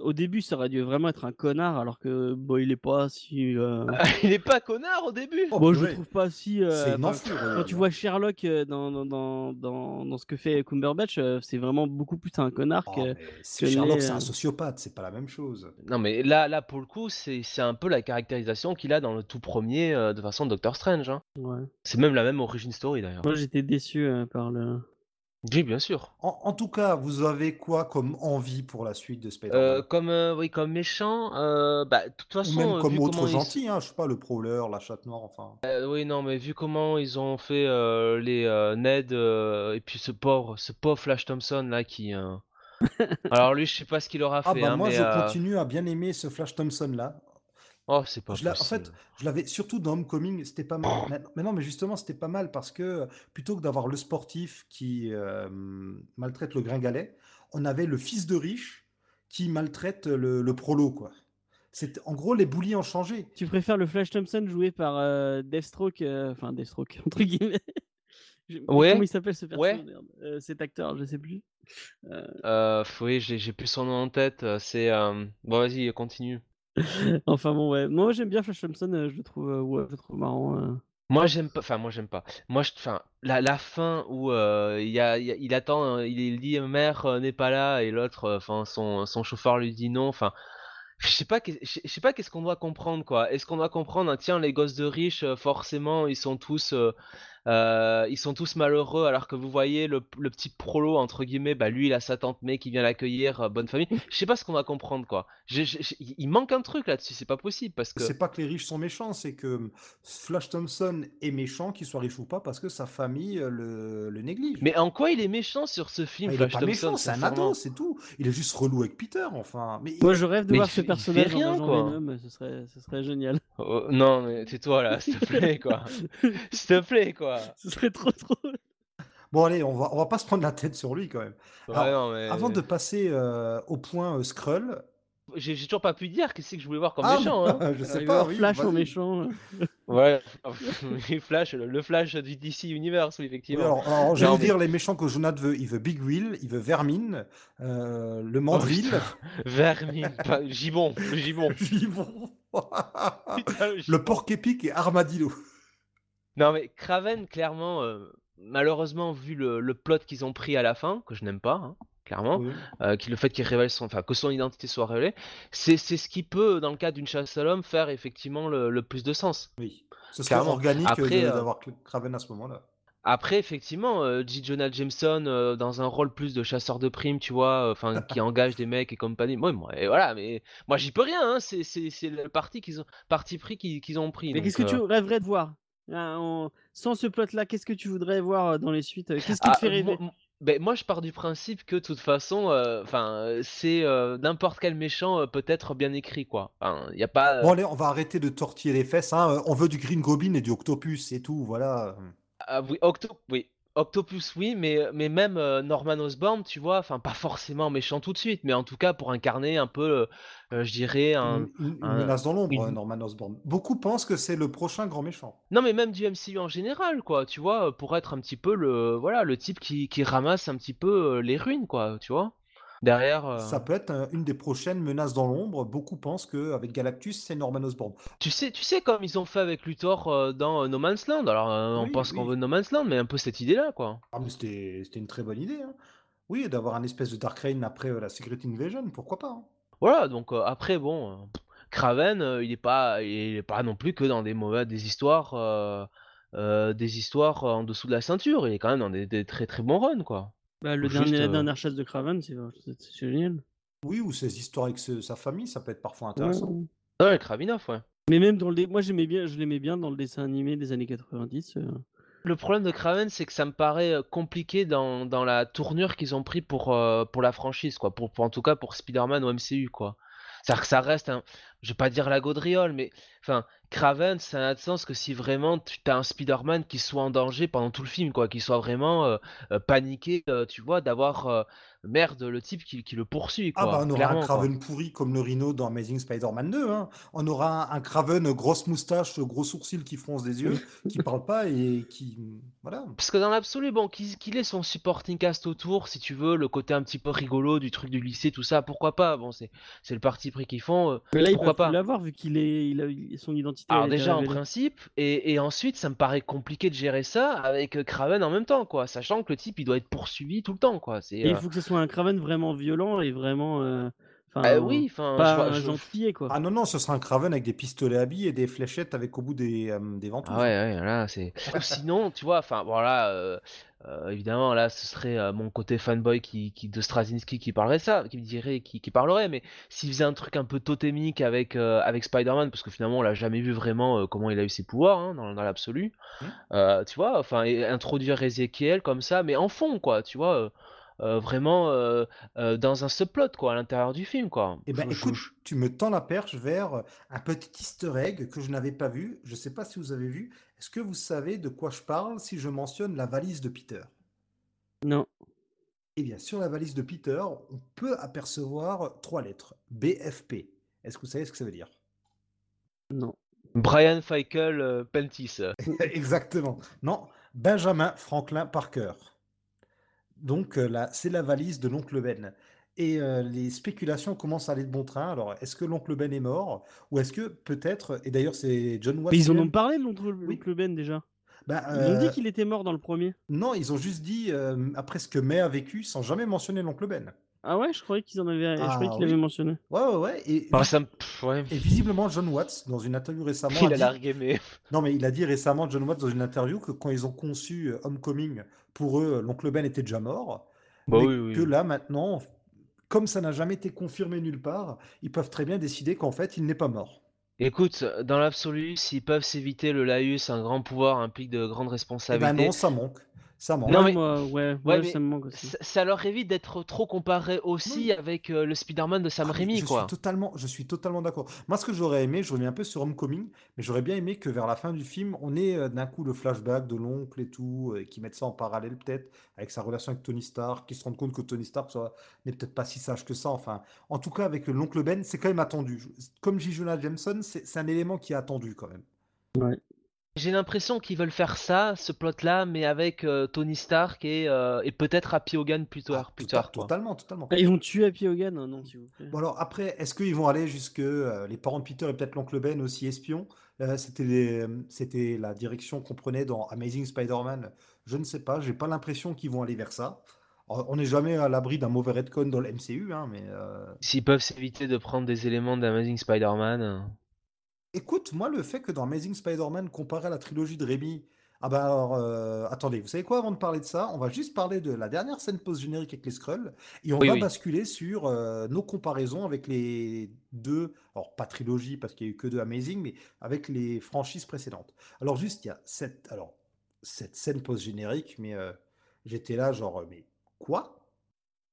Au début, ça aurait dû vraiment être un connard, alors que bon, il est pas si. euh, <laughs> Il est pas connard au début. Oh, Bon, je le purée. trouve pas si. euh, enfin, enflure. Quand tu vois Sherlock euh, dans, dans, dans, dans, dans ce que fait Cumberbatch, euh, c'est vraiment beaucoup plus un connard Oh, que. Sherlock, c'est euh, un sociopathe, c'est pas la même chose. Non mais là, là pour le coup, c'est c'est un peu la caractérisation qu'il a dans le tout premier euh, de façon Doctor Strange. hein. Ouais. C'est même la même origin story d'ailleurs. Moi, j'étais déçu euh, par le. Oui, bien sûr. En, en tout cas, vous avez quoi comme envie pour la suite de Spider-Man? Euh, comme euh, oui, comme méchant, euh, bah de toute Ou façon, même euh, comme vu autre comment ils- gentil, hein, je sais pas, le Prowler, la chatte noire, enfin. Euh, oui, non, mais vu comment ils ont fait euh, les euh, Ned euh, et puis ce pauvre, ce pauvre Flash Thompson là qui. euh, <laughs> Alors lui, je sais pas ce qu'il aura Ah fait, bah hein, moi, mais je euh, continue à bien aimer ce Flash Thompson là. Oh, c'est pas Je en fait, possible. je l'avais surtout dans Homecoming, c'était pas mal. Mais, mais non, mais justement, c'était pas mal parce que euh, plutôt que d'avoir le sportif qui euh, maltraite le gringalet, on avait le fils de riche qui maltraite le, le prolo, quoi. C'est en gros les boulis ont changé. Tu préfères le Flash Thompson joué par euh, Deathstroke, euh, enfin Deathstroke <laughs> entre guillemets. Je- Ouais, Comment il s'appelle ce perso ouais. merde Euh, Cet acteur, je sais plus. Euh, Euh, oui, j'ai plus son nom en tête. C'est euh, bon, vas-y, continue. <laughs> enfin bon, ouais. Moi, j'aime bien Flash Thompson. euh, je le trouve, euh, ouais, je marrant. euh. Moi j'aime pas, enfin moi j'aime pas. Moi je, enfin la, la fin où il y a, il attend, euh, il, dit mère euh, n'est pas là et l'autre, enfin son, son chauffeur lui dit non. Enfin je sais pas, je sais pas qu'est-ce qu'on doit comprendre quoi. Est-ce qu'on doit comprendre, ah, tiens les gosses de riches forcément ils sont tous, euh, ils sont tous malheureux alors que vous voyez le, le petit prolo entre guillemets, bah lui il a sa tante May qui vient l'accueillir, euh, bonne famille. Je sais pas ce qu'on doit comprendre quoi. J'ai- j'ai- j'ai- il manque un truc là-dessus, c'est pas possible parce que. C'est pas que les riches sont méchants, c'est que Flash Thompson est méchant, qu'il soit riche ou pas, parce que sa famille euh, le, le néglige. Mais en quoi il est méchant sur ce film, Ah, il est Flash pas Thompson, méchant, c'est un ado, c'est tout. Il est juste relou avec Peter, enfin. Mais Moi, je rêve de Mais voir il ce personnage rien, en quoi. Venom. Ce serait, ce serait génial. Oh, non, mais tais-toi là, s'il te plaît, quoi. <laughs> S'il te plaît, quoi. <laughs> Ce serait trop trop. bon, allez, on va, on va pas se prendre la tête sur lui quand même. Ouais, Alors, non, mais... Avant de passer euh, au point euh, Skrull. J'ai toujours pas pu dire qu'est-ce que je voulais voir comme Ah, méchant, hein. <laughs> je sais y pas, oui. Flash en méchant. euh. <laughs> Ouais, oui, Flash, le, le Flash du DC Universe, oui, Oui, effectivement. alors, alors, mais- dire les méchants que Jonathan veut. Il veut Big Wheel, il veut Vermine, euh, le Mandrill. putain. Vermine, pas- Gibon, le Gibon. Gibon. Putain, le porc épic et Armadillo. Non, mais Kraven, clairement, euh, malheureusement, vu le, le plot qu'ils ont pris à la fin, que je n'aime pas, hein, clairement, Oui. euh, qui, le fait qu'il révèle son, enfin, que son identité soit révélée, c'est c'est ce qui peut, dans le cadre d'une chasse à l'homme, faire effectivement le, le plus de sens. Oui. Ce serait Clairement. organique Après, euh, euh, d'avoir Craven à ce moment-là. Après, effectivement, euh, J. Jonah Jameson euh, dans un rôle plus de chasseur de primes, tu vois, enfin, <laughs> qui engage des mecs et compagnie. Moi, moi, et voilà, mais moi, j'y peux rien. Hein, c'est c'est c'est le parti qu'ils ont, parti pris qu'ils qu'ils ont pris. Mais donc, qu'est-ce que tu rêverais de voir? Là, Sans ce plot-là, qu'est-ce que tu voudrais voir euh, dans les suites euh, Qu'est-ce qui ah, te fait rêver? moi, Ben, moi, je pars du principe que de toute façon, euh, enfin, c'est euh, n'importe quel méchant euh, peut être bien écrit, quoi. Enfin, y a pas. Bon, allez, on va arrêter de tortiller les fesses. Hein. On veut du Green Goblin et du Octopus et tout, voilà. Ah, oui, Octo, oui. Octopus, oui, mais, mais même euh, Norman Osborn, tu vois, enfin, pas forcément méchant tout de suite, mais en tout cas pour incarner un peu, euh, euh, je dirais, un. Une, une- une un- menace dans l'ombre, une- Norman Osborn. Beaucoup pensent que c'est le prochain grand méchant. Non, mais même du MCU en général, quoi, tu vois, pour être un petit peu le, voilà, le type qui, qui ramasse un petit peu les ruines, quoi, tu vois. Derrière. euh, Ça peut être euh, une des prochaines menaces dans l'ombre. Beaucoup pensent qu'avec Galactus, c'est Norman Osborn. Tu sais, tu sais comme ils ont fait avec Luthor euh, dans No Man's Land. Alors, on Oui, pense qu'on veut No Man's Land, mais un peu cette idée-là, quoi. Ah, mais c'était c'était une très bonne idée. hein. Oui, d'avoir un espèce de Dark Reign après la Secret Invasion, pourquoi pas hein. Voilà, donc après, bon, euh, il est pas, il est pas non plus que dans des mauvais, des histoires, euh, euh, des histoires en dessous de la ceinture. Il est quand même dans des, des très très bons runs, quoi. Bah, le dernier, juste, la euh, dernière chasse de Craven, c'est c'est- génial. Oui, ou ses histoires avec ce- sa famille, ça peut être parfois intéressant. ouais. Ouais, Kravinov, ouais. Mais même dans le dé- moi j'aimais bien, je l'aimais bien dans le dessin animé des années 90. euh. Le problème de Kraven, c'est que ça me paraît euh, compliqué dans, dans la tournure qu'ils ont pris pour, euh, pour la franchise, quoi. Pour, pour- en tout cas pour Spider-Man ou MCU, quoi. C'est-à-dire que ça reste un. Je vais pas dire la gaudriole, mais. Enfin, Kraven, ça n'a de sens que si vraiment tu as un Spider-Man qui soit en danger pendant tout le film, quoi. Qui soit vraiment euh, euh, paniqué, euh, tu vois, d'avoir. euh, merde, le type qui, qui le poursuit, Ah bah on aura un quoi. Kraven pourri comme le Rhino dans Amazing Spider-Man 2. hein. On aura un, Kraven grosse moustache, gros sourcils qui fronce des yeux, qui <laughs> parle pas et qui... Voilà. Parce que dans l'absolu, bon, qu'il qu'il ait son supporting cast autour, si tu veux, le côté un petit peu rigolo du truc du lycée, tout ça, pourquoi pas Bon, c'est c'est le parti pris qu'ils font. euh, Mais là, il pourquoi pas l'avoir vu qu'il est, il a, son identité. Alors déjà en principe, et, et ensuite ça me paraît compliqué de gérer ça avec euh, Kraven en même temps, quoi, sachant que le type il doit être poursuivi tout le temps, quoi. C'est. Il euh, faut que ce soit un Craven vraiment violent et vraiment, euh, enfin, bah oui, enfin, pas je un je- gentillet quoi. Ah non, non, ce sera un Kraven avec des pistolets à billes et des fléchettes avec au bout des, euh, des ventouses. Ah ouais, ouais, là, c'est. Ou <laughs> sinon, tu vois, enfin, voilà, euh, euh, évidemment, là, ce serait euh, mon côté fanboy qui, qui de Straczynski qui parlerait ça, qui me dirait, qui, qui parlerait, mais s'il faisait un truc un peu totémique avec, euh, avec Spider-Man, parce que finalement, on l'a jamais vu vraiment comment il a eu ses pouvoirs, hein, dans, dans l'absolu, euh, tu vois, enfin, introduire Ezekiel comme ça, mais en fond, quoi, tu vois, euh, vraiment euh, euh, dans un subplot, quoi, à l'intérieur du film, quoi. Eh ben Je- écoute, je- tu me tends la perche vers un petit easter egg que je n'avais pas vu. Je sais pas si vous avez vu. Est-ce que vous savez de quoi je parle si je mentionne la valise de Peter? Non. Eh bien, sur la valise de Peter, on peut apercevoir trois lettres. BFP. Est-ce que vous savez ce que ça veut dire? Non. Brian Feichel euh, Pentis. <laughs> Exactement. Non, Benjamin Franklin Parker. Donc euh, là, c'est la valise de l'oncle Ben. Et euh, les spéculations commencent à aller de bon train. Alors, est-ce que l'oncle Ben est mort? Ou est-ce que peut-être, et d'ailleurs c'est John Watts Mais ils en ont parlé de l'oncle Oui. Ben déjà. Bah, Ils ont dit euh, qu'il était mort dans le premier. non, ils ont juste dit euh, après ce que May a vécu sans jamais mentionner l'oncle Ben. Ah ouais, je croyais qu'ils en avaient, je croyais Ah qu'il oui. avait mentionné. Ouais, ouais, ouais. Et, Enfin, ça me- pff, ouais. et visiblement, John Watts, dans une interview récemment, Il a a dit- largué, mais. Non, mais il a dit récemment, John Watts, dans une interview, que quand ils ont conçu euh, Homecoming, pour eux, l'oncle Ben était déjà mort. Bah mais oui, oui. que là, maintenant, comme ça n'a jamais été confirmé nulle part, ils peuvent très bien décider qu'en fait, il n'est pas mort. Écoute, dans l'absolu, s'ils peuvent s'éviter le laïus, un grand pouvoir implique de grandes Eh ben responsabilités. non, ça manque. Ça manque. Non, Ouais, mais- moi, ouais, Ouais, ouais, mais ça me manque aussi. ça, ça leur évite d'être trop comparé aussi Oui. avec euh, le Spider-Man de Sam Ah, Raimi, je quoi. suis totalement, je suis totalement d'accord. Moi, ce que j'aurais aimé, je reviens un peu sur Homecoming, mais j'aurais bien aimé que vers la fin du film, on ait euh, d'un coup le flashback de l'oncle et tout, euh, et qu'ils mettent ça en parallèle peut-être avec sa relation avec Tony Stark, qu'ils se rendent compte que Tony Stark n'est peut-être pas si sage que ça. Enfin, en tout cas, avec l'oncle Ben, c'est quand même attendu. Comme J. Jonah Jameson, c'est c'est un élément qui est attendu quand même. J'ai l'impression qu'ils veulent faire ça, ce plot-là, mais avec euh, Tony Stark et, euh, et peut-être Happy Hogan plus tard. Ah, plus tota- tard, quoi. totalement, totalement. Ah, Ils vont tuer Happy Hogan hein, Non, s'il vous plaît. Bon alors après, est-ce qu'ils vont aller jusque euh, les parents de Peter et peut-être l'oncle Ben aussi espions? Euh, c'était c'était la direction qu'on prenait dans Amazing Spider-Man. Je ne sais pas, j'ai pas l'impression qu'ils vont aller vers ça. On n'est jamais à l'abri d'un mauvais retcon dans le MCU, hein, mais euh, S'ils peuvent s'éviter de prendre des éléments d'Amazing Spider-Man. Écoute, moi le fait que dans Amazing Spider-Man comparé à la trilogie de Raimi, ah ben alors euh, attendez, vous savez quoi avant de parler de ça, on va juste parler de la dernière scène post-générique avec les Skrulls et on Oui, va oui. basculer sur euh, nos comparaisons avec les deux, alors pas trilogie parce qu'il y a eu que deux Amazing, mais avec les franchises précédentes. Alors juste il y a cette, alors cette scène post-générique, mais euh, j'étais là genre mais Quoi?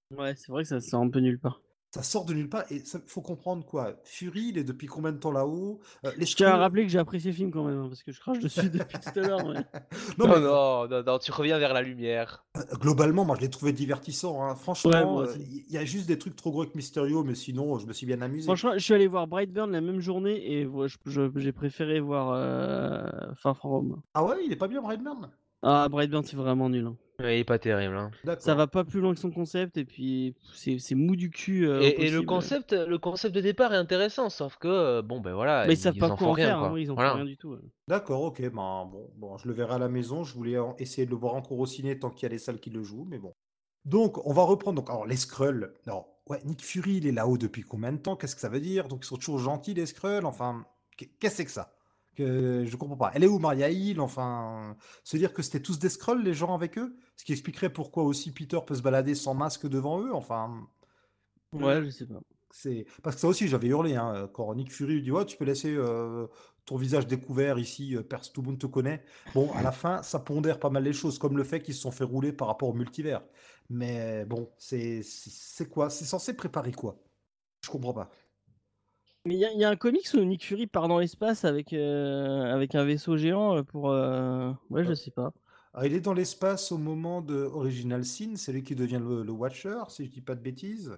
Ouais, c'est vrai que ça sort un peu nulle part. Ça sort de nulle part et il faut comprendre quoi? Fury, il est depuis combien de temps là-haut? Euh, les Je tiens à rappeler que j'ai apprécié le film quand même, hein, parce que je crache dessus <laughs> depuis tout à l'heure. mais- <laughs> Non, Non, mais, non, non, non, tu reviens vers la lumière. euh, globalement, moi je l'ai trouvé divertissant. hein. Ouais, Franchement, euh, il y a juste des trucs trop gros avec Mysterio, mais sinon, je me suis bien amusé. Franchement, je suis allé voir Brightburn la même journée et ouais, j'ai préféré voir euh, Far From Home. Ah ouais, il est pas bien Brightburn? Ah, Brightburn, c'est vraiment nul. hein. Ouais, il est pas terrible. hein. D'accord. Ça va pas plus loin que son concept et puis c'est c'est mou du cul. euh, Et, et le concept, le concept de départ est intéressant, sauf que euh, bon ben voilà, Mais ils savent pas en quoi en rien, faire, quoi. hein, ils en Voilà. font rien du tout. ouais. D'accord, ok, ben, bon, bon, je le verrai à la maison. Je voulais essayer de le voir encore au ciné tant qu'il y a les salles qui le jouent, mais bon. Donc, on va reprendre. Donc, alors, les Skrulls. Non, ouais, Nick Fury, il est là-haut depuis combien de temps Qu'est-ce que ça veut dire? Donc, ils sont toujours gentils, les Skrulls Enfin, qu'est- qu'est-ce que c'est que ça? Que je comprends pas. Elle est où Maria Hill? Enfin, se dire que c'était tous des Skrulls, les gens avec eux? Ce qui expliquerait pourquoi aussi Peter peut se balader sans masque devant eux. Enfin, Ouais, je sais pas. c'est parce que ça aussi, j'avais hurlé hein, quand Nick Fury lui dit ouais, tu peux laisser euh, ton visage découvert ici, euh, pers- tout le monde te connaît. Bon, à la fin, ça pondère pas mal les choses, comme le fait qu'ils se sont fait rouler par rapport au multivers. Mais bon, c'est quoi? C'est censé préparer quoi? Je comprends pas. Mais il y, a- il y a un comics où Nick Fury part dans l'espace avec, euh, avec un vaisseau géant euh, pour. euh, Ouais, je Euh. sais pas. Ah, il est dans l'espace au moment de Original Sin, c'est lui qui devient le, le Watcher, si je dis pas de bêtises.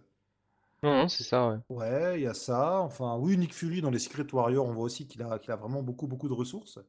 Non, non, c'est ça, ouais. Ouais, il y a ça. Enfin, oui, Nick Fury dans les Secret Warriors, on voit aussi qu'il a, qu'il a vraiment beaucoup, beaucoup de ressources.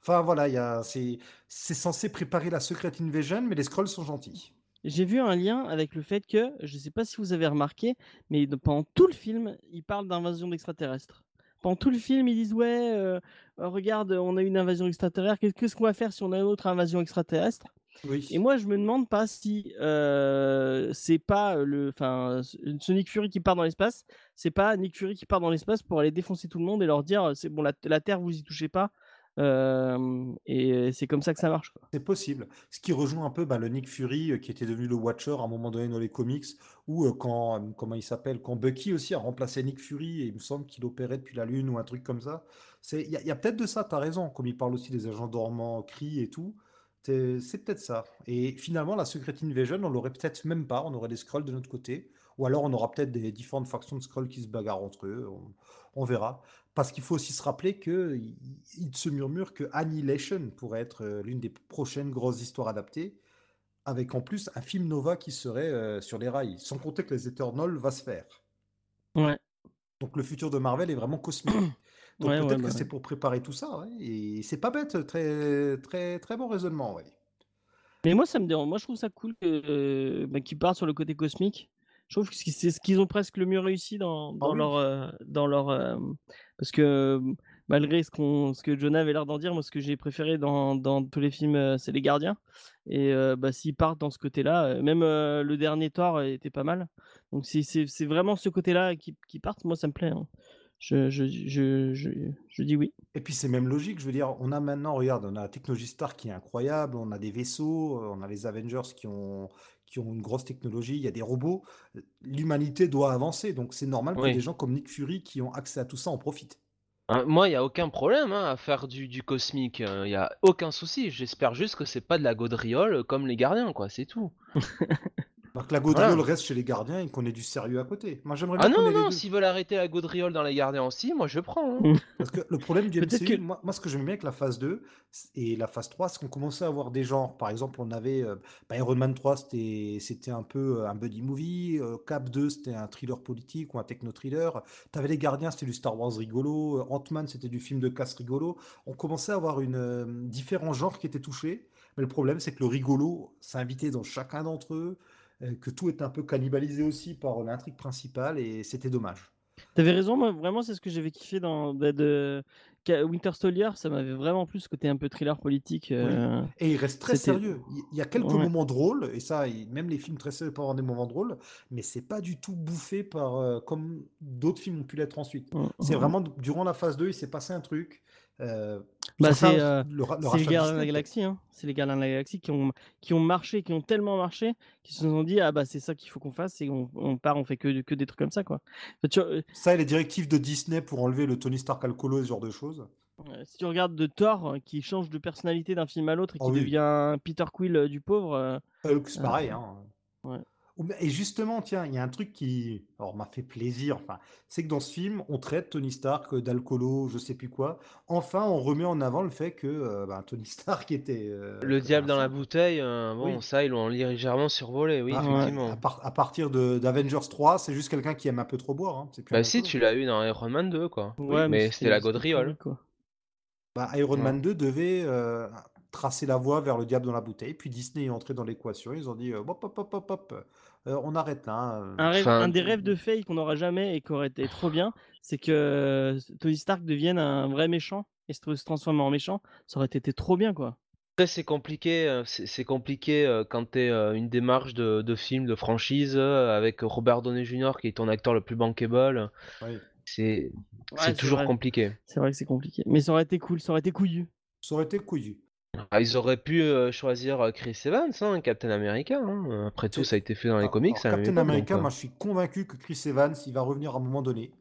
Enfin, voilà, il y a, c'est, c'est censé préparer la Secret Invasion, mais les Skrulls sont gentils. J'ai vu un lien avec le fait que, je sais pas si vous avez remarqué, mais pendant tout le film, ils parlent d'invasion d'extraterrestres. Pendant tout le film, ils disent ouais, euh, euh, regarde, on a une invasion extraterrestre. Qu'est- Qu'est-ce qu'on va faire si on a une autre invasion extraterrestre? Oui. Et moi, je me demande pas si euh, c'est pas le, enfin, ce ce Nick Fury qui part dans l'espace, c'est pas Nick Fury qui part dans l'espace pour aller défoncer tout le monde et leur dire c'est bon, la, la Terre, vous y touchez pas. Et c'est comme ça que ça marche. C'est possible. Ce qui rejoint un peu bah, le Nick Fury euh, qui était devenu le Watcher à un moment donné dans les comics, ou euh, quand, comment il s'appelle, quand Bucky aussi a remplacé Nick Fury, et il me semble qu'il opérait depuis la Lune ou un truc comme ça. C'est, il y a, peut-être de ça, t'as raison, comme il parle aussi des agents dormants, cris et tout. C'est, peut-être ça. Et finalement, la Secret Invasion, on l'aurait peut-être même pas, on aurait des Skrulls de notre côté, ou alors on aura peut-être des différentes factions de Skrulls qui se bagarrent entre eux, on verra. Parce qu'il faut aussi se rappeler que il, il se murmure que Annihilation pourrait être euh, l'une des prochaines grosses histoires adaptées, avec en plus un film Nova qui serait euh, sur les rails, sans compter que les Eternals va se faire. Ouais. Donc le futur de Marvel est vraiment cosmique. <clears throat> Donc Ouais, ouais, peut-être bah que ouais. c'est pour préparer tout ça, et c'est pas bête, très très très bon raisonnement. Mais moi, ça me dérange. Moi, je trouve ça cool que, euh, bah, qu'ils partent sur le côté cosmique. Je trouve que c'est ce qu'ils ont presque le mieux réussi dans, dans Ah oui? leur. euh, dans leur euh, parce que euh, malgré ce, qu'on, ce que Jonah avait l'air d'en dire, moi, ce que j'ai préféré dans, dans tous les films, euh, c'est Les Gardiens. Et euh, bah, s'ils partent dans ce côté-là, même le dernier Thor était pas mal. Donc, c'est, vraiment ce côté-là qui, qui partent, moi, ça me plaît. hein. Je, je, je, je, je dis oui. Et puis c'est même logique, je veux dire, on a maintenant, regarde, on a la Technologie Star qui est incroyable, on a des vaisseaux, on a les Avengers qui ont, qui ont une grosse technologie, il y a des robots. L'humanité doit avancer, donc c'est normal que des gens comme Nick Fury qui ont accès à tout ça en profitent. Hein, Moi, il n'y a aucun problème hein, à faire du, du cosmique. Il n'y a aucun souci. J'espère juste que c'est pas de la gaudriole comme les gardiens, quoi. C'est tout. <laughs> Alors que la gaudriole Voilà. reste chez les gardiens et qu'on ait du sérieux à côté. Moi j'aimerais Ah bien non, non, deux. s'ils veulent arrêter la gaudriole dans les gardiens aussi, moi je prends. hein. <laughs> Parce que le problème du MCU, que- moi, moi, ce que j'aime bien avec la phase 2 et la phase 3, c'est qu'on commençait à avoir des genres. Par exemple, on avait euh, bah, Iron Man 3, c'était un peu euh, un buddy movie. euh, Cap 2, c'était un thriller politique ou un techno-thriller. T'avais les Gardiens, c'était du Star Wars rigolo. Ant-Man, c'était du film de casse rigolo. On commençait à avoir une, différents genres qui étaient touchés. Mais le problème, c'est que le rigolo s'invitait dans chacun d'entre eux, que tout était un peu cannibalisé aussi par l'intrigue principale et c'était dommage. T'avais raison, moi, vraiment, c'est ce que j'avais kiffé dans bah, de... Ca- Winter Soldier. Ça m'avait vraiment plu ce côté un peu thriller politique. euh, Et il reste très sérieux. Il y a quelques Ouais. moments drôles, et ça, même les films très sérieux peuvent avoir des moments drôles, mais c'est pas du tout bouffé par euh, comme d'autres films ont pu l'être ensuite. mm, C'est mm. vraiment durant la phase 2, il s'est passé un truc. euh, Bah, c'est, euh, le, le les Gardiens de la. Galaxie, hein. C'est les Gardiens de la Galaxie qui ont, qui ont marché, qui ont tellement marché, qui se sont dit ah bah c'est ça qu'il faut qu'on fasse et on, on part, on fait que, que des trucs comme ça quoi. Tu vois, euh, Ça et les directives de Disney pour enlever le Tony Stark alcoolo et ce genre de choses. euh, si tu regardes de Thor euh, qui change de personnalité d'un film à l'autre et Ah qui oui. devient Peter Quill euh, du pauvre, euh, Hulk, c'est Ah. pareil. Hein. Ouais. Et justement, tiens, il y a un truc qui alors, m'a fait plaisir. Enfin, c'est que dans ce film, on traite Tony Stark d'alcoolo, je sais plus quoi. Enfin, on remet en avant le fait que euh, <laughs> ben, Tony Stark était. euh, Le diable dans la bouteille, euh, bon, Oui. ça, ils l'ont légèrement survolé, oui, Ah, effectivement. À, par- à partir de d'Avengers 3, c'est juste quelqu'un qui aime un peu trop boire. hein, C'est plus un Bah si, tu l'as eu dans Iron Man 2, quoi. Ouais, mais c'était la gaudriole. quoi. Bah, Iron Ouais. Man 2 devait euh, tracer la voie vers le diable dans la bouteille. Puis Disney est entré dans l'équation. Ils ont dit euh, hop, hop, hop, hop, hop. Euh, on arrête là. hein. Un, rêve- Enfin, un des rêves de Faye qu'on n'aura jamais et qui aurait été trop bien, c'est que euh, Tony Stark devienne un vrai méchant et se, transforme en méchant. Ça aurait été trop bien, quoi. Après, c'est compliqué, euh, c'est compliqué euh, quand t'es euh, une démarche de, de film, de franchise, euh, avec Robert Downey Jr. qui est ton acteur le plus bankable. Oui. C'est Ouais, toujours vrai. compliqué. C'est vrai que c'est compliqué. Mais ça aurait été cool, ça aurait été couillu. Ça aurait été couillu. Ah, ils auraient pu euh, choisir euh, Chris Evans, hein, Captain America. hein. Après tout, ça a été fait dans les Alors- comics. alors, à la même Captain America, donc, moi je suis convaincu que Chris Evans, il va revenir à un moment donné.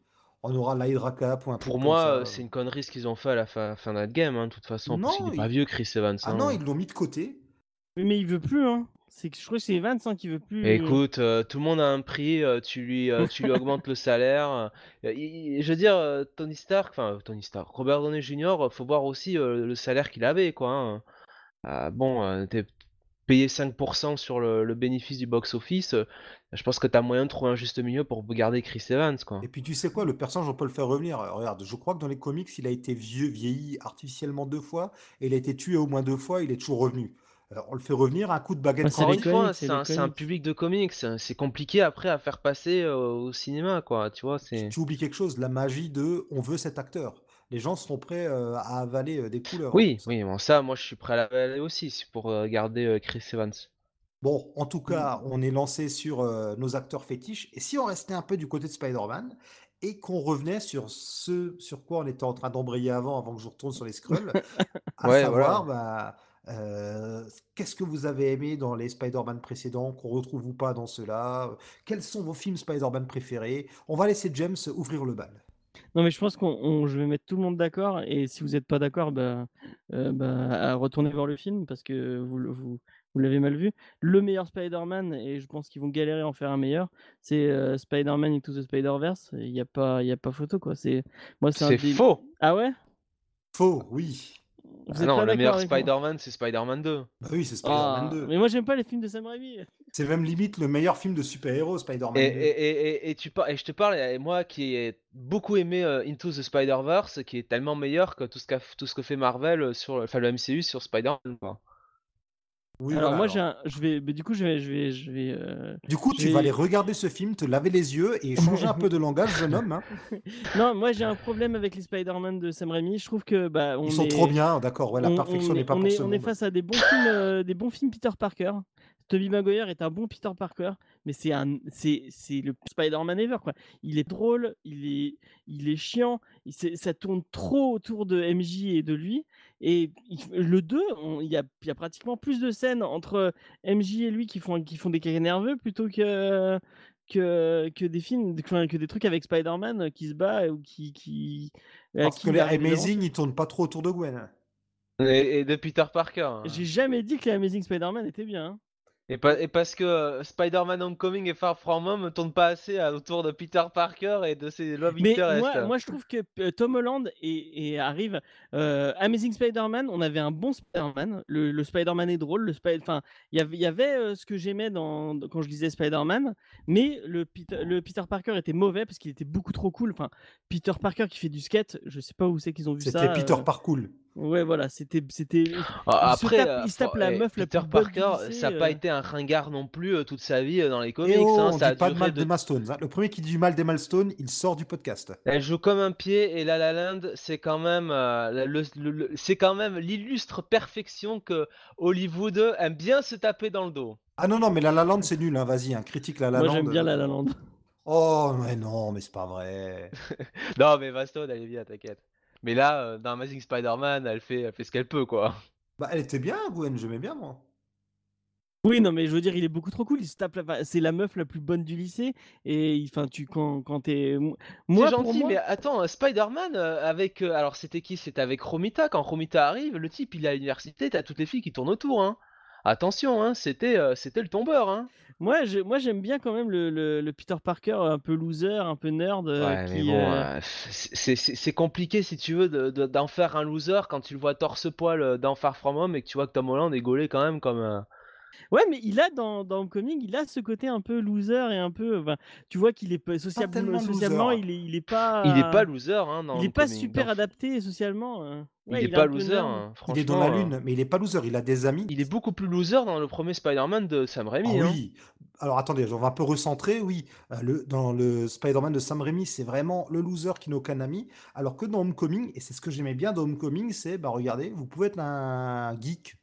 On aura l'Hydra Cap ou un truc Pour moi, euh, c'est une connerie ce qu'ils ont fait à la fin, fin de la game, hein, de toute façon. parce Non, qu'il est pas il- vieux, Chris Evans. Ah hein. non, ils l'ont mis de côté. Oui, mais il veut plus, hein. C'est que je crois que c'est Evans hein, qui veut plus. Écoute, euh, tout le monde a un prix, euh, tu lui, euh, tu lui augmentes le salaire. euh, il- il- je veux dire, euh, Tony Stark, enfin Tony Stark, Robert Downey Jr., faut voir aussi euh, le salaire qu'il avait, quoi. hein. Bon, euh, t'es payé 5% sur le, le bénéfice du box-office, euh, je pense que t'as moyen de trouver un juste milieu pour garder Chris Evans, quoi. Et puis tu sais quoi, le personnage, on peut le faire revenir. Regarde, je crois que dans les comics, il a été vieux, vieilli artificiellement deux fois, et il a été tué au moins deux fois, il est toujours revenu. On le fait revenir à un coup de baguette Ouais, c'est un, c'est un comics. public de comics, c'est compliqué après à faire passer euh, au cinéma, quoi. Tu vois, c'est. Tu oublies quelque chose, la magie de on veut cet acteur. Les gens seront prêts euh, à avaler euh, des couleurs. hein, Oui, oui, bon, ça, moi je suis prêt à l'avaler aussi, c'est pour euh, garder euh, Chris Evans. Bon, en tout cas, on est lancé sur euh, nos acteurs fétiches. Et si on restait un peu du côté de Spider-Man et qu'on revenait sur ce sur quoi on était en train d'embrayer avant, avant que je retourne sur les Skrulls, <laughs> à Ouais, savoir, bah, euh, qu'est-ce que vous avez aimé dans les Spider-Man précédents qu'on retrouve ou pas dans ceux-là Quels sont vos films Spider-Man préférés? On va laisser James ouvrir le bal. Non, mais je pense qu'on on- je vais mettre tout le monde d'accord. Et si vous n'êtes pas d'accord, bah, euh, bah, à retourner voir le film parce que vous, vous, vous l'avez mal vu. Le meilleur Spider-Man, et je pense qu'ils vont galérer à en faire un meilleur, c'est euh, Spider-Man Into the Spider-Verse. Il n'y a, pas- il y a pas photo, quoi. C'est moi, c'est un C'est des- faux! Ah ouais? Faux, oui. Vous Ah non, le meilleur Spider-Man, c'est Spider-Man 2. Bah oui, c'est Spider-Man Ah, 2. Mais moi, j'aime pas les films de Sam Raimi. C'est même limite le meilleur film de super-héros, Spider-Man Et, 2. et, et, et- et tu par- et je te parle, et moi qui ai beaucoup aimé euh, Into the Spider-Verse, qui est tellement meilleur que tout ce, qu'a- tout ce que fait Marvel euh, sur, enfin le MCU sur Spider-Man. quoi. Oui, alors voilà, moi, alors. j'ai un- je vais, mais du coup, je vais, je vais, je vais. euh, Du coup, tu vas aller regarder ce film, te laver les yeux et <laughs> changer un peu de langage, jeune homme. hein. <laughs> Non, moi, j'ai un problème avec les Spider-Man de Sam Raimi. Je trouve que bah, on Ils sont est... trop bien, d'accord. Ouais, la on- perfection on n'est est- pas on pour est, ce on est face à des bons films, euh, des bons films Peter Parker. Tobey Maguire est un bon Peter Parker, mais c'est un, c'est, c'est le Spider-Man ever quoi. Il est drôle, il est, il est chiant, il- c'est- ça tourne trop autour de MJ et de lui. Et il- le 2, on- il y a, il y a pratiquement plus de scènes entre MJ et lui qui font, qui font des cahiers nerveux plutôt que que, que des films, que des trucs avec Spider-Man qui se bat ou qui qui à Parce qui que il les. Amazing, ils tournent pas trop autour de Gwen. Et, et de Peter Parker. hein. J'ai jamais dit que les Amazing Spider-Man étaient bien. hein. Et, parce que euh, Spider-Man Homecoming et Far From Home ne tournent pas assez autour de Peter Parker et de ses love Mais interest. moi, moi, je trouve que euh, Tom Holland et, et arrive euh, Amazing Spider-Man. On avait un bon Spider-Man. Le, le Spider-Man est drôle. Le Spider, enfin, il y avait, il y avait euh, ce que j'aimais dans, dans- quand je lisais Spider-Man, mais le Peter, le Peter Parker était mauvais parce qu'il était beaucoup trop cool. Enfin, Peter Parker qui fait du skate, je sais pas où c'est qu'ils ont vu ça. C'était Peter euh, Parkour. Ouais, voilà, c'était, c'était. Ah, il se Après, tape- euh, il se tape la eh, meuf la Peter plus du Parker, lycée, ça n'a pas euh. été un ringard non plus euh, toute sa vie euh, dans les comics. Et oh, hein, on ça a dit pas de mal de- d'Emma Stone. hein. Le premier qui dit du mal d'Emma Stone, il sort du podcast. Elle joue comme un pied et La La Land, c'est quand même, euh, le- le- le- c'est quand même l'illustre perfection que Hollywood aime bien se taper dans le dos. Ah non, non, mais La La Land, c'est nul. Hein. Vas-y, un critique La La Moi, Land. j'aime bien La La Land. Oh, mais non, mais c'est pas vrai. <laughs> Non, mais Vaston, elle est bien, t'inquiète. Mais là, euh, dans Amazing Spider-Man, elle fait, elle fait ce qu'elle peut, quoi. Bah, elle était bien, Gwen, j'aimais bien, moi. Oui, non, mais je veux dire, il est beaucoup trop cool. Il se tape la... C'est la meuf la plus bonne du lycée. Et enfin, tu quand, quand t'es. Moi, pour gentil, moi- mais attends, euh, Spider-Man euh, avec. euh, alors, c'était qui? C'était avec Romita. Quand Romita arrive, le type, il est à l'université, t'as toutes les filles qui tournent autour, hein. Attention, hein, c'était euh, c'était le tombeur. Hein. Moi, je, moi, j'aime bien quand même le, le- le Peter Parker un peu loser, un peu nerd, euh, Ouais, mais qui. bon, euh, c'est c'est- c'est compliqué si tu veux de- de- d'en faire un loser quand tu le vois torse-poil euh, dans Far From Home et que tu vois que Tom Holland est gaulé quand même comme. Ouais, mais il a dans, dans Homecoming, il a ce côté un peu loser et un peu. tu vois qu'il est pas- sociable- tellement socialement, loser. il est, il est pas. Il est pas loser, hein, dans Il est pas super adapté socialement. hein. Ouais, il est pas loser, hein, Il est dans la franchement, euh, lune, mais il est pas loser, il a des amis. Il est beaucoup plus loser dans le premier Spider-Man de Sam Raimi. Ah hein. oui. Alors attendez, on va un peu recentrer. Oui, Euh, le, dans le Spider-Man de Sam Raimi, c'est vraiment le loser qui n'a aucun ami. Alors que dans Homecoming, et c'est ce que j'aimais bien dans Homecoming, c'est, bah regardez, vous pouvez être un geek,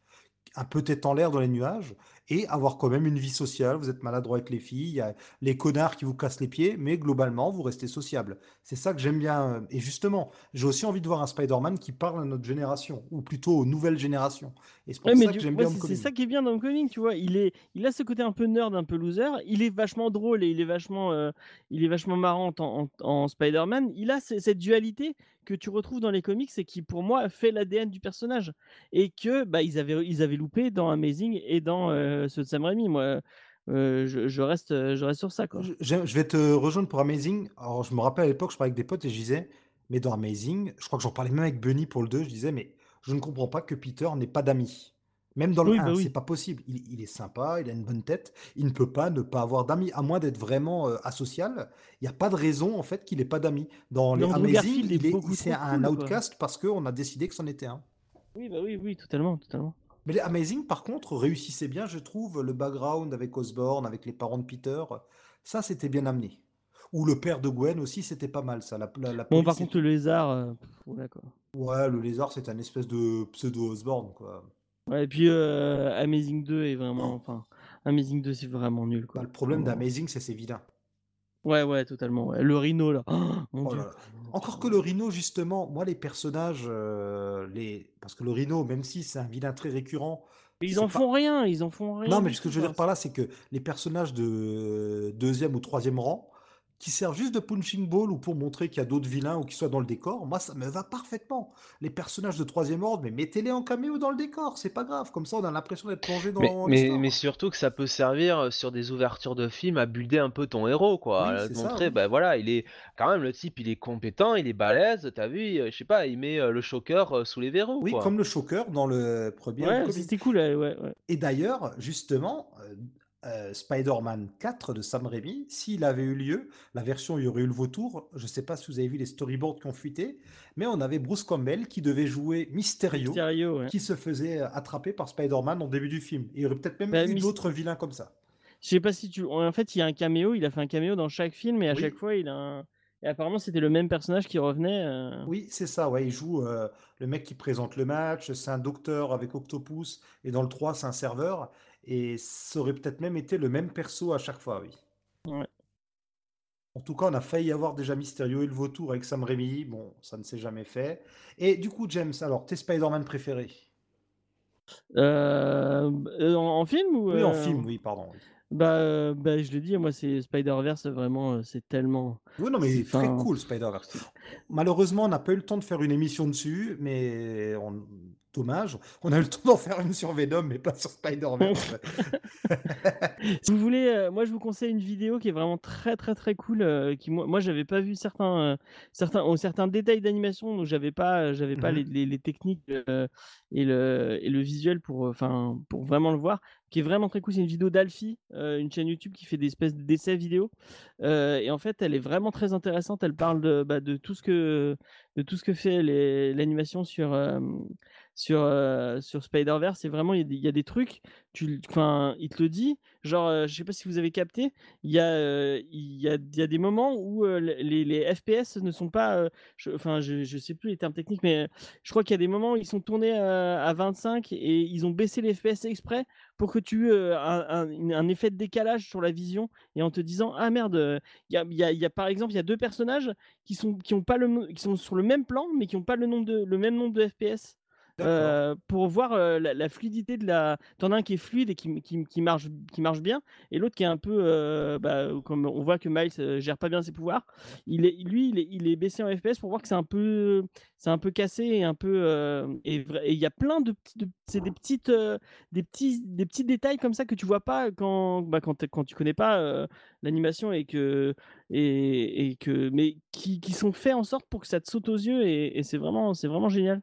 un peu tête en l'air dans les nuages, et avoir quand même une vie sociale. Vous êtes maladroit avec les filles, il y a les connards qui vous cassent les pieds, mais globalement, vous restez sociable. C'est ça que j'aime bien. Et justement, j'ai aussi envie de voir un Spider-Man qui parle à notre génération, ou plutôt aux nouvelles générations. Et c'est pour Ouais, ça que j'aime ouais, bien c'est- ça qui est bien dans Homecoming, tu vois. Il, est, il a ce côté un peu nerd, un peu loser. Il est vachement drôle et il est vachement, euh, il est vachement marrant en, en- en Spider-Man. Il a ce- cette dualité que tu retrouves dans les comics et qui, pour moi, fait l'ADN du personnage. Et que bah, ils, avaient, ils avaient loupé dans Amazing et dans euh, ceux de Sam Raimi. Moi, euh, je, je reste, je reste sur ça. Quoi. Je, vais te rejoindre pour Amazing. Alors, je me rappelle à l'époque, je parlais avec des potes et je disais, mais dans Amazing, je crois que j'en parlais même avec Bunny pour le 2, je disais, mais je ne comprends pas que Peter n'ait pas d'amis. Même dans le Oui, 1, bah oui. c'est pas possible. Il, il est sympa, il a une bonne tête, il ne peut pas ne pas avoir d'amis, à moins d'être vraiment euh, asocial. Il n'y a pas de raison, en fait, qu'il n'ait pas d'amis. Dans les Amazing, il est, c'est un cool, quoi. outcast parce qu'on a décidé que c'en était un. Oui, bah oui, oui, totalement, totalement. Mais les Amazing, par contre, réussissaient bien, je trouve, le background avec Osborn, avec les parents de Peter. Ça, c'était bien amené. Ou le père de Gwen aussi, c'était pas mal, ça. La, la, la Bon, par contre, le lézard, euh, voilà quoi. Ouais, le lézard, c'est un espèce de pseudo-Osborn, quoi. Ouais, et puis euh, Amazing 2 est vraiment. Enfin, Amazing 2, c'est vraiment nul, quoi. Bah, le problème d'Amazing, c'est ses vilains. Ouais, ouais, totalement. ouais. Le rhino, là. Oh, mon Oh dieu. là. Encore que le rhino, justement, moi, les personnages, euh, les... parce que le rhino, même si c'est un vilain très récurrent, Mais ils en pas- font rien, ils en font rien. Non, mais ce que je veux dire par là, c'est que les personnages de deuxième ou troisième rang, qui servent juste de punching ball ou pour montrer qu'il y a d'autres vilains ou qui soient dans le décor, moi, ça me va parfaitement. Les personnages de troisième ordre, mais mettez-les en caméo dans le décor, c'est pas grave. Comme ça, on a l'impression d'être plongé dans Mais, mais, l'histoire. mais surtout que ça peut servir euh, sur des ouvertures de films à builder un peu ton héros, quoi. Oui, à c'est te ça, montrer, oui. bah voilà, il est quand même le type, il est compétent, il est balèze, t'as vu, euh, je sais pas, il met euh, le choker sous les verrous, Oui, quoi. comme le choker dans le premier Ouais, c'était cool, ouais, ouais. ouais. Et d'ailleurs, justement, euh, Spider-Man 4 de Sam Raimi, s'il avait eu lieu, la version il y aurait eu le vautour, je ne sais pas si vous avez vu les storyboards qui ont fuité, mais on avait Bruce Campbell qui devait jouer Mysterio, Mysterio, ouais. qui se faisait euh, attraper par Spider-Man en début du film. Et il y aurait peut-être même Bah, eu d'autres vilains comme ça. Je sais pas si tu. En fait, il y a un caméo, il a fait un caméo dans chaque film et à Oui. chaque fois, il a un. Et apparemment, c'était le même personnage qui revenait. euh, Oui, c'est ça, ouais, il joue euh, le mec qui présente le match, c'est un docteur avec Octopus, et dans le 3, c'est un serveur, et ça aurait peut-être même été le même perso à chaque fois, oui. Ouais. En tout cas, on a failli avoir déjà Mysterio et le vautour avec Sam Raimi, bon, ça ne s'est jamais fait. Et du coup, James, alors, tes Spider-Man préférés? euh, en, en film ou Oui, en euh, film, oui, pardon. oui. Bah, euh, bah, je l'ai dit, moi, c'est Spider-Verse, vraiment, c'est tellement. Oui, non, mais C'est- très cool, Spider-Verse. Malheureusement, on n'a pas eu le temps de faire une émission dessus, mais on- dommage. On a eu le temps d'en faire une sur Venom, mais pas sur Spider-Verse. <laughs> Si vous voulez, euh, moi je vous conseille une vidéo qui est vraiment très très très cool. euh, qui moi, moi j'avais pas vu certains euh, certains oh, certains détails d'animation, donc j'avais pas j'avais pas Mhm. les, les- les techniques et le et le visuel pour enfin pour vraiment le voir. Qui est vraiment très cool. C'est une vidéo d'Alfie, euh, une chaîne YouTube qui fait des espèces d'essais vidéo. Euh, et en fait, elle est vraiment très intéressante. Elle parle de bah, de tout ce que de tout ce que fait l'animation sur euh, sur euh, sur Spider-Verse. Et vraiment, il y, a des- trucs tu, il te le dit, genre, euh, je sais pas si vous avez capté, il y a, euh, y a, des moments où euh, les, les FPS ne sont pas, enfin, je, je sais plus les termes techniques, mais je crois qu'il y a des moments où ils sont tournés à 25 et ils ont baissé les FPS exprès pour que tu aies un, un- effet de décalage sur la vision et en te disant, ah merde, il y a, y y a, par exemple, il y a deux personnages qui sont, qui ont pas le, qui sont sur le même plan, mais qui ont pas le nombre de, le même nombre de FPS. Euh, pour voir euh, la, fluidité de la. T'en as un qui est fluide et qui, qui, marche, qui marche bien, et l'autre qui est un peu. euh, bah, comme on voit que Miles gère pas bien ses pouvoirs, il est, lui, il est, il est baissé en FPS pour voir que c'est un peu, c'est un peu cassé et un peu. euh, et il y a plein de c'est des petites, euh, des petits, des petits détails comme ça que tu vois pas quand, bah, quand, quand tu connais pas euh, l'animation et que, et, et que, mais qui, qui sont faits en sorte pour que ça te saute aux yeux et, et c'est vraiment, c'est vraiment génial.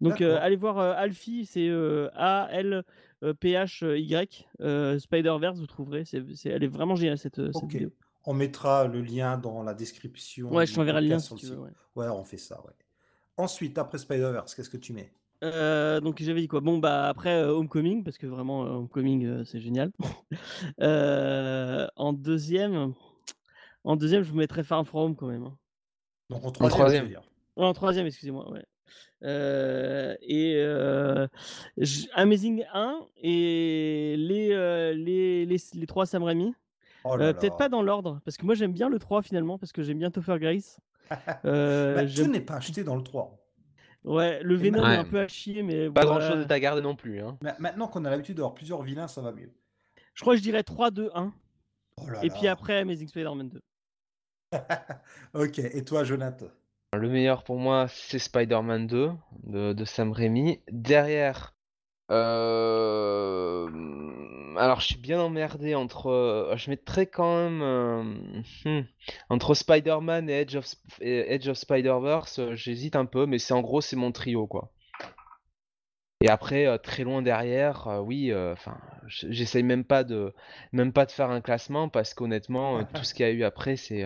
Donc allez voir Alfie, c'est A L euh, P H Y Spider Verse, vous trouverez. C'est, c'est- elle est vraiment géniale cette, vidéo. On mettra le lien dans la description. Ouais, je t'enverrai le lien si sur tu veux. site. ouais. Ouais, on fait ça, ouais. Ensuite, après Spider-Verse, qu'est-ce que tu mets? Euh, donc j'avais dit quoi? Bon bah après euh, Homecoming parce que vraiment euh, Homecoming euh, c'est génial. <laughs> Euh, en deuxième, en deuxième je vous mettrais Far From Home quand même. hein. Donc en troisième, troisième. dire? Ouais, en troisième, excusez-moi. Ouais. Euh, et euh, Amazing 1 et les, euh, les, les, les trois Sam Raimi. Oh Euh. Peut-être pas dans l'ordre, parce que moi j'aime bien le 3 finalement, parce que j'aime bien Topher Grace. Euh, <laughs> Bah, tout j'aime- n'est pas acheté dans le 3. ouais, le Venom est un peu à chier, mais Pas grand chose voilà. de ta garde non plus. Hein. Ma- Maintenant qu'on a l'habitude d'avoir plusieurs vilains, ça va mieux. Je crois que je dirais 3, 2, 1. Oh là Et là. puis après Amazing Spider-Man 2. <laughs> Ok, et toi, Jonathan? Le meilleur pour moi, c'est Spider-Man 2 de, de Sam Raimi. Derrière, euh, alors je suis bien emmerdé entre. euh, Je mettrais quand même euh, hmm, entre Spider-Man et Edge of, Spider-Verse. euh, J'hésite un peu, mais c'est en gros c'est mon trio quoi. Et après, très loin derrière, oui, enfin, j'essaye même pas de, même pas de faire un classement parce qu'honnêtement, tout ce qu'il y a eu après, c'est,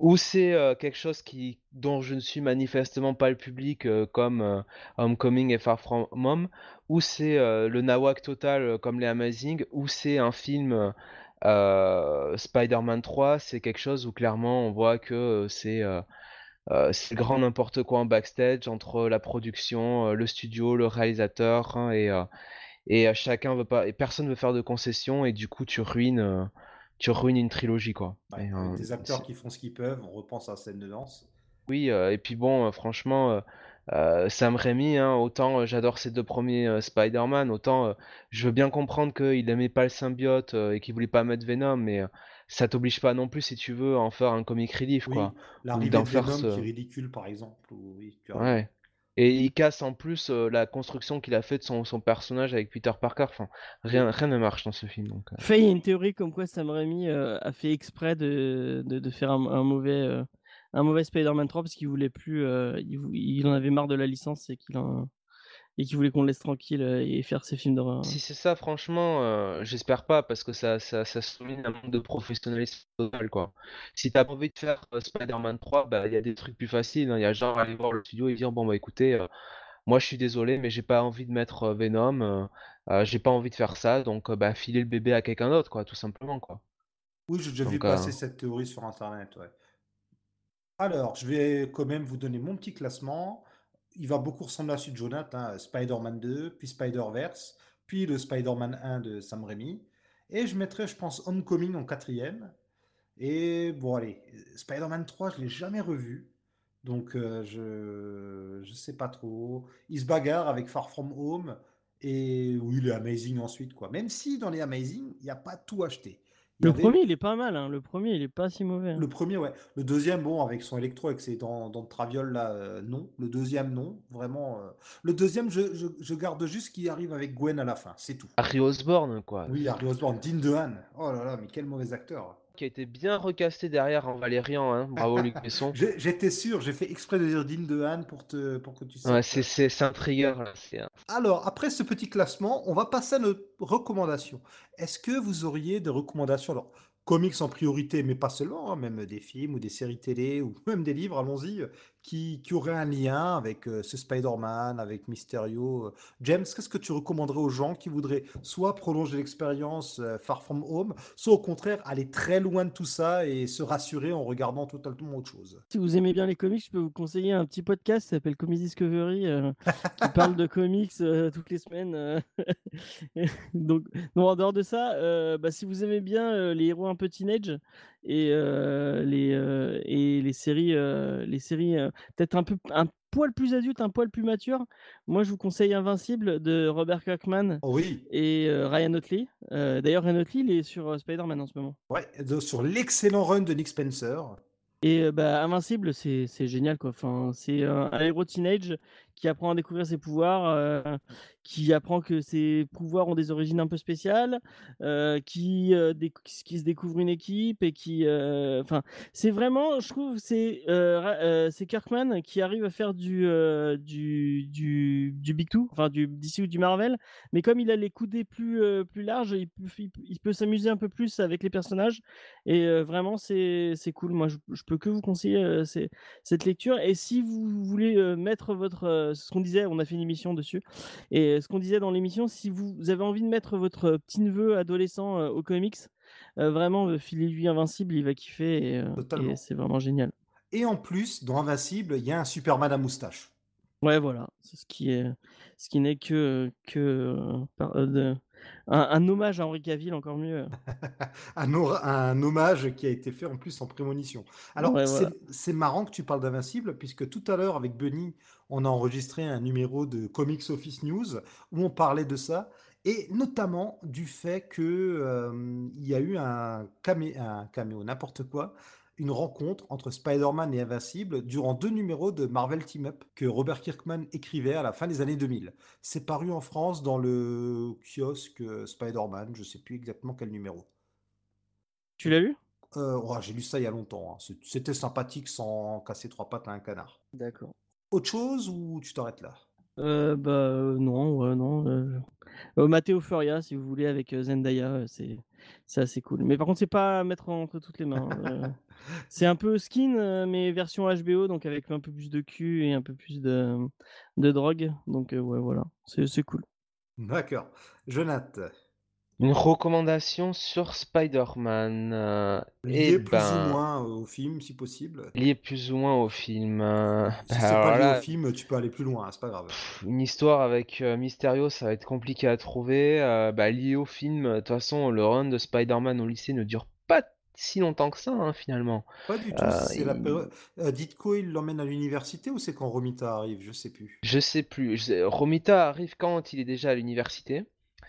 ou c'est euh, quelque chose qui, dont je ne suis manifestement pas le public, euh, comme euh, Homecoming et Far From Home, ou c'est le nawak total comme les Amazing, ou c'est un film Spider-Man 3, c'est quelque chose où clairement on voit que c'est grand n'importe quoi en backstage entre la production, le studio, le réalisateur, hein, et, et chacun veut pas, personne veut faire de concessions, et du coup tu ruines, tu ruines une trilogie quoi. Ouais, Et, avec euh, Des acteurs qui font ce qu'ils peuvent, on repense à la scène de danse. Oui, euh, et puis bon, euh, franchement, Sam Raimi, hein, autant j'adore ces deux premiers Spider-Man, autant je veux bien comprendre qu'il aimait pas le symbiote et qu'il voulait pas mettre Venom, mais ça t'oblige pas non plus si tu veux à en faire un comic relief, Oui, quoi. l'arrivée d'en de faire Venom ce- qui est ridicule, par exemple. ou- Oui, tu as raison. Ouais. Et il casse en plus euh, la construction qu'il a fait de son, son personnage avec Peter Parker. Enfin, rien, rien ne marche dans ce film. Donc, euh. Fait, il y a une théorie comme quoi Sam Raimi euh, a fait exprès de, de, faire un, mauvais, un mauvais Spider-Man 3 parce qu'il voulait plus, il, il en avait marre de la licence et qu'il en- et qu'il voulait qu'on le laisse tranquille euh, et faire ses films d'horreur. Si c'est ça, franchement, euh, j'espère pas parce que ça, ça, ça souligne un manque de professionnalisme total, quoi. Si t'as pas envie de faire euh, Spider-Man 3, bah il y a des trucs plus faciles. hein. Il y a genre aller voir le studio et dire bon bah écoutez, euh, moi je suis désolé, mais j'ai pas envie de mettre euh, Venom, euh, euh, j'ai pas envie de faire ça, donc euh, bah filer le bébé à quelqu'un d'autre, quoi, tout simplement, quoi. Oui, j'ai déjà vu Donc, euh, passer cette théorie sur Internet, ouais. Alors, je vais quand même vous donner mon petit classement. Il va beaucoup ressembler à celui de Jonathan, hein, Spider-Man 2, puis Spider-Verse, puis le Spider-Man 1 de Sam Raimi. Et je mettrai, je pense, Homecoming en quatrième. Et bon, allez, Spider-Man 3, je l'ai jamais revu. Donc, euh, je je sais pas trop. Il se bagarre avec Far From Home. Et oui, les Amazing ensuite, quoi. Même si dans les Amazing, il n'y a pas tout acheté. Le avait- premier, il est pas mal. hein. Le premier, il est pas si mauvais. hein. le premier, ouais. Le deuxième, bon, avec son électro, avec ses dents, dents de traviole, là, euh, non. Le deuxième, non. Vraiment. euh. Le deuxième, je, je- je garde juste ce qui arrive avec Gwen à la fin, c'est tout. Harry Osborn, quoi. Oui, Harry Osborn, Dean DeHaan. Oh là là, mais quel mauvais acteur. Qui a été bien recasté derrière en Valérian, hein. Bravo Luc <laughs> Besson. J'étais sûr, j'ai fait exprès de dire Dean DeHaan pour, te, pour que tu saches. Ouais, c'est c'est- c'est un trigger, là. Alors, après ce petit classement, on va passer à nos recommandations. Est-ce que vous auriez des recommandations? Alors, comics en priorité, mais pas seulement, hein, même des films ou des séries télé ou <laughs> même des livres, allons-y, qui, qui auraient un lien avec euh, ce Spider-Man, avec Mysterio. euh. James, qu'est-ce que tu recommanderais aux gens qui voudraient soit prolonger l'expérience euh, Far From Home, soit au contraire aller très loin de tout ça et se rassurer en regardant totalement autre chose? Si vous aimez bien les comics, je peux vous conseiller un petit podcast qui s'appelle Comics Discovery, euh, qui <laughs> parle de comics toutes les semaines. <laughs> donc, donc, en dehors de ça, bah, si vous aimez bien les héros un peu teenage et, euh, les, euh, et les séries, euh, les séries peut-être un peu, un poil plus adulte, un poil plus mature, moi je vous conseille Invincible de Robert Kirkman Oh oui, et Ryan Otley. D'ailleurs, Ryan Otley, il est sur Spider-Man en ce moment. ouais, sur l'excellent run de Nick Spencer. Et bah, Invincible, c'est génial quoi. Enfin, c'est un héros teenage qui apprend à découvrir ses pouvoirs, euh, qui apprend que ses pouvoirs ont des origines un peu spéciales, euh, qui, euh, qui se découvre une équipe et qui, enfin, c'est vraiment, je trouve, c'est c'est Kirkman qui arrive à faire du du, du Big Two, enfin du DC ou du Marvel, mais comme il a les coudées plus plus larges, il peut, s'amuser un peu plus avec les personnages et vraiment c'est cool. Moi, je, je peux que vous conseiller cette lecture. Et si vous voulez mettre votre, ce qu'on disait, on a fait une émission dessus. Et euh, ce qu'on disait dans l'émission, si vous, avez envie de mettre votre petit neveu adolescent euh, aux comics, euh, vraiment euh, filez-lui Invincible, il va kiffer. Et, euh, Totalement. et c'est vraiment génial. Et en plus, dans Invincible, il y a un Superman à moustache. Ouais, voilà, c'est ce qui est, ce qui n'est que que euh, par- euh, de- un, un hommage à Henri Cavill, encore mieux. <laughs> un, or- un hommage qui a été fait en plus en prémonition. Alors, Ouais, c'est voilà. marrant que tu parles d'Invincible, puisque tout à l'heure, avec Bunny, on a enregistré un numéro de Comics Office News où on parlait de ça, et notamment du fait que euh, il y a eu un, camé- un caméo, n'importe quoi, une rencontre entre Spider-Man et Invincible durant deux numéros de Marvel Team Up que Robert Kirkman écrivait à la fin des années 2000. C'est paru en France dans le kiosque Spider-Man, je sais plus exactement quel numéro. Tu l'as lu? Euh, oh, j'ai lu ça il y a longtemps. hein. C'était sympathique sans casser trois pattes à un canard. D'accord. Autre chose ou tu t'arrêtes là? Euh, bah euh, non, ouais, non. Euh, euh, Matteo Furia, si vous voulez, avec Zendaya, c'est c'est assez cool. Mais par contre, c'est pas à mettre entre toutes les mains. hein, <laughs> c'est un peu skin, mais version HBO, donc avec un peu plus de cul et un peu plus de, de drogue. Donc ouais, voilà, c'est c'est cool. D'accord. Jonathan, Une recommandation sur Spider-Man. euh, lié eh plus ben, ou moins au film si possible. lié plus ou moins au film. euh, Si c'est alors pas lié là, au film, tu peux aller plus loin, hein, c'est pas grave. une histoire avec euh, Mysterio, ça va être compliqué à trouver. euh, bah, lié au film, de toute façon, le run de Spider-Man au lycée ne dure pas si longtemps que ça, hein, finalement. Pas du tout. Euh, c'est la il- période- euh, Ditko, il l'emmène à l'université ou c'est quand Romita arrive? Je sais plus. Je sais plus. je sais- Romita arrive quand il est déjà à l'université.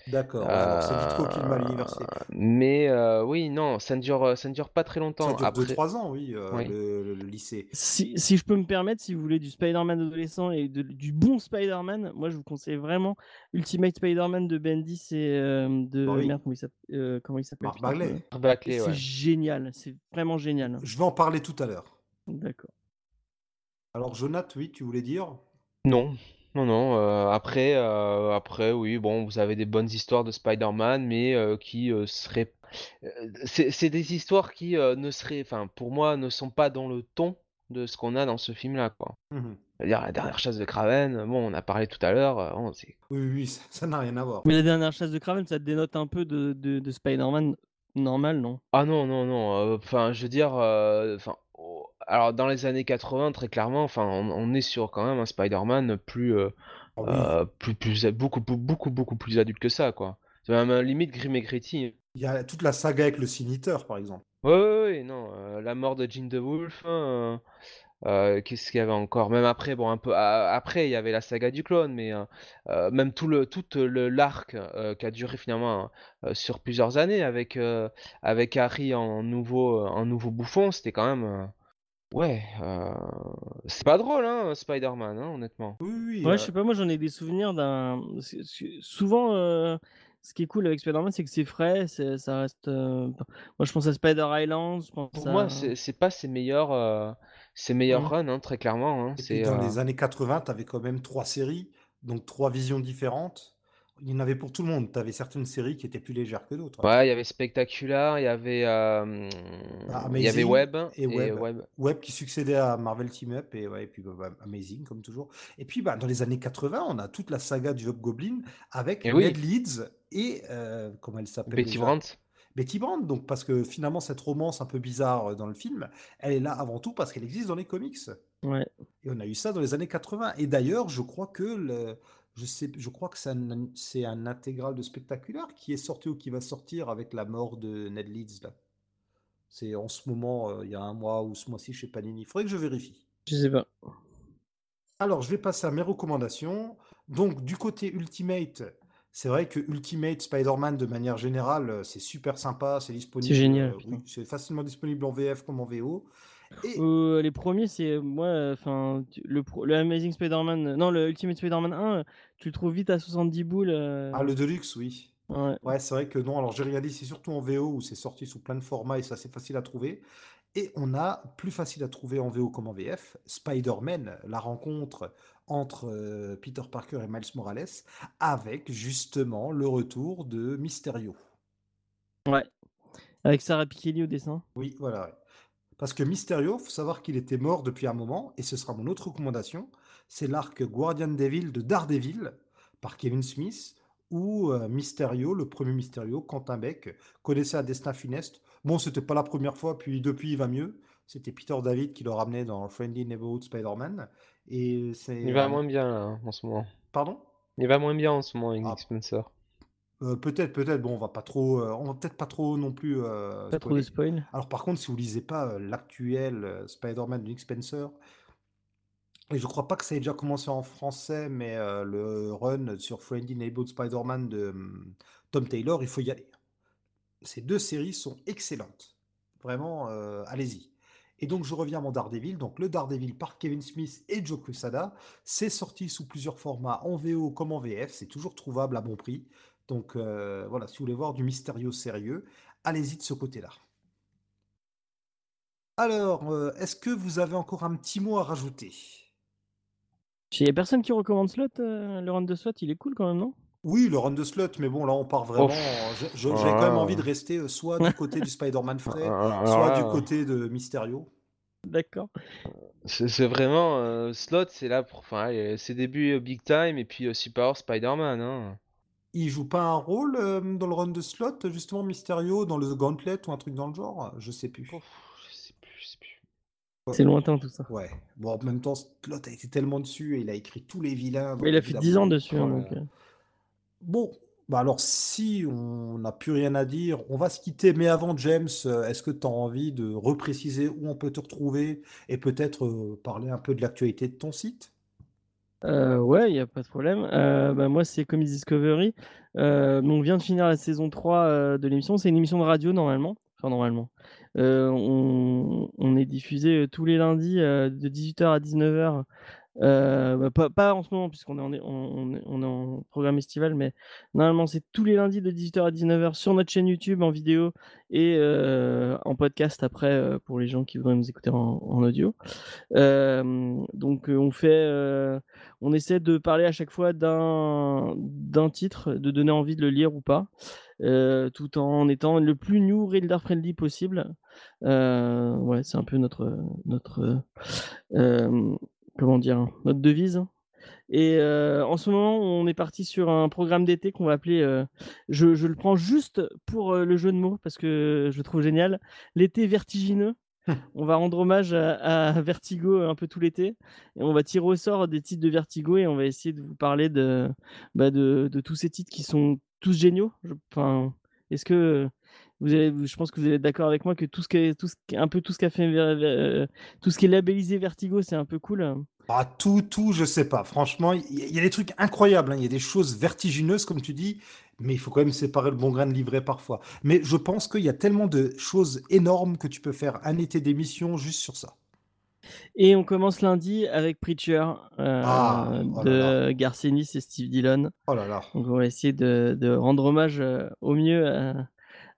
D'accord. alors c'est Euh, l'université. Mais euh, oui, non, ça ne dure, ça ne dure pas très Ça longtemps. dure Après, 2-3 ans, oui, euh, Oui. le, lycée. Si, si je peux me permettre, si vous voulez du Spider-Man adolescent et de- du bon Spider-Man, moi je vous conseille vraiment Ultimate Spider-Man de Bendis et euh, de oui. merde comment il s'appelle euh, comment il s'appelle? Marc putain, Bagley. euh, C'est ouais. génial, c'est vraiment génial. Je vais en parler tout à l'heure. D'accord. Alors, Jonathan, oui, tu voulais dire? Non, non, non. euh, après, euh, après, oui, bon, vous avez des bonnes histoires de Spider-Man, mais euh, qui euh, seraient. euh, c'est c'est des histoires qui euh, ne seraient, enfin, pour moi, ne sont pas dans le ton de ce qu'on a dans ce film-là, quoi. Mhm. C'est-à-dire la dernière chasse de Kraven. Bon, on a parlé tout à l'heure. euh, bon, c'est Oui, oui, ça ça n'a rien à voir. Mais la dernière chasse de Kraven, ça te dénote un peu de, de, de Spider-Man normal, non? Ah non, non, non. euh, Enfin, je veux dire, euh, enfin, alors dans les années 80, très clairement, enfin, on, on est sur quand même un Spider-Man plus, euh, Ah oui. euh, plus, plus, beaucoup, beaucoup, beaucoup, plus adulte que ça, quoi. C'est même euh, limite Grim et Gritty. Il y a toute la saga avec le Siniteur, par exemple. Ouais, ouais, ouais, non, euh, la mort de Jean de Wolf. hein, qu'est-ce qu'il y avait encore? Même après, bon, un peu après, il y avait la saga du clone, mais euh, même tout le tout le l'arc qui a duré finalement euh, sur plusieurs années avec avec Harry en nouveau en nouveau bouffon, c'était quand même ouais, euh, c'est pas drôle, hein, Spider-Man, hein, honnêtement. Oui, oui. Ouais, euh, je sais pas, moi j'en ai des souvenirs d'un. Souvent, euh, ce qui est cool avec Spider-Man, c'est que c'est frais, ça reste. euh, Moi je pense à Spider Island, je pense Pour à. moi, c'est pas ses meilleurs euh, ses meilleurs Mhm. runs, hein, très clairement. hein, Et puis c'est dans euh, les années 80, tu avais quand même trois séries, donc trois visions différentes. Il y en avait pour tout le monde. Tu avais certaines séries qui étaient plus légères que d'autres. Ouais, il y avait Spectacular, il y avait, euh, Ah, il y avait Amazing Web et Web. Web qui succédait à Marvel Team Up et, ouais, et puis bah, bah, Amazing comme toujours. Et puis bah, dans les années 80, on a toute la saga du Hobgoblin avec Et oui. Ned Leeds et euh, comment elle s'appelle Betty Brandt. Betty Brant, donc parce que finalement cette romance un peu bizarre euh, dans le film, elle est là avant tout parce qu'elle existe dans les comics. Ouais. Et on a eu ça dans les années 80. Et d'ailleurs, je crois que le, je sais, je crois que c'est un, c'est un intégral de spectaculaire qui est sorti ou qui va sortir avec la mort de Ned Leeds là. C'est en ce moment, euh, il y a un mois ou ce mois-ci chez Panini. Il faudrait que je vérifie. Je sais pas. Alors, je vais passer à mes recommandations. Donc, du côté Ultimate, c'est vrai que Ultimate Spider-Man, de manière générale, euh, c'est super sympa, c'est disponible. C'est génial, euh, oui, c'est facilement disponible en VF comme en VO. Et Euh, les premiers, c'est euh, moi, enfin, tu- le, Amazing Spider-Man, euh, non, le Ultimate Spider-Man 1, euh, tu le trouves vite à 70 boules. euh, ah, le Deluxe, oui. ouais. Ouais, c'est vrai que non. Alors, j'ai regardé, c'est surtout en VO où c'est sorti sous plein de formats et ça, c'est facile à trouver. Et on a plus facile à trouver en VO comme en VF, Spider-Man, la rencontre entre euh, Peter Parker et Miles Morales, avec justement le retour de Mysterio. ouais. Avec Sarah Pikeli au dessin. Oui, voilà. Parce que Mysterio, faut savoir qu'il était mort depuis un moment, et ce sera mon autre recommandation, c'est l'arc Guardian Devil de Daredevil par Kevin Smith, où euh, Mysterio, le premier Mysterio, Quentin Beck, connaissait un destin funeste. Bon, c'était pas la première fois, puis depuis il va mieux. C'était Peter David qui le ramenait dans Friendly Neighborhood Spider-Man. Et c'est. Il va un- moins bien là, hein, en ce moment. Pardon? Il va moins bien en ce moment avec Ah. Spencer. Euh, peut-être, peut-être. Bon, on va pas trop, euh, on va peut-être pas trop non plus. euh, Pas trop de spoil. Alors par contre, si vous lisez pas euh, l'actuel euh, Spider-Man de Nick Spencer, et je crois pas que ça ait déjà commencé en français, mais le run sur Friendly Neighborhood Spider-Man de hum, Tom Taylor, il faut y aller. Ces deux séries sont excellentes. Vraiment, allez-y. Et donc je reviens à mon Daredevil. Donc le Daredevil par Kevin Smith et Joe Quesada, c'est sorti sous plusieurs formats, en VO comme en VF. C'est toujours trouvable à bon prix. Donc euh, voilà, si vous voulez voir du mystérieux sérieux, allez-y de ce côté-là. Alors, euh, est-ce que vous avez encore un petit mot à rajouter? Il y a personne qui recommande Slot, euh, le run de Slot, il est cool quand même, non? Oui, le run de slot, mais bon, là, on part vraiment. J'ai- quand même envie de rester euh, soit du côté du <laughs> Spider-Man frais, Alors soit du là, côté de Mysterio. D'accord. C'est c'est vraiment euh, Slot, c'est là pour enfin, débuts euh, big time et puis aussi Power Spider-Man. Hein. Il joue pas un rôle euh, dans le run de slot, justement, Mysterio, dans le Gauntlet ou un truc dans le genre? Je sais plus. Ouf, je sais plus, je sais plus. C'est lointain tout ça. Ouais. Bon, en même temps, Slot a été tellement dessus et il a écrit tous les vilains. Mais il a fait 10 évidemment- ans dessus. hein, donc, euh. Bon, bah alors si on n'a plus rien à dire, on va se quitter. Mais avant, James, euh, est-ce que tu as envie de repréciser où on peut te retrouver et peut-être euh, parler un peu de l'actualité de ton site? Euh, ouais, il n'y a pas de problème. Euh, bah, moi, c'est Comics Discovery. Euh, on vient de finir la saison 3 euh, de l'émission. C'est une émission de radio normalement. Enfin, normalement. On, on est diffusé tous les lundis de 18h à 19h. Euh, bah, pas, en ce moment, puisqu'on est, en- programme estival, mais normalement, c'est tous les lundis de 18h à 19h sur notre chaîne YouTube en vidéo et euh, en podcast après euh, pour les gens qui voudraient nous écouter en, audio. Donc, on fait. on essaie de parler à chaque fois d'un titre, de donner envie de le lire ou pas, tout en étant le plus new reader friendly possible. Ouais, c'est un peu notre notre comment dire notre devise. Et euh, en ce moment, on est parti sur un programme d'été qu'on va appeler. euh, je, je le prends juste pour euh, le jeu de mots parce que je le trouve génial. L'été vertigineux. <laughs> On va rendre hommage à, à Vertigo un peu tout l'été. Et on va tirer au sort des titres de Vertigo et on va essayer de vous parler de, bah, de, de tous ces titres qui sont tous géniaux. Je- Enfin, est-ce que vous allez, je pense que vous allez être d'accord avec moi que tout ce qui est, tout ce qui- un peu tout ce qu'a fait, Ver- tout ce qui est labellisé Vertigo, c'est un peu cool. Ah, tout, tout, je sais pas. Franchement, il y, a- il y a des trucs incroyables. hein. Il y a des choses vertigineuses, comme tu dis, mais il faut quand même séparer le bon grain de livret parfois. Mais je pense qu'il y a tellement de choses énormes que tu peux faire un été d'émission juste sur ça. Et on commence lundi avec Preacher euh, Ah, oh là de Garcenis et Steve Dillon. Oh là là. Donc on va essayer de, de rendre hommage euh, au mieux à,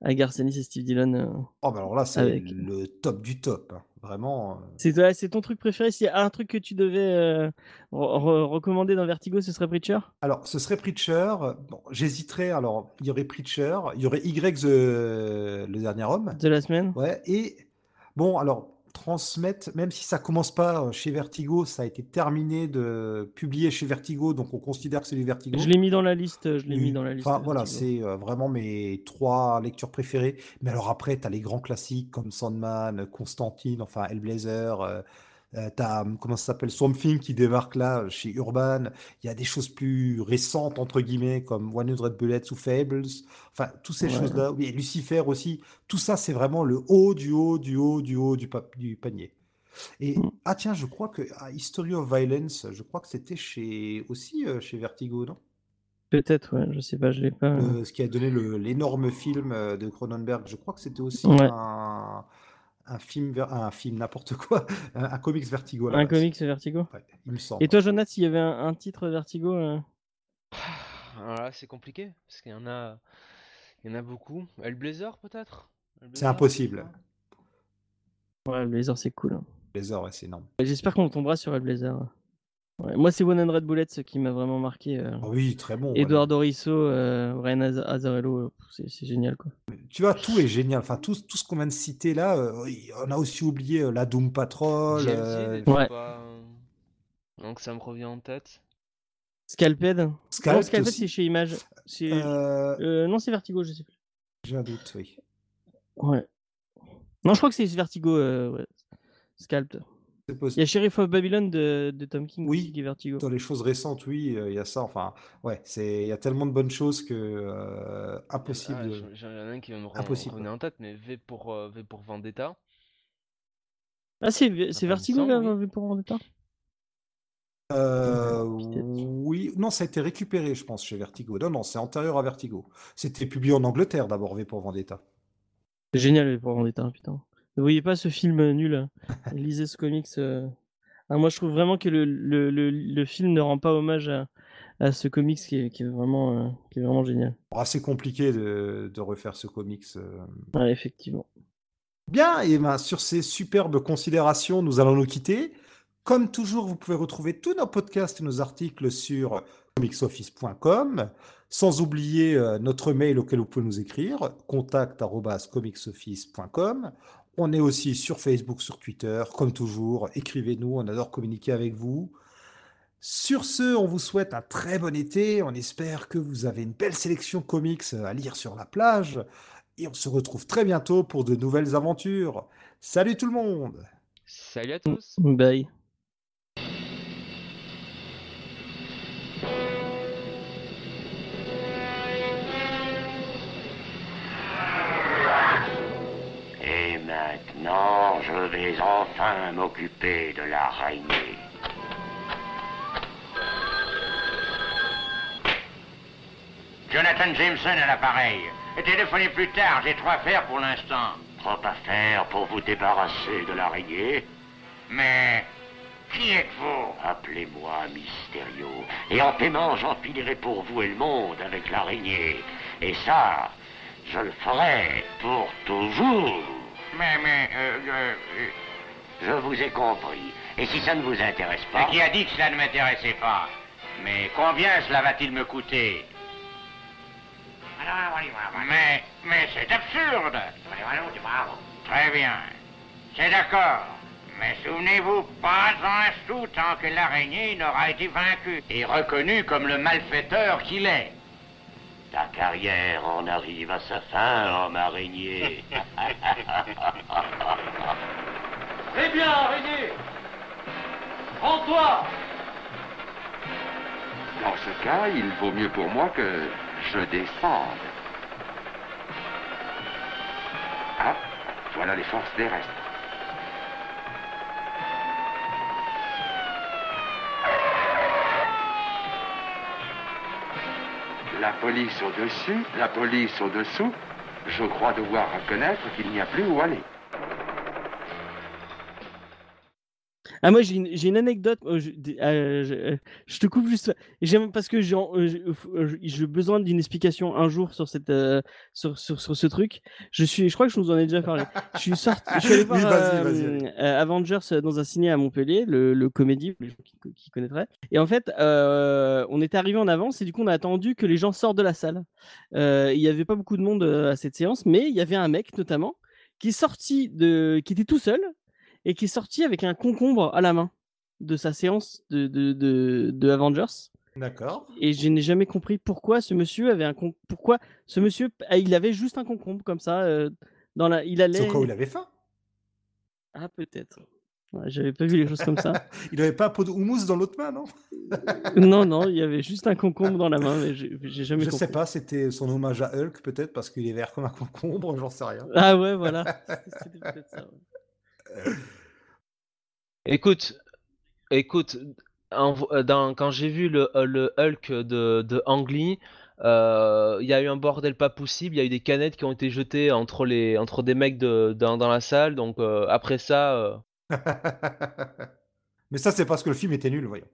à Garcenis et Steve Dillon. euh. Oh, bah alors là, c'est Avec- le top du top. hein. Vraiment. euh. C'est ouais, c'est ton truc préféré? S'il y a un truc que tu devais euh, re- re- recommander dans Vertigo, ce serait Preacher? Alors, ce serait Preacher. Bon, j'hésiterais. Alors, il y aurait Preacher, il y aurait Y, the- le dernier homme. de la semaine. Ouais, et bon, alors, transmettre, même si ça commence pas euh, chez Vertigo, ça a été terminé de publier chez Vertigo, donc on considère que c'est du Vertigo. Je l'ai mis dans la liste. Je l'ai mis dans la liste. Enfin, voilà, c'est euh, vraiment mes trois lectures préférées. Mais alors après, tu as les grands classiques comme Sandman, Constantine, enfin Hellblazer. Euh, euh, t'as, hum, comment ça s'appelle, Swamp Thing qui débarque là chez Urban. Il y a des choses plus récentes, entre guillemets, comme 100 Bullets ou Fables. Enfin, toutes ces Ouais. choses-là. Oui, et Lucifer aussi. Tout ça, c'est vraiment le haut du haut du haut du haut du, pa- du panier. Et Mm. ah tiens, je crois que ah, History of Violence, je crois que c'était chez aussi euh, chez Vertigo, non? Peut-être, ouais, je sais pas, je l'ai pas. Le- ce qui a donné le- l'énorme film euh, de Cronenberg. Je crois que c'était aussi Ouais. un, un film, un film n'importe quoi, <laughs> un, un comics Vertigo. Un base. comics Vertigo? Ouais, il me semble. Et toi, Jonas, s'il y avait un, un titre Vertigo euh, là, c'est compliqué, parce qu'il y en a, il y en a beaucoup. Hellblazer, peut-être? C'est Hellblazer, impossible. Ouais, le Blazer, c'est cool. hein. Heures, ouais, c'est énorme. J'espère qu'on tombera sur Hellblazer. Ouais. Moi, c'est One Hundred Bullets qui m'a vraiment marqué. euh. Ah oui, très bon. Eduardo Risso, euh, Ryan Az- Azzarello, euh, c'est génial quoi. Tu vois, tout est génial. Enfin, tout, tout ce qu'on vient de citer là, euh, on a aussi oublié euh, la Doom Patrol. Euh, Ouais. pas, Donc ça me revient en tête. Scalped. non, Scalped Scalped, c'est chez Image. Euh, euh, non, c'est Vertigo, je sais plus. J'ai un doute, oui. Ouais. Non, je crois que c'est Vertigo. euh, ouais. Scalped. C'est Il y a Sheriff of Babylon de, de Tom King Oui. aussi qui est Vertigo. Dans les choses récentes, oui, euh, il y a ça. Enfin, ouais, c'est, il y a tellement de bonnes choses que euh, impossible. Ah, de- j'en- ai un qui va me revenir en tête, mais V pour, euh, v pour Vendetta. Ah, c'est Vertigo, là, oui. V pour Vendetta? Euh, oui, non, ça a été récupéré, je pense, chez Vertigo. Non, non, c'est antérieur à Vertigo. C'était publié en Angleterre d'abord, V pour Vendetta. C'est génial, V pour Vendetta, putain. Ne voyez pas ce film nul. <laughs> Lisez ce comics. euh. Ah, moi, je trouve vraiment que le, le, le, le film ne rend pas hommage à, à ce comics qui est, qui est, vraiment, euh, qui est vraiment génial. Bon, assez compliqué de, de refaire ce comics. euh. Ouais, effectivement. Bien, et ben, sur ces superbes considérations, nous allons nous quitter. Comme toujours, vous pouvez retrouver tous nos podcasts et nos articles sur comicsoffice.com, sans oublier euh, notre mail auquel vous pouvez nous écrire, contact@comicsoffice.com. On est aussi sur Facebook, sur Twitter, comme toujours. Écrivez-nous, on adore communiquer avec vous. Sur ce, on vous souhaite un très bon été. On espère que vous avez une belle sélection comics à lire sur la plage. Et on se retrouve très bientôt pour de nouvelles aventures. Salut tout le monde Salut à tous Bye. Je vais enfin m'occuper de l'araignée. Jonathan Jameson à l'appareil. Téléphonez plus tard, j'ai trop à faire pour l'instant. Trop à faire pour vous débarrasser de l'araignée Mais qui êtes-vous? Appelez-moi Mysterio. Et en paiement, j'empilerai pour vous et le monde avec l'araignée. Et ça, je le ferai pour toujours. Mais, mais, euh, Je vous ai compris. Et si ça ne vous intéresse pas... qui a dit que cela ne m'intéressait pas? Mais combien cela va-t-il me coûter? Mais, mais c'est absurde. Très bien. C'est d'accord. Mais souvenez-vous, pas un sou tant que l'araignée n'aura été vaincue et reconnu comme le malfaiteur qu'il est. Ta carrière en arrive à sa fin, homme araignée. <laughs> Eh bien, araignée Rends-toi Dans ce cas, il vaut mieux pour moi que je descende. Ah, voilà les forces terrestres. La police au-dessus, la police au-dessous. Je crois devoir reconnaître qu'il n'y a plus où aller. Ah moi j'ai une, anecdote. euh, je, des- euh, je, euh, je te coupe juste. J'aime parce que j'ai euh, j'ai besoin d'une explication un jour sur cette sur, sur, sur ce truc. Je suis, je crois que je vous en ai déjà parlé. Je suis sorti, je suis allé <laughs> voir Oui, Avengers dans un ciné à Montpellier, le, le comédie, les gens qui, qui connaîtraient. Et en fait, on était arrivé en avance et du coup on a attendu que les gens sortent de la salle. Il y avait pas beaucoup de monde à cette séance, mais il y avait un mec notamment qui est sorti de, qui était tout seul et qui est sorti avec un concombre à la main de sa séance de, de, de, de Avengers. D'accord. Et je n'ai jamais compris pourquoi ce monsieur avait un con... pourquoi ce monsieur ah, il avait juste un concombre comme ça euh, dans la il C'est allait cas où il avait faim. ah peut-être Ouais, j'avais pas vu les choses comme ça <laughs> Il avait pas un pot de houmous dans l'autre main, non? <laughs> Non non il y avait juste un concombre dans la main mais j'ai j'ai jamais Je compris sais pas, c'était son hommage à Hulk peut-être parce qu'il est vert comme un concombre, j'en sais rien. ah ouais voilà <laughs> c'était peut-être ça ouais. Écoute, écoute, euh, quand j'ai vu le, euh, Hulk de, de euh, il y a eu un bordel pas possible. Il y a eu des canettes qui ont été jetées entre les, entre des mecs dans, la salle. Donc après ça, <laughs> Mais ça, c'est parce que le film était nul, voyons.